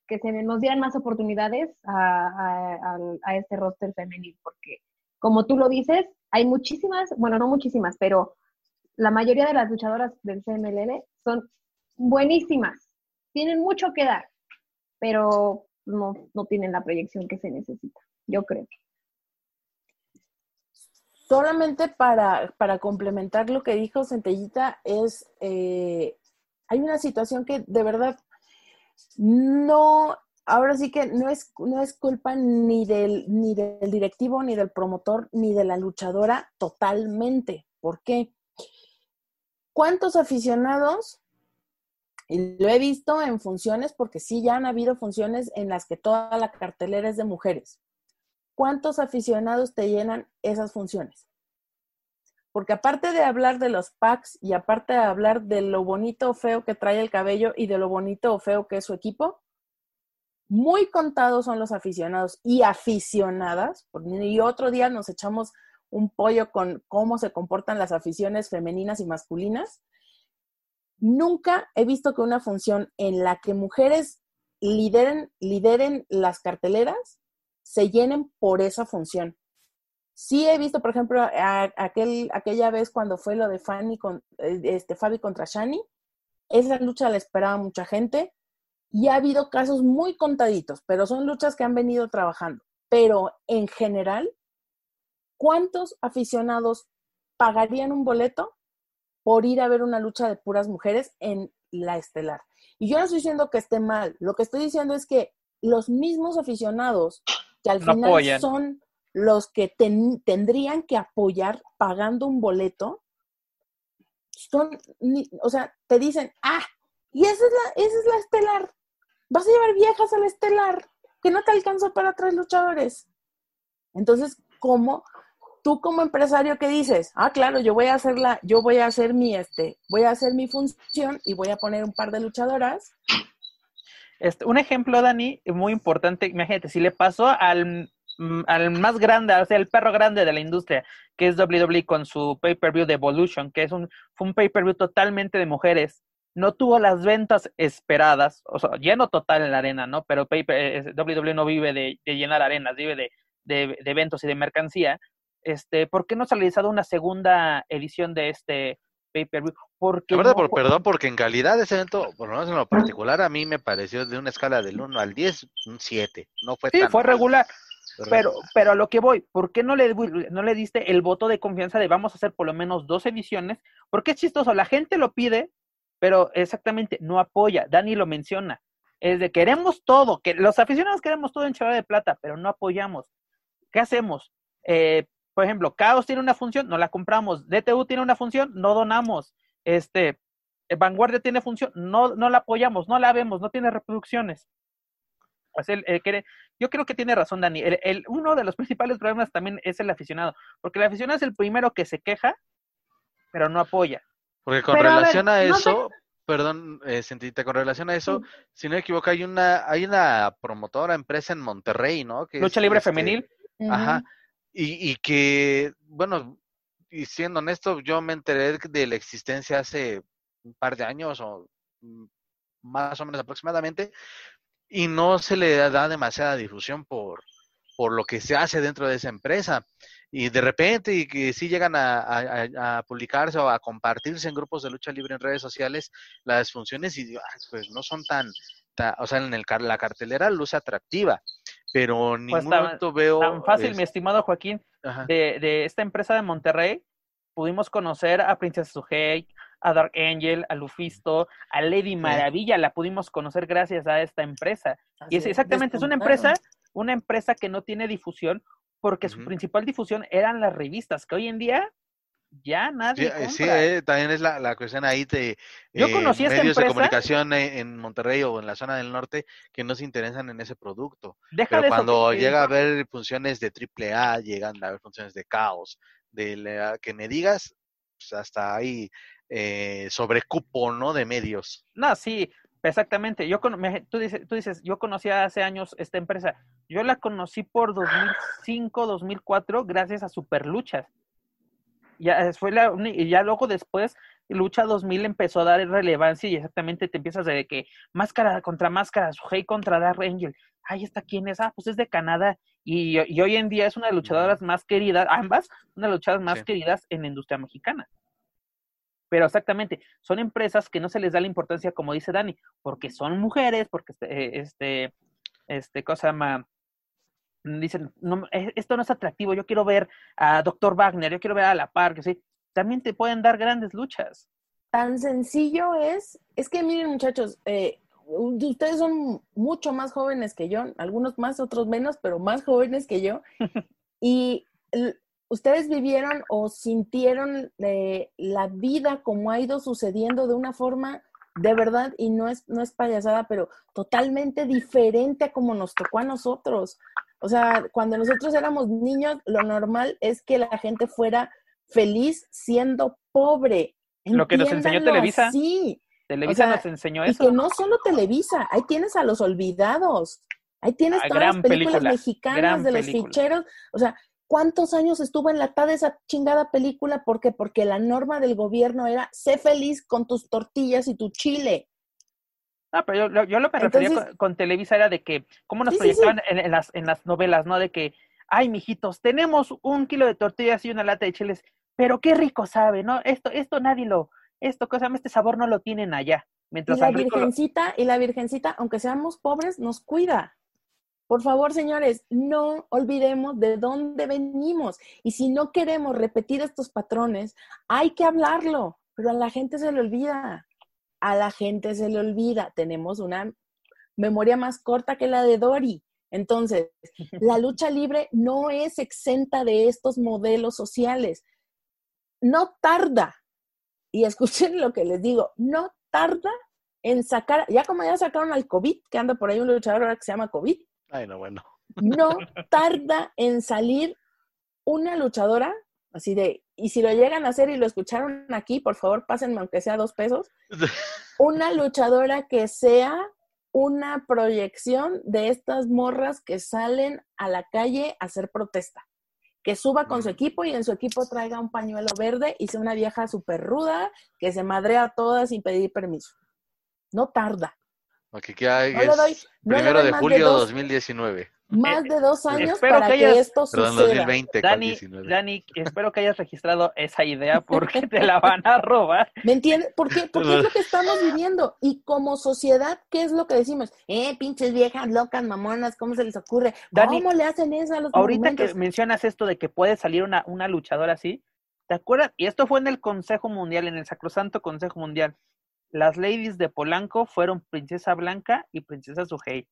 que se nos dieran más oportunidades a, a, este roster femenil, porque como tú lo dices, hay muchísimas, bueno, no muchísimas, pero la mayoría de las luchadoras del CMLL son buenísimas, tienen mucho que dar, pero no, no tienen la proyección que se necesita, yo creo. Solamente para, para complementar lo que dijo Centellita, es, eh, hay una situación que de verdad no, ahora sí que no es, no es culpa ni del, ni del directivo, ni del promotor, ni de la luchadora totalmente. ¿Por qué? ¿Cuántos aficionados? Y lo he visto en funciones, porque sí, ya han habido funciones en las que toda la cartelera es de mujeres. ¿Cuántos aficionados te llenan esas funciones? Porque aparte de hablar de los packs y aparte de hablar de lo bonito o feo que trae el cabello y de lo bonito o feo que es su equipo, muy contados son los aficionados y aficionadas. Y otro día nos echamos un pollo con cómo se comportan las aficiones femeninas y masculinas. Nunca he visto que una función en la que mujeres lideren, lideren las carteleras se llenen por esa función. Sí he visto, por ejemplo, aquel, aquella vez cuando fue lo de Fanny con, eh, este, Fabi contra Shani, esa lucha la esperaba mucha gente y ha habido casos muy contaditos, pero son luchas que han venido trabajando. Pero en general, ¿cuántos aficionados pagarían un boleto por ir a ver una lucha de puras mujeres en la estelar? Y yo no estoy diciendo que esté mal, lo que estoy diciendo es que los mismos aficionados que al final son los que tendrían que apoyar pagando un boleto, son, o sea, te dicen, ah, y esa es la, esa es la estelar, vas a llevar viejas a la estelar, que no te alcanza para tres luchadores. Entonces, ¿cómo tú como empresario que dices, ah, claro, yo voy a hacer la, yo voy a hacer mi, este, voy a hacer mi función y voy a poner un par de luchadoras. Este, un ejemplo, Dani, muy importante, imagínate, si le pasó al, mm, al más grande, o sea, el perro grande de la industria, que es WWE con su pay-per-view de Evolution, que es un, fue un pay-per-view totalmente de mujeres, no tuvo las ventas esperadas, o sea, lleno total en la arena, ¿no? Pero WWE no vive de, llenar arenas, vive de, de, eventos y de mercancía, este, ¿por qué no se ha realizado una segunda edición de este pay-per-view? Porque verdad, por, perdón, porque en calidad de ese evento, por lo menos en lo particular, a mí me pareció de una escala del 1 al 10, un 7. No fue sí, fue regular. Pero, pero a lo que voy, ¿por qué no le, no le diste el voto de confianza de vamos a hacer por lo menos dos ediciones? Porque es chistoso, la gente lo pide, pero exactamente no apoya. Dani lo menciona. Es de queremos todo, que los aficionados queremos todo en Chava de Plata, pero no apoyamos. ¿Qué hacemos? Eh, por ejemplo, Caos tiene una función, no la compramos. DTU tiene una función, no donamos. Este, eh, Vanguardia tiene función, no, no la apoyamos, no la vemos, no tiene reproducciones. Pues él, yo creo que tiene razón, Dani. El, uno de los principales problemas también es el aficionado, porque el aficionado es el primero que se queja, pero no apoya. Porque con relación a, eso, perdón, eh, con relación a eso, si no me equivoco, hay una, hay una promotora empresa en Monterrey, ¿no? Que Lucha Libre este, Femenil. Ajá. Y, y que, bueno, y siendo honesto, yo me enteré de la existencia hace un par de años o mm, más o menos aproximadamente, y no se le da demasiada difusión por, por lo que se hace dentro de esa empresa. Y de repente, y que sí llegan a, publicarse o a compartirse en grupos de lucha libre en redes sociales las funciones y pues no son tan, o sea, en el, la cartelera luce atractiva, pero ni pues momento veo... Tan fácil, mi estimado Joaquín, de, de, esta empresa de Monterrey, pudimos conocer a Princesa Sujei, a Dark Angel, a Lufisto, a Lady Maravilla, la pudimos conocer gracias a esta empresa. y es exactamente, es una empresa, una empresa que no tiene difusión porque su principal difusión eran las revistas, que hoy en día ya nadie. Sí, eh, también es la, cuestión ahí de Yo eh, conocí medios de comunicación en Monterrey o en la zona del norte que no se interesan en ese producto. Pero cuando llega a haber funciones de triple A, llegan a haber funciones de caos, de que me digas, pues hasta ahí eh, sobrecupo, ¿no? De medios. No, sí, exactamente. Yo tú, dices, tú dices, yo conocí hace años esta empresa. Yo la conocí por 2005, 2004, gracias a Superluchas. Ya fue la, y ya luego después Lucha 2000 empezó a dar relevancia y exactamente te empiezas de que máscara contra máscara, Suhei contra Dark Angel. Ay, ¿esta quién es? Ah, pues es de Canadá. Y, hoy en día es una de las luchadoras más queridas, ambas, una de las luchadoras más queridas en la industria mexicana. Pero exactamente, son empresas que no se les da la importancia, como dice Dani, porque son mujeres, porque este, este, este cosa llama? Dicen, no, e, esto no es atractivo, yo quiero ver a Dr. Wagner, yo quiero ver a La Par, que sí, también te pueden dar grandes luchas. Tan sencillo es, es que miren muchachos, eh, ustedes son mucho más jóvenes que yo, algunos más, otros menos, pero más jóvenes que yo, y ustedes vivieron o sintieron eh, la vida como ha ido sucediendo de una forma de verdad, y no es, no es payasada, pero totalmente diferente a como nos tocó a nosotros. O sea, cuando nosotros éramos niños, lo normal es que la gente fuera feliz siendo pobre. Lo que nos enseñó Televisa. Sí. Televisa nos enseñó eso. Y que no solo Televisa, ahí tienes a los olvidados. Ahí tienes ah, todas las películas mexicanas de los ficheros. O sea, ¿cuántos años estuvo enlatada esa chingada película? ¿Por qué? Porque la norma del gobierno era, sé feliz con tus tortillas y tu chile. No, pero yo, yo lo que me refería con, Televisa era de que, ¿cómo nos proyectaban En, las, en las novelas, no? De que, ay, mijitos, tenemos un kilo de tortillas y una lata de chiles, pero qué rico sabe, ¿no? Esto, esto nadie lo, esto, cosa, este sabor no lo tienen allá. Mientras y la virgencita, y la virgencita, aunque seamos pobres, nos cuida. Por favor, señores, no olvidemos de dónde venimos. Y si no queremos repetir estos patrones, hay que hablarlo, pero a la gente se le olvida a la gente se le olvida. Tenemos una memoria más corta que la de Dory. Entonces, la lucha libre no es exenta de estos modelos sociales. No tarda, y escuchen lo que les digo, no tarda en sacar, ya como ya sacaron al COVID, que anda por ahí un luchador ahora que se llama COVID. Ay, no, bueno. No tarda en salir una luchadora Así de, y si lo llegan a hacer y lo escucharon aquí, por favor, pásenme aunque sea dos pesos. Una luchadora que sea una proyección de estas morras que salen a la calle a hacer protesta. Que suba con su equipo y en su equipo traiga un pañuelo verde y sea una vieja súper ruda que se madrea a todas sin pedir permiso. No tarda. Okay, primero de julio de 2019 más de dos años para que, esto suceda. Dani, Dani, espero que hayas registrado esa idea porque te la van a robar. ¿Me entiendes? ¿Por qué? Porque es lo que estamos viviendo. Y como sociedad, ¿qué es lo que decimos? Eh, pinches viejas, locas, mamonas, ¿cómo se les ocurre? ¿Cómo le hacen eso a los Ahorita que mencionas esto de que puede salir una, una luchadora así, ¿te acuerdas? Y esto fue en el Consejo Mundial, en el Sacrosanto Consejo Mundial. Las ladies de Polanco fueron Princesa Blanca y Princesa Sujei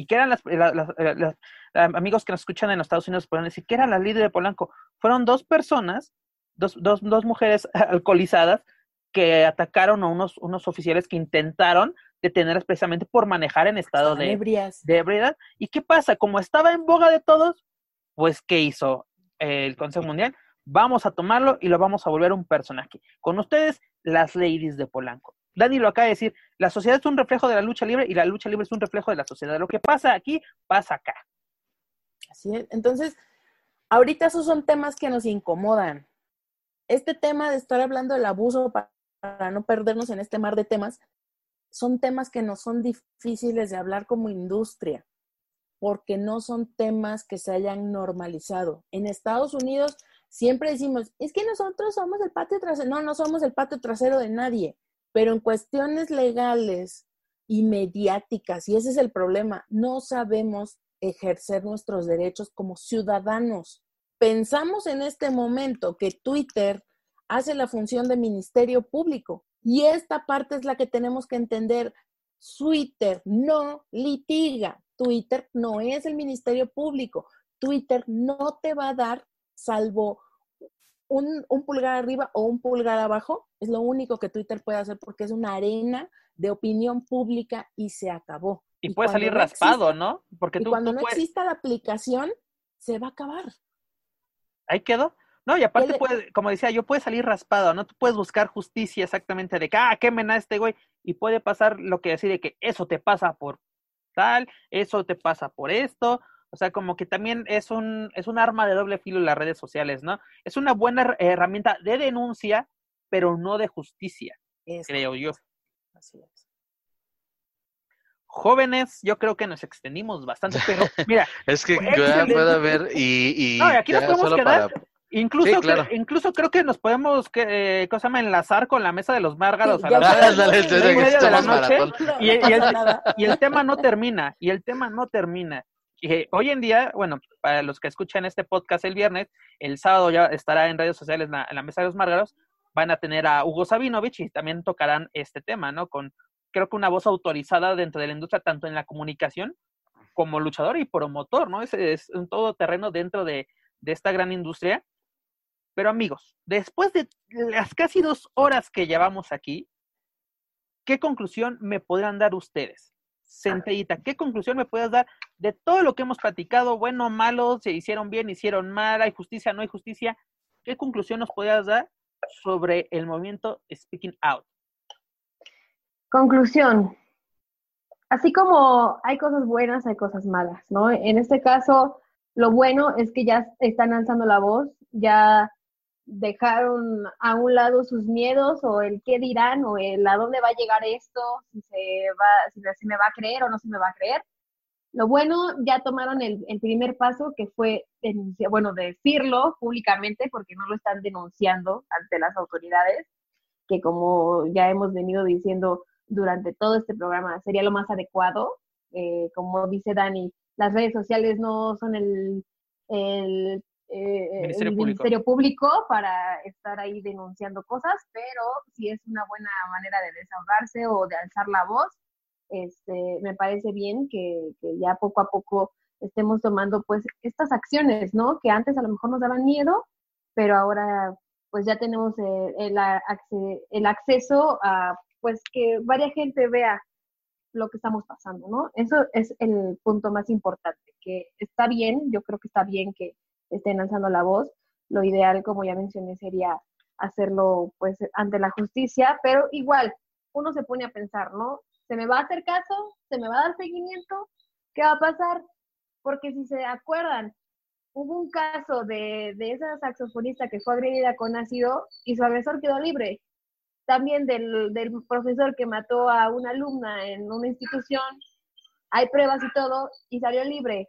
y que eran las, eh, amigos que nos escuchan en los Estados Unidos pueden decir que eran las líderes de Polanco. Fueron dos personas, dos, dos, dos mujeres alcoholizadas que atacaron a unos, unos oficiales que intentaron detenerlas precisamente por manejar en estado de, de ebriedad. ¿Y qué pasa? Como estaba en boga de todos, pues ¿qué hizo el Consejo Mundial? Vamos a tomarlo y lo vamos a volver un personaje. Con ustedes, las ladies de Polanco. Dani lo acaba de decir, la sociedad es un reflejo de la lucha libre y la lucha libre es un reflejo de la sociedad. Lo que pasa aquí, pasa acá. Así es. Entonces, ahorita esos son temas que nos incomodan. Este tema de estar hablando del abuso para no perdernos en este mar de temas, son temas que no son difíciles de hablar como industria, porque no son temas que se hayan normalizado. En Estados Unidos siempre decimos, es que nosotros somos el patio trasero. No, no somos el patio trasero de nadie. Pero en cuestiones legales y mediáticas, y ese es el problema, no sabemos ejercer nuestros derechos como ciudadanos. Pensamos en este momento que Twitter hace la función de ministerio público. Y esta parte es la que tenemos que entender. Twitter no litiga. Twitter no es el ministerio público. Twitter no te va a dar, salvo un, pulgar arriba o un pulgar abajo, es lo único que Twitter puede hacer porque es una arena de opinión pública y se acabó. Y, puede salir raspado, ¿no? Porque cuando no exista la aplicación, se va a acabar. Ahí quedó. No, y aparte, puede, como decía yo, puede salir raspado, ¿no? Tú puedes buscar justicia exactamente de que, ah, quemen a este güey, y puede pasar lo que decir de que eso te pasa por tal, eso te pasa por esto, o sea, como que también es un, es un arma de doble filo en las redes sociales, ¿no? Es una buena herramienta de denuncia, pero no de justicia, creo yo. Así es. Jóvenes, yo creo que nos extendimos bastante, pero mira. es que ya puedo ver y. y no, aquí nos podemos quedar. Incluso, incluso creo que nos podemos, que, eh, ¿cómo se llama? Enlazar con la mesa de los márgaros a las de la noche. Y, el, y, el, tema no termina, y el tema no termina. Y hoy en día, bueno, para los que escuchan este podcast el viernes, el sábado ya estará en redes sociales en la, mesa de los márgaros, van a tener a Hugo Sabinovich y también tocarán este tema, ¿no? Con, creo que una voz autorizada dentro de la industria, tanto en la comunicación como luchador y promotor, ¿no? Es, es un todoterreno dentro de, de esta gran industria pero amigos, después de las casi dos horas que llevamos aquí, ¿qué conclusión me podrán dar ustedes? Centellita, ¿qué conclusión me puedes dar de todo lo que hemos platicado? Bueno, malo, se hicieron bien, hicieron mal, hay justicia, no hay justicia. ¿Qué conclusión nos podrías dar sobre el movimiento Speaking Out? Conclusión. Así como hay cosas buenas, hay cosas malas, ¿no? En este caso, lo bueno es que ya están alzando la voz, ya dejaron a un lado sus miedos o el qué dirán o el a dónde va a llegar esto, si se va, si se me va a creer o no se me va a creer. Lo bueno, ya tomaron el, primer paso que fue bueno, decirlo públicamente porque no lo están denunciando ante las autoridades, que como ya hemos venido diciendo durante todo este programa, sería lo más adecuado. Eh, como dice Dani, las redes sociales no son el, el eh, Ministerio, el Público. Ministerio Público para estar ahí denunciando cosas, pero si es una buena manera de desahogarse o de alzar la voz, este, me parece bien que, ya poco a poco estemos tomando pues estas acciones, ¿no? Que antes a lo mejor nos daban miedo, pero ahora pues ya tenemos el, el, el acceso a pues que varias gente vea lo que estamos pasando, ¿no? Eso es el punto más importante, que está bien, yo creo que está bien que estén alzando la voz. Lo ideal, como ya mencioné, sería hacerlo pues ante la justicia, pero igual uno se pone a pensar, ¿no? ¿Se me va a hacer caso? ¿Se me va a dar seguimiento? ¿Qué va a pasar? Porque si se acuerdan, hubo un caso de, de esa saxofonista que fue agredida con ácido y su agresor quedó libre. También del, del profesor que mató a una alumna en una institución, hay pruebas y todo, y salió libre.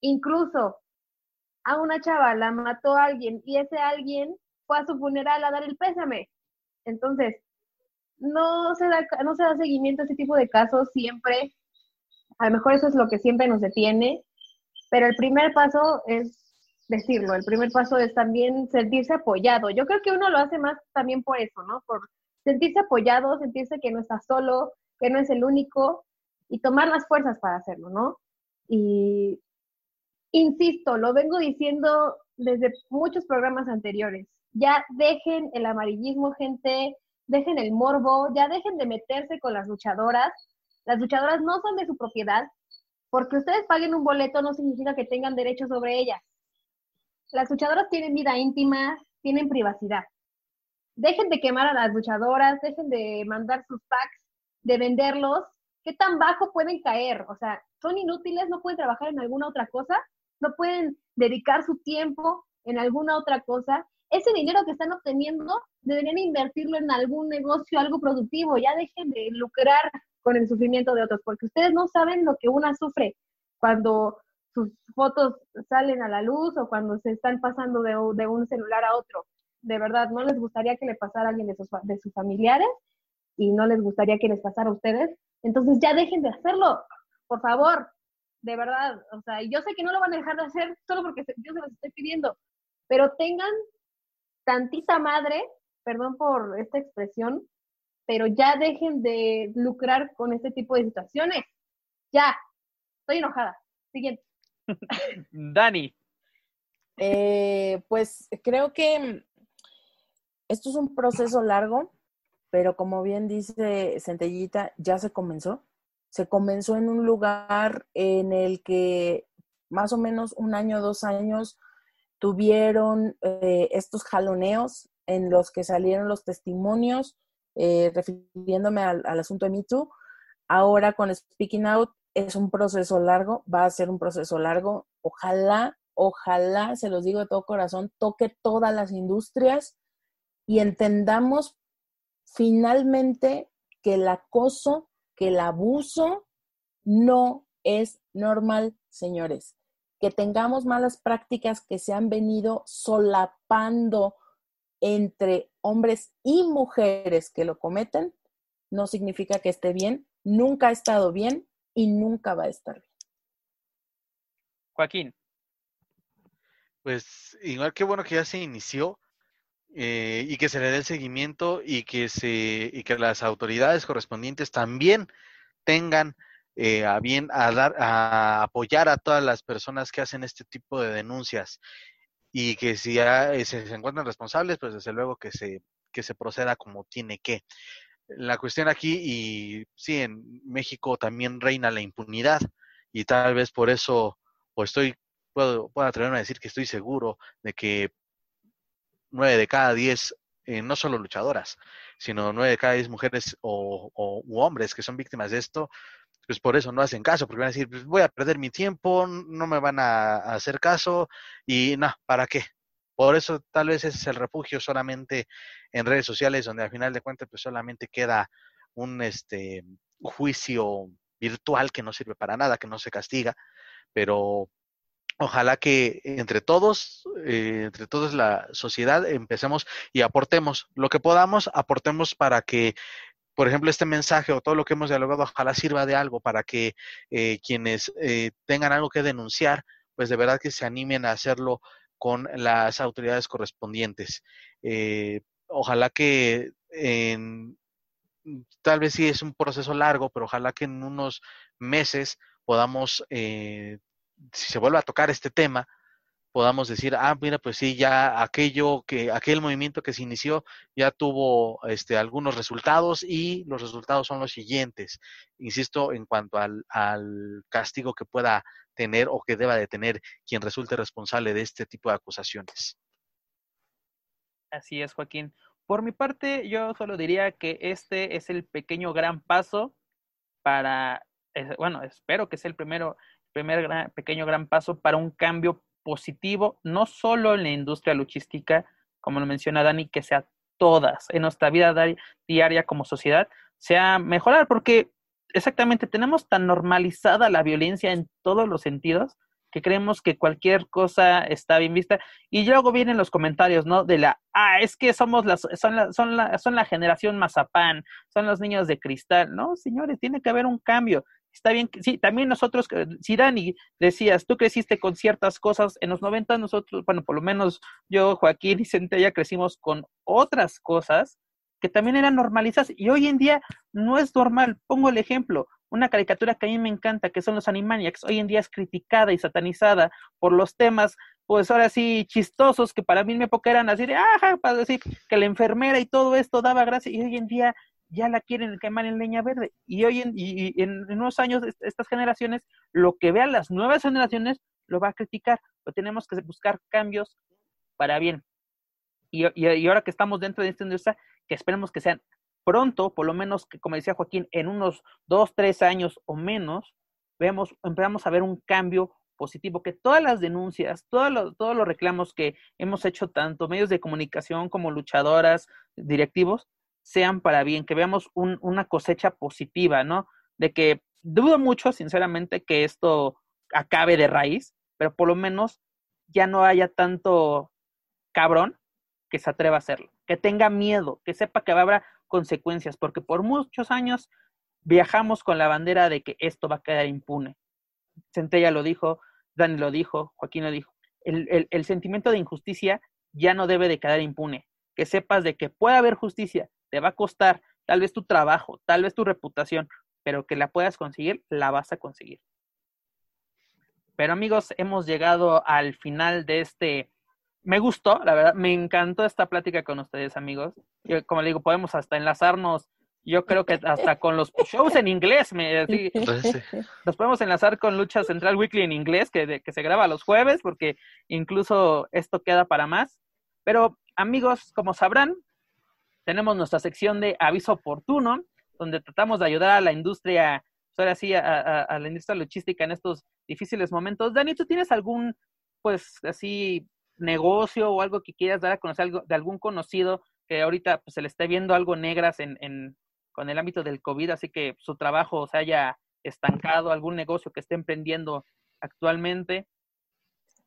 Incluso a una chava, la mató a alguien y ese alguien fue a su funeral a dar el pésame. Entonces, no se da, no se da seguimiento a ese tipo de casos siempre. A lo mejor eso es lo que siempre nos detiene, pero el primer paso es decirlo, el primer paso es también sentirse apoyado. Yo creo que uno lo hace más también por eso, ¿no? Por sentirse apoyado, sentirse que no está solo, que no es el único y tomar las fuerzas para hacerlo, ¿no? Y Insisto, lo vengo diciendo desde muchos programas anteriores. Ya dejen el amarillismo, gente, dejen el morbo, ya dejen de meterse con las luchadoras. Las luchadoras no son de su propiedad. Porque ustedes paguen un boleto no significa que tengan derecho sobre ellas. Las luchadoras tienen vida íntima, tienen privacidad. Dejen de quemar a las luchadoras, dejen de mandar sus packs, de venderlos. ¿Qué tan bajo pueden caer? O sea, ¿son inútiles? ¿No pueden trabajar en alguna otra cosa? No pueden dedicar su tiempo en alguna otra cosa. Ese dinero que están obteniendo deberían invertirlo en algún negocio, algo productivo. Ya dejen de lucrar con el sufrimiento de otros, porque ustedes no saben lo que una sufre cuando sus fotos salen a la luz o cuando se están pasando de, un celular a otro. De verdad, no les gustaría que le pasara a alguien de sus, de sus familiares y no les gustaría que les pasara a ustedes. Entonces ya dejen de hacerlo, por favor, de verdad, o sea, yo sé que no lo van a dejar de hacer solo porque yo se los estoy pidiendo, pero tengan tantita madre, perdón por esta expresión, pero ya dejen de lucrar con este tipo de situaciones. Ya, estoy enojada. Siguiente. Dani. Eh, pues creo que esto es un proceso largo, pero como bien dice Centellita, ya se comenzó. Se comenzó en un lugar en el que más o menos un año, dos años, tuvieron eh, estos jaloneos en los que salieron los testimonios, eh, refiriéndome al, al, asunto de Me Too. Ahora con Speaking Out es un proceso largo, va a ser un proceso largo. Ojalá, ojalá, se los digo de todo corazón, toque todas las industrias y entendamos finalmente que el acoso, que el abuso no es normal, señores. Que tengamos malas prácticas que se han venido solapando entre hombres y mujeres que lo cometen, no significa que esté bien, nunca ha estado bien y nunca va a estar bien. Joaquín. Pues igual que bueno que ya se inició eh, y que se le dé el seguimiento y que se y que las autoridades correspondientes también tengan eh, a bien a dar a apoyar a todas las personas que hacen este tipo de denuncias y que si eh, se, se, encuentran responsables, pues desde luego que se, que se proceda como tiene que. La cuestión aquí, y sí, en México también reina la impunidad, y tal vez por eso, pues estoy, puedo, puedo atreverme a decir que estoy seguro de que nueve de cada diez, eh, no solo luchadoras, sino nueve de cada diez mujeres o, u hombres que son víctimas de esto, pues por eso no hacen caso, porque van a decir, pues voy a perder mi tiempo, no me van a, hacer caso y no, ¿para qué? Por eso tal vez ese es el refugio solamente en redes sociales, donde al final de cuentas pues solamente queda un este juicio virtual que no sirve para nada, que no se castiga, pero ojalá que entre todos, eh, entre todos la sociedad, empecemos y aportemos lo que podamos, aportemos para que por ejemplo, este mensaje o todo lo que hemos dialogado, ojalá sirva de algo para que eh, quienes eh, tengan algo que denunciar, pues de verdad que se animen a hacerlo con las autoridades correspondientes. Eh, ojalá que en, tal vez sí es un proceso largo, pero ojalá que en unos meses podamos, eh, si se vuelve a tocar este tema, podamos decir, ah, mira, pues sí, ya aquello que, aquel movimiento que se inició ya tuvo este, algunos resultados y los resultados son los siguientes. Insisto, en cuanto al, al castigo que pueda tener o que deba de tener quien resulte responsable de este tipo de acusaciones. Así es, Joaquín. Por mi parte, yo solo diría que este es el pequeño gran paso para, bueno, espero que sea el primero, primer gran, pequeño gran paso para un cambio positivo, no solo en la industria luchística, como lo menciona Dani, que sea todas, en nuestra vida diaria como sociedad, sea mejorar, porque exactamente tenemos tan normalizada la violencia en todos los sentidos que creemos que cualquier cosa está bien vista. Y luego vienen los comentarios, ¿no? De la, ah, es que somos las, son la, son la, son la generación mazapán, son los niños de cristal, no, señores, tiene que haber un cambio está bien, sí, también nosotros, eh, si Dani decías, tú creciste con ciertas cosas en los 90, nosotros, bueno, por lo menos yo, Joaquín y Centella crecimos con otras cosas que también eran normalizadas y hoy en día no es normal. Pongo el ejemplo, una caricatura que a mí me encanta, que son los Animaniacs, hoy en día es criticada y satanizada por los temas, pues ahora sí, chistosos, que para mí en mi época eran así de, ajá, para decir que la enfermera y todo esto daba gracia, y hoy en día ya la quieren quemar en leña verde. Y hoy en, y, en, unos años estas generaciones, lo que vean las nuevas generaciones, lo va a criticar. Tenemos que buscar cambios para bien. Y, y, ahora que estamos dentro de esta industria, que esperemos que sean pronto, por lo menos que, como decía Joaquín, en unos dos, tres años o menos, veamos, empezamos a ver un cambio positivo, que todas las denuncias, todos todos los reclamos que hemos hecho, tanto medios de comunicación como luchadoras, directivos, sean para bien, que veamos un, una cosecha positiva, ¿no? De que dudo mucho, sinceramente, que esto acabe de raíz, pero por lo menos ya no haya tanto cabrón que se atreva a hacerlo, que tenga miedo, que sepa que habrá consecuencias, porque por muchos años viajamos con la bandera de que esto va a quedar impune. Centella lo dijo, Dani lo dijo, Joaquín lo dijo. El sentimiento de injusticia ya no debe de quedar impune. Que sepas de que puede haber justicia, te va a costar tal vez tu trabajo, tal vez tu reputación, pero que la puedas conseguir, la vas a conseguir. Pero amigos, hemos llegado al final de este... Me gustó, la verdad, me encantó esta plática con ustedes, amigos. Yo, como le digo, podemos hasta enlazarnos yo creo que hasta con los shows en inglés, me, nos podemos enlazar con Lucha Central Weekly en inglés, que, que se graba los jueves, porque incluso esto queda para más. Pero amigos, como sabrán, tenemos nuestra sección de aviso oportuno, donde tratamos de ayudar a la industria, pues ahora sí, a, la industria logística en estos difíciles momentos. Dani, ¿tú tienes algún, pues así, negocio o algo que quieras dar a conocer algo, de algún conocido que ahorita pues, se le esté viendo algo negras en, en, con el ámbito del COVID, así que su trabajo se haya estancado, algún negocio que esté emprendiendo actualmente.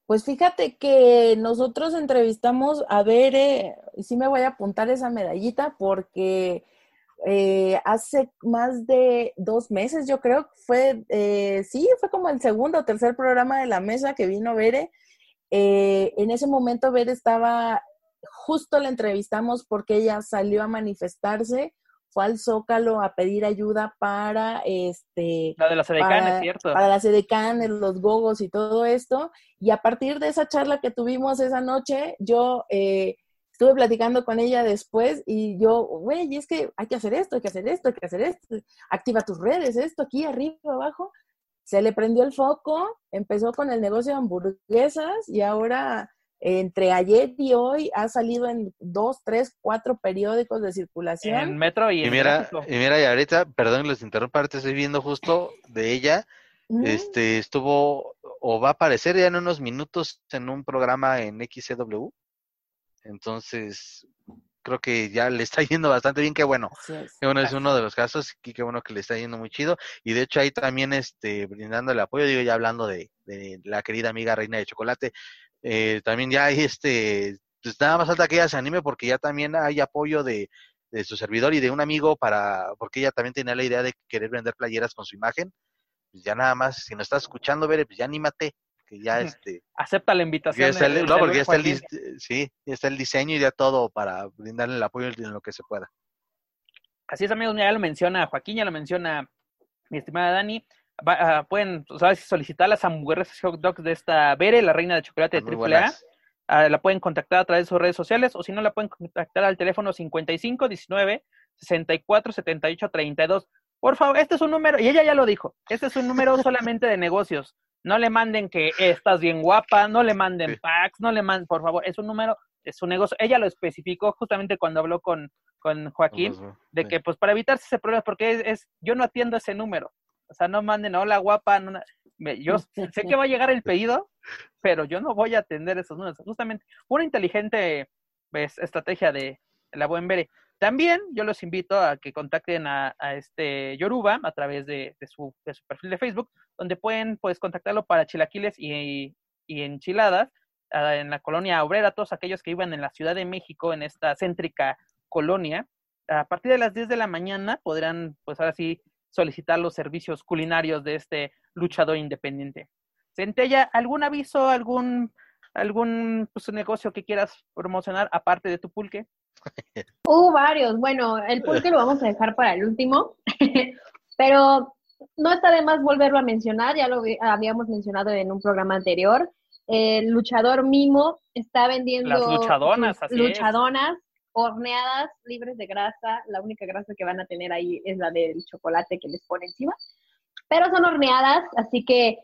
Pues fíjate que nosotros entrevistamos a Bere, y sí me voy a apuntar esa medallita porque eh, hace más de dos meses, yo creo, fue, eh, sí, fue como el segundo o tercer programa de la mesa que vino Bere. Eh, en ese momento Bere estaba, justo la entrevistamos porque ella salió a manifestarse fue al Zócalo a pedir ayuda para este la de la Sedecan, es cierto. Para la Sedecan, los gogos y todo esto. Y a partir de esa charla que tuvimos esa noche, yo eh, estuve platicando con ella después y yo, güey, es que hay que hacer esto, hay que hacer esto, hay que hacer esto. Activa tus redes, esto aquí arriba, abajo. Se le prendió el foco, empezó con el negocio de hamburguesas y ahora entre ayer y hoy ha salido en dos, tres, cuatro periódicos de circulación. En Metro y, y mira, y mira, y ahorita, perdón, les interrumpa, te estoy viendo justo de ella. Este estuvo o va a aparecer ya en unos minutos en un programa en XCW. Entonces, creo que ya le está yendo bastante bien, qué bueno. Es. Qué bueno, es uno de los casos y qué bueno que le está yendo muy chido. Y de hecho ahí también este brindando el apoyo, digo ya hablando de, de la querida amiga Reina de Chocolate, eh, también ya hay este, pues nada más falta que ella se anime porque ya también hay apoyo de, de su servidor y de un amigo para, porque ella también tenía la idea de querer vender playeras con su imagen. Pues ya nada más, si no estás escuchando, Bere, pues ya anímate, que ya este... Acepta la invitación. no, porque ya está el, sí, ya está el diseño y ya todo para brindarle el apoyo en lo que se pueda. Así es, amigos, ya lo menciona Joaquín, ya lo menciona mi estimada Dani. Va, uh, pueden ¿sabes? solicitar las hamburguesas hot dogs de esta Bere, la reina de chocolate de AAA. Uh, la pueden contactar a través de sus redes sociales o si no la pueden contactar al teléfono 55 19 64 78 32. Por favor, este es un número, y ella ya lo dijo, este es un número solamente de negocios. No le manden que estás bien guapa, no le manden packs, no le manden, por favor, es un número, es un negocio. Ella lo especificó justamente cuando habló con, con Joaquín, de que pues para evitarse ese problema, porque es, es, yo no atiendo ese número. O sea, no manden, hola guapa, no, yo sé que va a llegar el pedido, pero yo no voy a atender esos números. Justamente, una inteligente pues, estrategia de la buen Bere. También yo los invito a que contacten a, a este Yoruba a través de, de, su, de, su, perfil de Facebook, donde pueden pues contactarlo para chilaquiles y, y enchiladas en la colonia obrera, todos aquellos que iban en la Ciudad de México, en esta céntrica colonia. A partir de las 10 de la mañana podrán, pues ahora sí, solicitar los servicios culinarios de este luchador independiente. Centella, ¿algún aviso, algún, algún pues, negocio que quieras promocionar aparte de tu pulque? Uh, varios. Bueno, el pulque lo vamos a dejar para el último, pero no está de más volverlo a mencionar, ya lo habíamos mencionado en un programa anterior. El luchador Mimo está vendiendo Las luchadonas, así luchadonas horneadas, libres de grasa. La única grasa que van a tener ahí es la del chocolate que les pone encima. Pero son horneadas, así que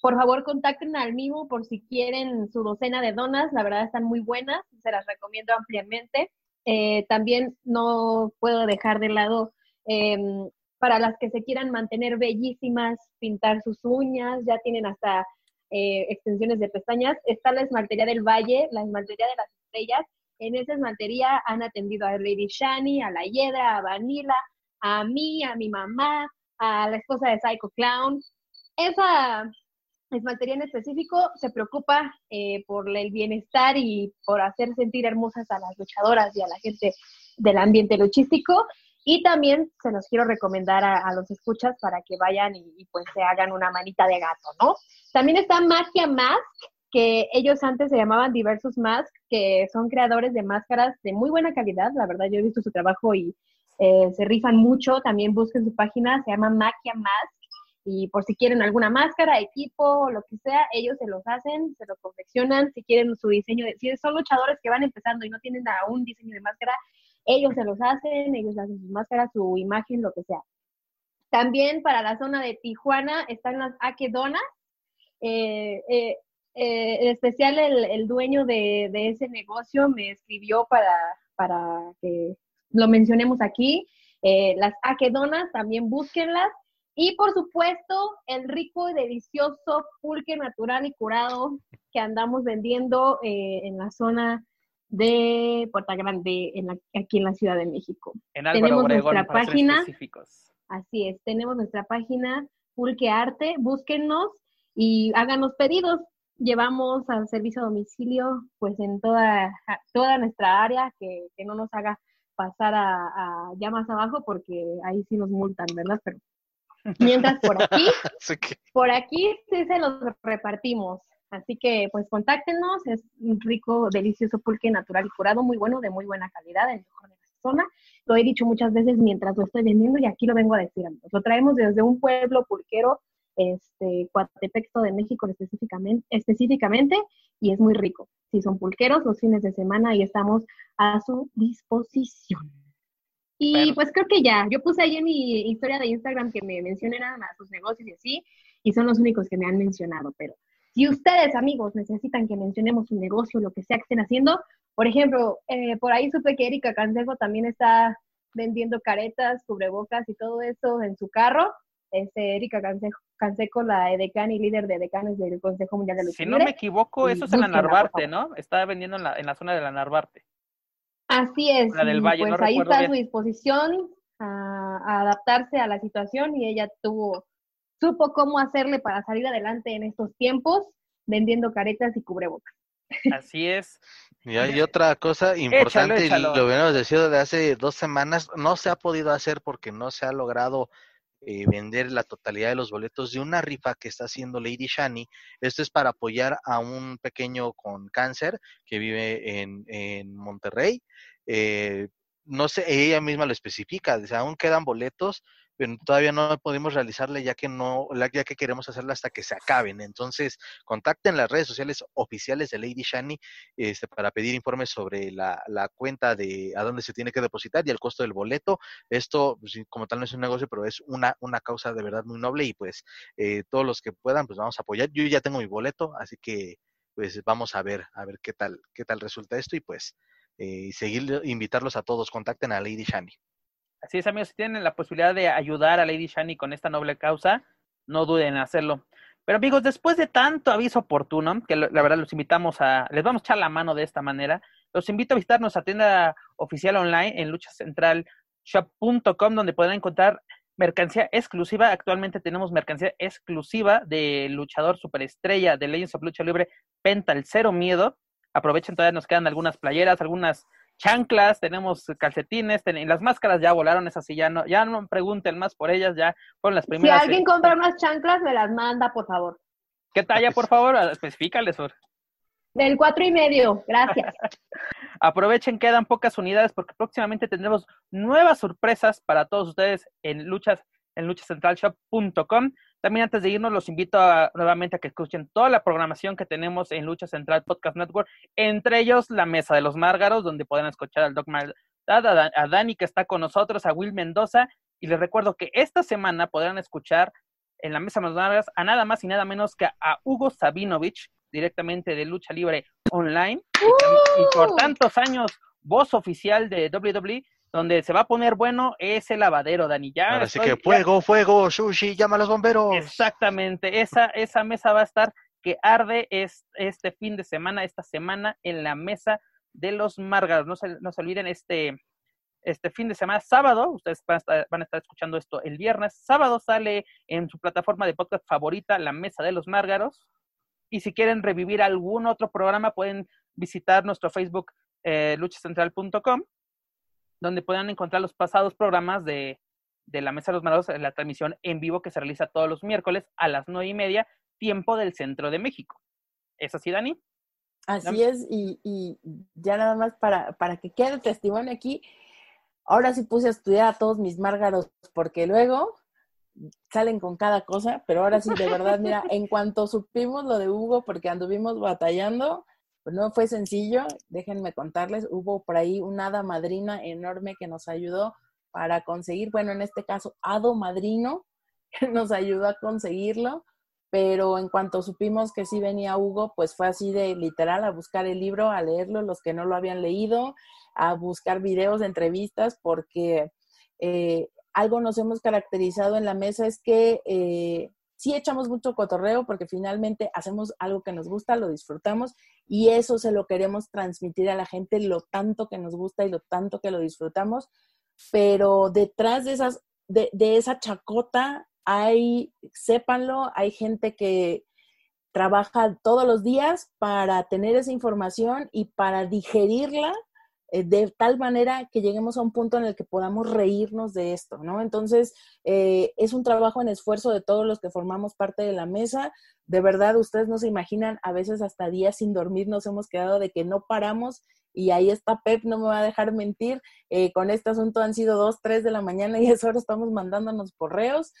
por favor contacten al Mimo por si quieren su docena de donas. La verdad están muy buenas, se las recomiendo ampliamente. Eh, también no puedo dejar de lado eh, para las que se quieran mantener bellísimas, pintar sus uñas, ya tienen hasta eh, extensiones de pestañas. Está la esmaltería del Valle, la esmaltería de las estrellas, en esa esmaltería han atendido a Lady Shani, a la Hiedra, a Vanilla, a mí, a mi mamá, a la esposa de Psycho Clown. Esa esmaltería en específico se preocupa eh, por el bienestar y por hacer sentir hermosas a las luchadoras y a la gente del ambiente luchístico. Y también se los quiero recomendar a, los escuchas para que vayan y, y, pues se hagan una manita de gato, ¿no? También está Magia Mask, que ellos antes se llamaban Diversus Mask, que son creadores de máscaras de muy buena calidad. La verdad, yo he visto su trabajo y eh, se rifan mucho. También busquen su página, se llama Maquia Mask. Y por si quieren alguna máscara, equipo, lo que sea, ellos se los hacen, se lo confeccionan. Si quieren su diseño, si son luchadores que van empezando y no tienen aún diseño de máscara, ellos se los hacen, ellos hacen sus máscaras, su imagen, lo que sea. También para la zona de Tijuana están las Aquedonas. Eh, eh, eh, en especial el, dueño de, ese negocio me escribió para, para que lo mencionemos aquí. las Aquedonas, también búsquenlas. Y por supuesto, el rico y delicioso pulque natural y curado que andamos vendiendo en la zona de Puerta Grande, en aquí en la Ciudad de México. En tenemos nuestra página. Así es, tenemos nuestra página Pulque Arte, búsquennos y háganos pedidos. Llevamos al servicio a domicilio, pues en toda, toda nuestra área, que, no nos haga pasar a, a, ya más abajo, porque ahí sí nos multan, ¿verdad? Pero mientras por aquí, por aquí sí se los repartimos. Así que, pues, contáctenos. Es un rico, delicioso pulque natural y curado, muy bueno, de muy buena calidad, el mejor de la zona. Lo he dicho muchas veces mientras lo estoy vendiendo y aquí lo vengo a decir. Lo traemos desde un pueblo pulquero, este, Coatepecto de México específicamente, específicamente, y es muy rico. Si son pulqueros, los fines de semana ahí estamos a su disposición. Y pues creo que ya, yo puse ahí en mi historia de Instagram que me mencionen a sus negocios y así, y son los únicos que me han mencionado, pero si ustedes, amigos, necesitan que mencionemos un negocio, lo que sea que estén haciendo, por ejemplo, eh, por ahí supe que Erika Canseco también está vendiendo caretas, cubrebocas y todo eso en su carro. Este, Erika Canseco, la edecán y líder de decanes del Consejo Mundial de Lucha Si no me equivoco, eso es en la Narvarte, ¿no? Está vendiendo en la, en la zona de la Narvarte. Así es. La del Valle, pues ahí está a su disposición a, a adaptarse a la situación y ella tuvo supo cómo hacerle para salir adelante en estos tiempos vendiendo caretas y cubrebocas. Así es. Y hay otra cosa importante, y lo habíamos decidido de hace dos semanas, no se ha podido hacer porque no se ha logrado eh, vender la totalidad de los boletos de una rifa que está haciendo Lady Shani. Esto es para apoyar a un pequeño con cáncer que vive en, en Monterrey. Eh, no sé, ella misma lo especifica, o aún quedan boletos, pero todavía no podemos realizarle ya que no, ya que queremos hacerla hasta que se acaben. Entonces, contacten las redes sociales oficiales de Lady Shani este, para pedir informes sobre la, la, cuenta de a dónde se tiene que depositar y el costo del boleto. Esto, pues, como tal, no es un negocio, pero es una, una causa de verdad muy noble y pues eh, todos los que puedan, pues vamos a apoyar. Yo ya tengo mi boleto, así que pues vamos a ver, a ver qué tal, qué tal resulta esto y pues eh, seguir invitarlos a todos, contacten a Lady Shani. Así es, amigos, si tienen la posibilidad de ayudar a Lady Shani con esta noble causa, no duden en hacerlo. Pero amigos, después de tanto aviso oportuno, que la verdad los invitamos a, les vamos a echar la mano de esta manera, los invito a visitar nuestra tienda oficial online en luchacentralshop.com, donde podrán encontrar mercancía exclusiva. Actualmente tenemos mercancía exclusiva de luchador superestrella de Legends of Lucha Libre, Penta el Cero Miedo. Aprovechen, todavía nos quedan algunas playeras, algunas chanclas, tenemos calcetines, las máscaras ya volaron, esas sí ya no, ya no pregunten más por ellas, ya fueron las primeras. Si alguien compra unas chanclas, me las manda, por favor. ¿Qué talla, por favor? Especifícales, por. Del cuatro y medio, gracias. Aprovechen, quedan pocas unidades porque próximamente tendremos nuevas sorpresas para todos ustedes en luchas en luchacentralshop.com. También antes de irnos, los invito nuevamente a que escuchen toda la programación que tenemos en Lucha Central Podcast Network, entre ellos la Mesa de los Márgaros, donde pueden escuchar al Doc a Dani que está con nosotros, a Will Mendoza, y les recuerdo que esta semana podrán escuchar en la Mesa de los Márgaros a nada más y nada menos que a Hugo Sabinovich, directamente de Lucha Libre Online, y por ¡Uh! tantos años voz oficial de WWE, donde se va a poner bueno ese lavadero, Dani. Ya Así que fuego, fuego, sushi, llama a los bomberos. Exactamente, esa, esa mesa va a estar que arde es, este fin de semana, esta semana, en la mesa de los Márgaros. No se, no se olviden, este, este fin de semana, sábado, ustedes van a, estar, van a, estar, escuchando esto el viernes, sábado sale en su plataforma de podcast favorita, La Mesa de los Márgaros. Y si quieren revivir algún otro programa, pueden visitar nuestro Facebook eh, luchacentral.com donde puedan encontrar los pasados programas de, la Mesa de los Marados en la transmisión en vivo que se realiza todos los miércoles a las nueve y media, tiempo del centro de México. ¿Es así, Dani? Así es, y, y ya nada más para, para que quede testimonio aquí, ahora sí puse a estudiar a todos mis márgaros, porque luego salen con cada cosa, pero ahora sí, de verdad, mira, en cuanto supimos lo de Hugo, porque anduvimos batallando, pues no fue sencillo, déjenme contarles, hubo por ahí una hada madrina enorme que nos ayudó para conseguir, bueno, en este caso, hado madrino, que nos ayudó a conseguirlo, pero en cuanto supimos que sí venía Hugo, pues fue así de literal a buscar el libro, a leerlo, los que no lo habían leído, a buscar videos, entrevistas, porque eh, algo nos hemos caracterizado en la mesa es que eh, sí echamos mucho cotorreo porque finalmente hacemos algo que nos gusta, lo disfrutamos y eso se lo queremos transmitir a la gente, lo tanto que nos gusta y lo tanto que lo disfrutamos, pero detrás de esas, de, de esa chacota hay, sépanlo, hay gente que trabaja todos los días para tener esa información y para digerirla eh, de tal manera que lleguemos a un punto en el que podamos reírnos de esto, ¿no? Entonces, eh, es un trabajo en esfuerzo de todos los que formamos parte de la mesa. De verdad, ustedes no se imaginan, a veces hasta días sin dormir nos hemos quedado de que no paramos y ahí está Pep, no me va a dejar mentir. Eh, con este asunto han sido dos, tres de la mañana y es hora estamos mandándonos correos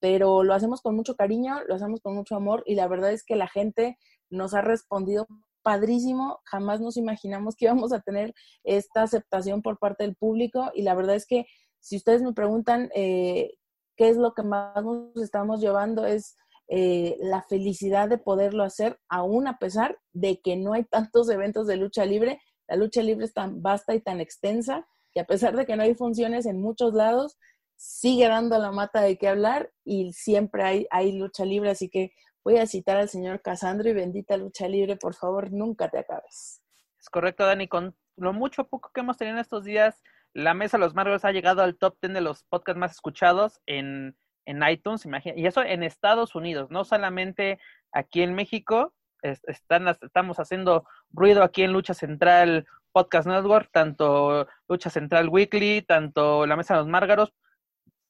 pero lo hacemos con mucho cariño, lo hacemos con mucho amor y la verdad es que la gente nos ha respondido padrísimo, jamás nos imaginamos que íbamos a tener esta aceptación por parte del público y la verdad es que si ustedes me preguntan eh, qué es lo que más nos estamos llevando es eh, la felicidad de poderlo hacer, aún a pesar de que no hay tantos eventos de lucha libre. La lucha libre es tan vasta y tan extensa que a pesar de que no hay funciones en muchos lados, sigue dando la mata de qué hablar y siempre hay, hay lucha libre, así que voy a citar al señor Casandro y bendita lucha libre, por favor, nunca te acabes. Es correcto, Dani, con lo mucho poco que hemos tenido en estos días, la Mesa de los Marvels ha llegado al top 10 de los podcasts más escuchados en, en iTunes, imagina, y eso en Estados Unidos, no solamente aquí en México, están, estamos haciendo ruido aquí en Lucha Central Podcast Network, tanto Lucha Central Weekly, tanto la Mesa de los Márgaros,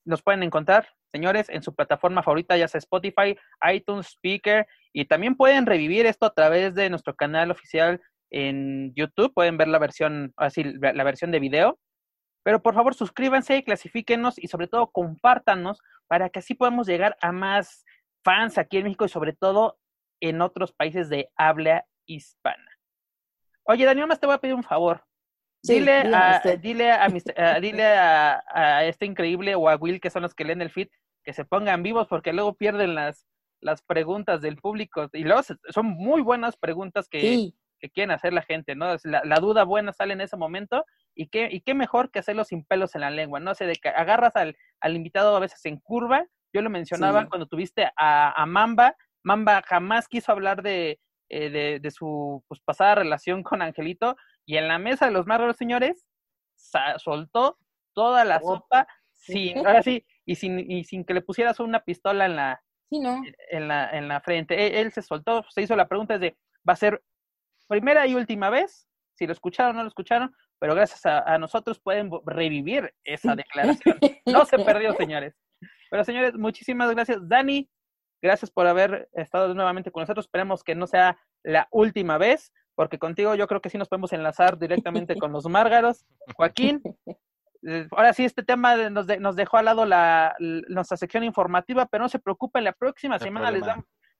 nos pueden encontrar, señores, en su plataforma favorita, ya sea Spotify, iTunes, Speaker, y también pueden revivir esto a través de nuestro canal oficial en YouTube. Pueden ver la versión, así, la versión de video. Pero por favor, suscríbanse, clasifíquenos y sobre todo compártanos para que así podamos llegar a más fans aquí en México y sobre todo en otros países de habla hispana. Oye, Daniel, más te voy a pedir un favor dile, a, dile, a, dile a, este increíble o a Will, que son los que leen el feed, que se pongan vivos porque luego pierden las, las preguntas del público. Y luego son muy buenas preguntas que, que quieren hacer la gente, ¿no? La, la, duda buena sale en ese momento y qué, y qué mejor que hacerlo sin pelos en la lengua, ¿no? O sea, de que agarras al, al invitado a veces en curva. Yo lo mencionaba cuando tuviste a, a Mamba. Mamba jamás quiso hablar de, eh, de, de, su pues, pasada relación con Angelito y en la mesa de los más señores, soltó toda la sopa sin, ahora sí, y sin, y sin que le pusieras una pistola en la, en, la, en la frente. E, él, se soltó, se hizo la pregunta de, va a ser primera y última vez, si lo escucharon o no lo escucharon, pero gracias a, nosotros pueden revivir esa declaración. No se perdió, señores. Pero señores, muchísimas gracias. Dani, gracias por haber estado nuevamente con nosotros. Esperemos que no sea la última vez porque contigo yo creo que sí nos podemos enlazar directamente con los márgaros. Joaquín, eh, ahora sí, este tema nos, nos dejó al lado la, nuestra sección informativa, pero no se preocupen, la próxima semana les,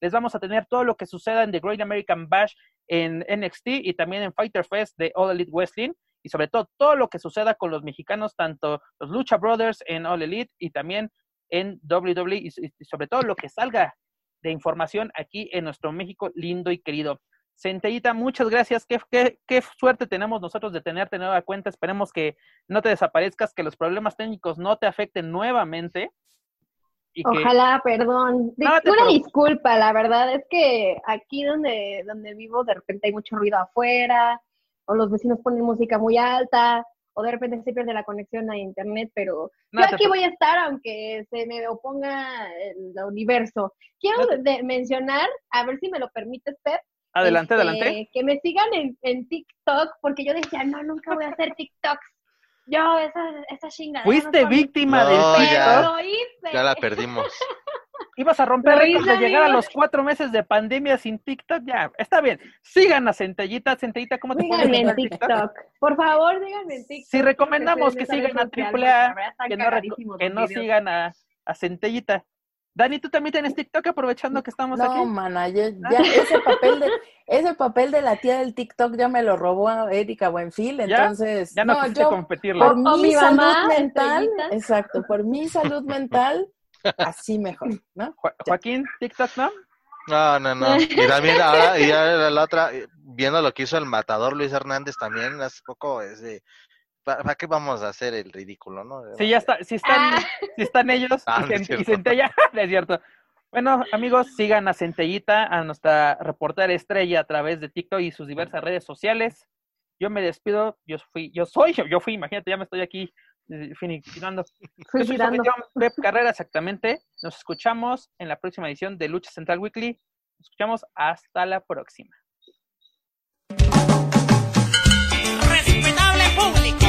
les, vamos a tener todo lo que suceda en The Great American Bash en NXT y también en Fighter Fest de All Elite Wrestling y sobre todo todo lo que suceda con los mexicanos, tanto los Lucha Brothers en All Elite y también en WWE y sobre todo lo que salga de información aquí en nuestro México lindo y querido. Centellita, muchas gracias. Qué, qué, qué, suerte tenemos nosotros de tenerte nueva cuenta. Esperemos que no te desaparezcas, que los problemas técnicos no te afecten nuevamente. Ojalá, perdón. una disculpa, la verdad es que aquí donde, donde vivo de repente hay mucho ruido afuera, o los vecinos ponen música muy alta, o de repente se pierde la conexión a internet, pero yo aquí voy a estar aunque se me oponga el universo. Quiero mencionar, a ver si me lo permites, Pep, Adelante, este, adelante. Que me sigan en, en, TikTok, porque yo decía, no, nunca voy a hacer TikToks. Yo, esa, esa chingada. Fuiste víctima del ya, ya la perdimos. ibas a romper récords de llegar a los cuatro meses de pandemia sin TikTok, ya, está bien. Sigan a Centellita, Centellita, ¿cómo te Díganme en TikTok? Por favor, díganme en TikTok. Si recomendamos que sigan a AAA, que no, que no sigan a, a Centellita. Dani, ¿tú también tienes TikTok aprovechando que estamos aquí? No, mana, ya, ese, papel de, ese papel de la tía del TikTok ya me lo robó Erika Buenfil, entonces... Ya, no, yo, competirla. Por mi, salud mental, exacto, por mi salud mental, así mejor, ¿no? Joaquín, TikTok, ¿no? No, no, no. Y también ahora, y ya la otra, viendo lo que hizo el matador Luis Hernández también hace poco, es de ¿Para qué vamos a hacer el ridículo, no? Sí, ya está, si están, ah. si están ellos ah, y, Centella, es cierto. Bueno, amigos, sigan a Centellita, a nuestra reportera estrella a través de TikTok y sus diversas redes sociales. Yo me despido, yo fui, yo soy, yo fui, imagínate, ya me estoy aquí eh, finiquitando. Yo soy Pep Carrera, exactamente. Nos escuchamos en la próxima edición de Lucha Central Weekly. Nos escuchamos hasta la próxima. Respetable público